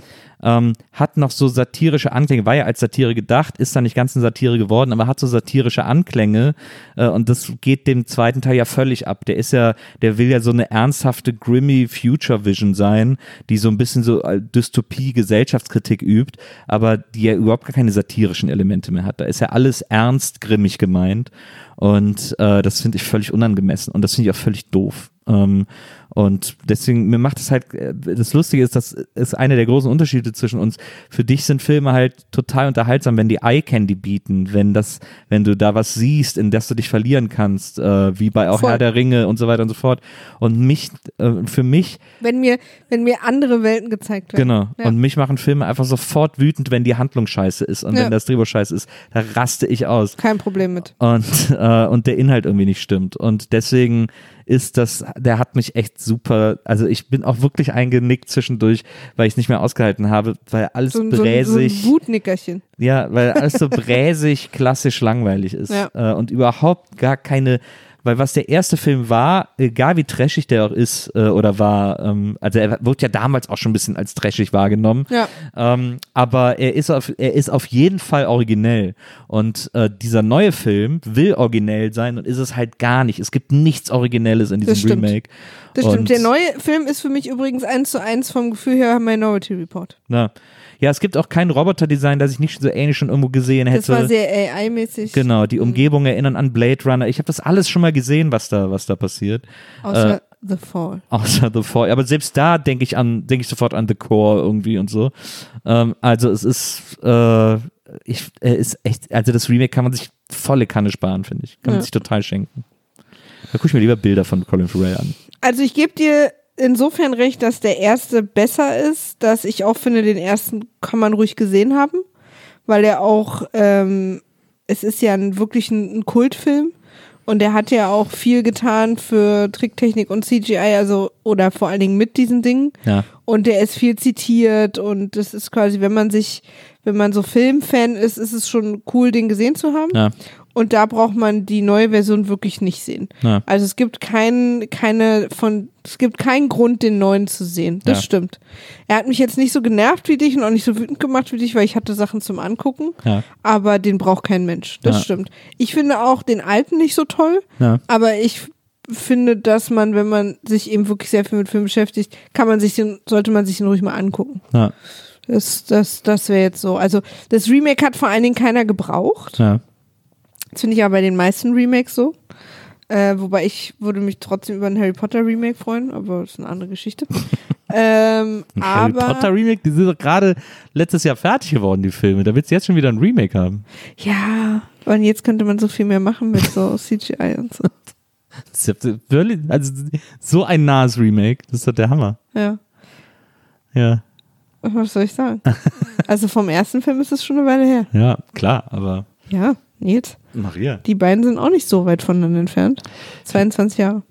ähm, hat noch so satirische Anklänge, war ja als Satire gedacht, ist dann nicht ganz eine Satire geworden, aber hat so satirische Anklänge äh, und das geht dem zweiten Teil ja völlig ab. Der ist ja, der will ja so eine ernsthafte, grimmy Future Vision sein, die so ein bisschen so äh, Dystopie, Gesellschaftskritik übt, aber die ja überhaupt gar keine satirischen Elemente mehr hat. Da ist ja alles ernst, grimmig gemeint und äh, das finde ich völlig unangemessen und das finde ich auch völlig doof. Ähm, und deswegen, mir macht es halt, äh, das Lustige ist, das ist einer der großen Unterschiede zwischen uns. Für dich sind Filme halt total unterhaltsam, wenn die Eye Candy bieten, wenn das, wenn du da was siehst, in das du dich verlieren kannst, äh, wie bei auch Voll. Herr der Ringe und so weiter und so fort. Und mich, äh, für mich, Wenn mir, wenn mir andere Welten gezeigt werden. genau, Ja. und mich machen Filme einfach sofort wütend, wenn die Handlung scheiße ist und Ja. wenn das Drehbuch scheiße ist, da raste ich aus Kein Problem mit. und, äh, und der Inhalt irgendwie nicht stimmt. Und deswegen ist das, der hat mich echt super, also ich bin auch wirklich eingenickt zwischendurch, weil ich es nicht mehr ausgehalten habe, weil alles So, ein- so, so bräsig, Wutnickerchen. ja, weil alles so bräsig, klassisch langweilig ist Ja. äh, und überhaupt gar keine, weil was der erste Film war, egal wie trashig der auch ist äh, oder war, ähm, also er wurde ja damals auch schon ein bisschen als trashig wahrgenommen, Ja. ähm, aber er ist, auf, er ist auf jeden Fall originell. Und äh, dieser neue Film will originell sein und ist es halt gar nicht. Es gibt nichts Originelles in diesem. Remake. Das und, stimmt. Der neue Film ist für mich übrigens eins zu eins vom Gefühl her Minority Report. Na, ja, es gibt auch kein Roboterdesign, das ich nicht so ähnlich schon irgendwo gesehen Das hätte. war sehr AI-mäßig. Genau, die Umgebung erinnern an Blade Runner. Ich habe das alles schon mal gesehen, was da, was da passiert. Außer The Fall. Außer The Fall. Aber selbst da denke ich an, denke ich sofort an The Core irgendwie und so. Ähm, also es ist, äh, ich, er ist echt, also das Remake kann man sich volle Kanne sparen, finde ich. Kann man Ja. sich total schenken. Da gucke ich mir lieber Bilder von Colin Farrell an. Also ich gebe dir insofern recht, dass der erste besser ist, dass ich auch finde, den ersten kann man ruhig gesehen haben, weil er auch, ähm, es ist ja ein, wirklich ein, ein Kultfilm und er hat ja auch viel getan für Tricktechnik und CGI, also oder vor allen Dingen mit diesen Dingen. Ja. Und der ist viel zitiert und das ist quasi, wenn man sich, wenn man so Filmfan ist, ist es schon cool, den gesehen zu haben. Ja. Und da braucht man die neue Version wirklich nicht sehen. Ja. Also es gibt keinen, keine von, es gibt keinen Grund, den neuen zu sehen. Das Ja. stimmt. Er hat mich jetzt nicht so genervt wie dich und auch nicht so wütend gemacht wie dich, weil ich hatte Sachen zum Angucken. Ja. Aber den braucht kein Mensch. Das stimmt. Ich finde auch den alten nicht so toll, aber ich finde, dass man, wenn man sich eben wirklich sehr viel mit Film beschäftigt, kann man sich den, sollte man sich den ruhig mal angucken. Ja. Das, das, das wäre jetzt so. Also das Remake hat vor allen Dingen keiner gebraucht. Ja. Das finde ich ja bei den meisten Remakes so. Äh, wobei ich würde mich trotzdem über ein Harry Potter Remake freuen, aber das ist eine andere Geschichte. ähm, Ein Harry Potter Remake, die sind doch gerade letztes Jahr fertig geworden, die Filme. Da willst du jetzt schon wieder ein Remake haben. ja, und jetzt könnte man so viel mehr machen mit so CGI und so. Das ist ja wirklich- Also so ein nahes Remake, das ist doch der Hammer. Ja, Ja. was soll ich sagen? Also vom ersten Film ist es schon eine Weile her. Ja, klar, aber Ja, Nils. Maria. Die beiden sind auch nicht so weit voneinander entfernt. 22 Jahre.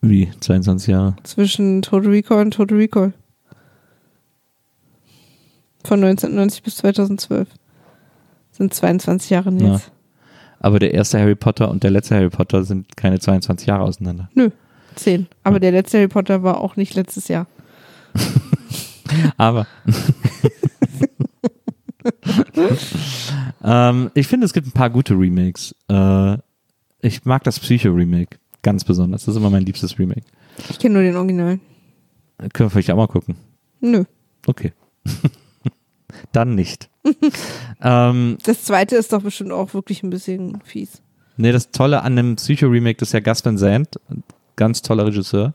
Wie? 22 Jahre. Zwischen Total Recall und Total Recall. Von 1990 bis 2012. Sind 22 Jahre Nils. Aber der erste Harry Potter und der letzte Harry Potter sind keine 22 Jahre auseinander. Nö, 10. Aber der letzte Harry Potter war auch nicht letztes Jahr. Aber. ähm, ich finde, es gibt ein paar gute Remakes. Äh, ich mag das Psycho-Remake ganz besonders. Das ist immer mein liebstes Remake. Ich kenne nur den Original. Können wir vielleicht auch mal gucken. Nö. Okay. Dann nicht. ähm, Das zweite ist doch bestimmt auch wirklich ein bisschen fies. nee, das Tolle an dem Psycho-Remake ist ja Gus Van Sant. ganz toller Regisseur.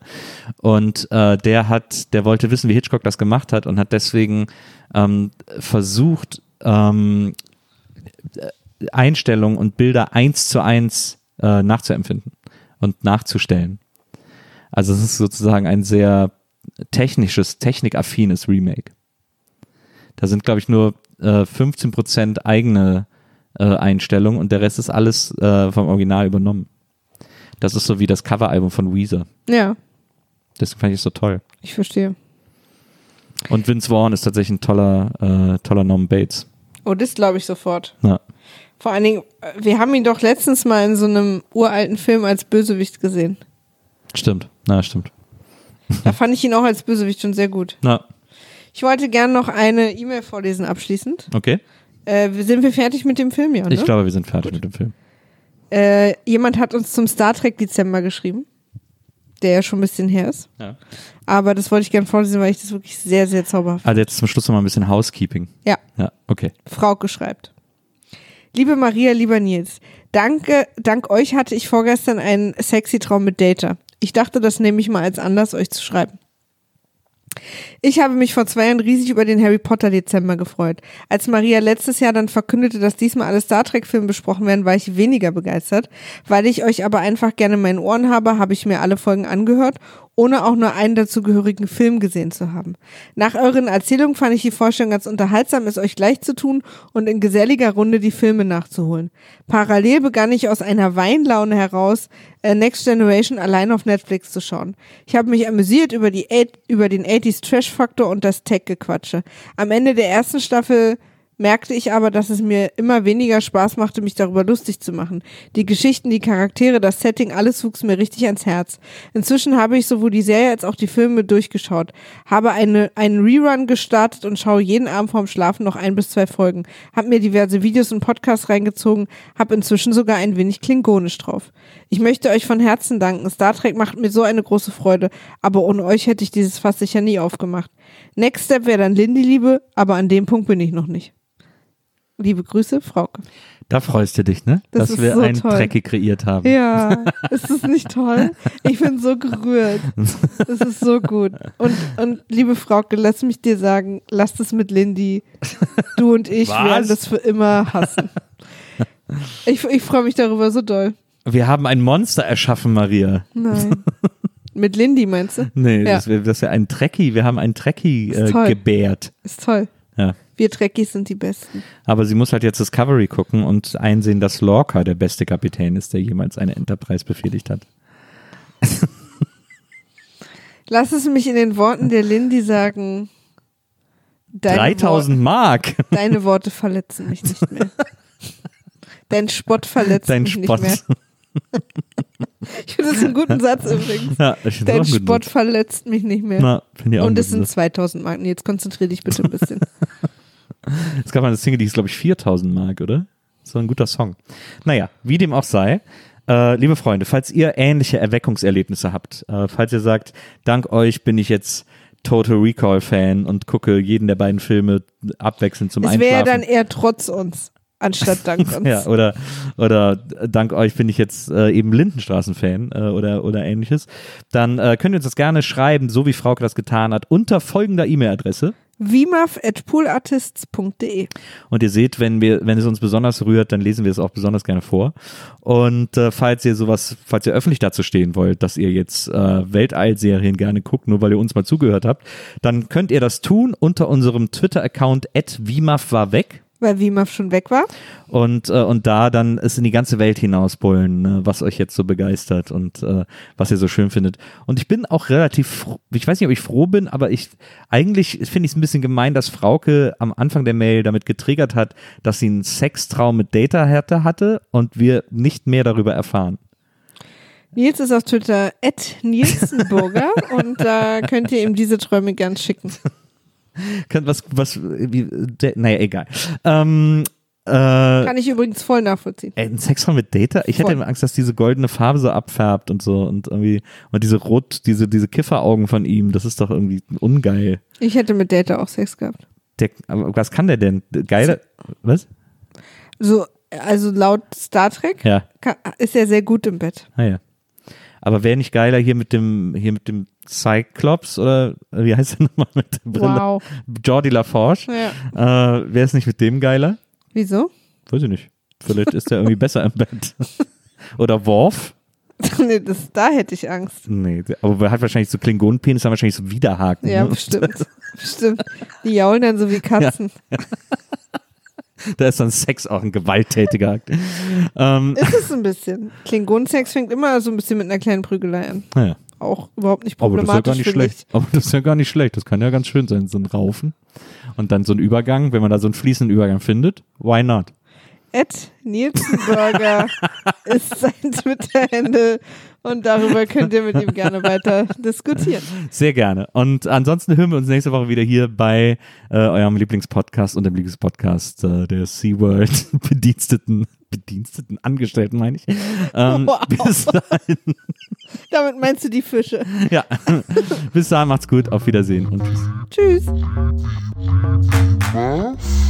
Und äh, der hat, der wollte wissen, wie Hitchcock das gemacht hat und hat deswegen ähm, versucht, ähm, Einstellungen und Bilder eins zu eins äh, nachzuempfinden und nachzustellen. Also es ist sozusagen ein sehr technisches, technikaffines Remake. Da sind, glaube ich, nur äh, 15% eigene äh, Einstellungen und der Rest ist alles äh, vom Original übernommen. Das ist so wie das Coveralbum von Weezer. Ja, Deswegen fand ich es so toll. ich verstehe. Und Vince Vaughn ist tatsächlich ein toller, äh, toller Norman Bates. Oh, das glaube ich sofort. Ja. Vor allen Dingen, äh, wir haben ihn doch letztens mal in so einem uralten Film als Bösewicht gesehen. Stimmt. Na, stimmt. Da fand ich ihn auch als Bösewicht schon sehr gut. Na, Ich wollte gerne noch eine E-Mail vorlesen abschließend. okay. Äh, sind wir fertig mit dem Film, ja? Ne? Ich glaube, wir sind fertig mit dem Film. Äh, jemand hat uns zum Star Trek Dezember geschrieben, der ja schon ein bisschen her ist. Ja. Aber das wollte ich gerne vorlesen, weil ich das wirklich sehr, sehr zauberhaft Also jetzt zum Schluss noch mal ein bisschen Housekeeping. Ja, Ja, okay. Frauke schreibt. Liebe Maria, lieber Nils, danke, dank euch hatte ich vorgestern einen sexy Traum mit Data. Ich dachte, das nehme ich mal als Anlass, euch zu schreiben. Ich habe mich vor zwei Jahren riesig über den Harry Potter Dezember gefreut. Als Maria letztes Jahr dann verkündete, dass diesmal alle Star Trek Filme besprochen werden, war ich weniger begeistert. Weil ich euch aber einfach gerne in meinen Ohren habe, habe ich mir alle Folgen angehört, ohne auch nur einen dazugehörigen Film gesehen zu haben. Nach euren Erzählungen fand ich die Vorstellung ganz unterhaltsam, es euch gleich zu tun und in geselliger Runde die Filme nachzuholen. Parallel begann ich aus einer Weinlaune heraus, äh, Next Generation allein auf Netflix zu schauen. Ich habe mich amüsiert über, die, über den 80s Trash-Faktor und das Tech-Gequatsche. Am Ende der ersten Staffel merkte ich aber, dass es mir immer weniger Spaß machte, mich darüber lustig zu machen. Die Geschichten, die Charaktere, das Setting, alles wuchs mir richtig ans Herz. Inzwischen habe ich sowohl die Serie als auch die Filme durchgeschaut, habe eine, einen Rerun gestartet und schaue jeden Abend vorm Schlafen noch ein bis zwei Folgen, habe mir diverse Videos und Podcasts reingezogen, habe inzwischen sogar ein wenig klingonisch drauf. Ich möchte euch von Herzen danken. Star Trek macht mir so eine große Freude, aber ohne euch hätte ich dieses Fass sicher nie aufgemacht. Next Step wäre dann Lindy Liebe, aber an dem Punkt bin ich noch nicht. Liebe Grüße, Frauke. Da freust du dich, ne? Das Dass ist wir so einen toll. Trekkie kreiert haben. Ja, ist das nicht toll? Ich bin so gerührt. Das ist so gut. Und, und liebe Frauke, lass mich dir sagen, lass das mit Lindy. Du und ich Was? werden das für immer hassen. Ich, ich freue mich darüber so doll. Wir haben ein Monster erschaffen, Maria. Nein. Mit Lindy meinst du? Nee, Ja. das wäre das wär ein Trekkie. Wir haben einen Trekkie Ist äh, gebärt. Ist toll. Ja. Wir Trekkies sind die Besten. Aber sie muss halt jetzt Discovery gucken und einsehen, dass Lorca der beste Kapitän ist, der jemals eine Enterprise befehligt hat. Lass es mich in den Worten der Lindy sagen. Deine 3000 Mark. Worte, deine Worte verletzen mich nicht mehr. Dein Spott verletzt Dein mich Spott. nicht mehr. Ich finde das einen guten Satz übrigens. Ja, Dein Spott verletzt mich nicht mehr. Na, Und es sind Satz. 2000 Marken. Jetzt konzentriere dich bitte ein bisschen. Es gab mal eine Single, die ist, glaube ich, 4000 Mark, oder? So ein guter Song. Naja, wie dem auch sei. Äh, liebe Freunde, falls ihr ähnliche Erweckungserlebnisse habt, äh, falls ihr sagt, dank euch bin ich jetzt Total Recall Fan und gucke jeden der beiden Filme abwechselnd zum es Einschlafen. wäre dann eher trotz uns, anstatt dank uns. Ja, oder, oder dank euch bin ich jetzt äh, eben Lindenstraßen-Fan äh, oder, oder ähnliches. Dann äh, könnt ihr uns das gerne schreiben, so wie Frauke das getan hat, unter folgender E-Mail-Adresse. wimaf.poolartists.de Und ihr seht, wenn wir, wenn es uns besonders rührt, dann lesen wir es auch besonders gerne vor. Und äh, falls ihr sowas, falls ihr öffentlich dazu stehen wollt, dass ihr jetzt äh, Weltall-Serien gerne guckt, nur weil ihr uns mal zugehört habt, dann könnt ihr das tun unter unserem Twitter-Account @wimaf war weg. Weil Wimaf schon weg war. und, äh, und da dann es in die ganze Welt hinausbullen, ne, was euch jetzt so begeistert und äh, was ihr so schön findet. Und ich bin auch relativ, froh, ich weiß nicht, ob ich froh bin, aber ich eigentlich finde ich es ein bisschen gemein, dass Frauke am Anfang der Mail damit getriggert hat, dass sie einen Sextraum mit Data hatte, hatte und wir nicht mehr darüber erfahren. Nils ist auf Twitter Nielsenburger und da könnt ihr ihm diese Träume gern schicken. Kann- Was, was, wie, der, naja, egal. Ähm, äh, Kann ich übrigens voll nachvollziehen. Ey, ein Sextraum mit Data? Ich hätte Voll. immer Angst, dass diese goldene Farbe so abfärbt und so und irgendwie und diese rot, diese diese Kifferaugen von ihm, das ist doch irgendwie ungeil. Ich hätte mit Data auch Sex gehabt. Der, was kann der denn? Geile, was? So, also laut Star Trek Ja, kann, ist er sehr gut im Bett. naja. Aber wäre nicht geiler hier mit dem, hier mit dem Cyclops oder wie heißt der nochmal mit der Brille? Wow. Jordi LaForge. Ja. Äh, wäre es nicht mit dem geiler? Wieso? Weiß ich nicht. Vielleicht ist der irgendwie besser im Bett. Oder Worf? nee, das, da hätte ich Angst. Nee, aber er hat wahrscheinlich so Klingonenpenis, haben wahrscheinlich so Widerhaken. Ja, ne? bestimmt. bestimmt. Die jaulen dann so wie Katzen. Da ist dann Sex auch ein gewalttätiger Akt. Ähm, Ist es ein bisschen. Klingonensex fängt immer so ein bisschen mit einer kleinen Prügelei an. naja. Auch überhaupt nicht Aber das ist ja problematisch. gar nicht schlecht. Aber das ist ja gar nicht schlecht. Das kann ja ganz schön sein, so ein Raufen. Und dann so ein Übergang, wenn man da so einen fließenden Übergang findet. Why not? Ed Nielsenburger ist sein Twitter-Handle und darüber könnt ihr mit ihm gerne weiter diskutieren. Sehr gerne. Und ansonsten hören wir uns nächste Woche wieder hier bei äh, eurem Lieblingspodcast und dem Lieblingspodcast äh, der SeaWorld Bediensteten. Bediensteten, Angestellten meine ich. Ähm, wow. Bis dahin. Damit meinst du die Fische. Ja. Bis dahin macht's gut. Auf Wiedersehen und tschüss. Tschüss. Was?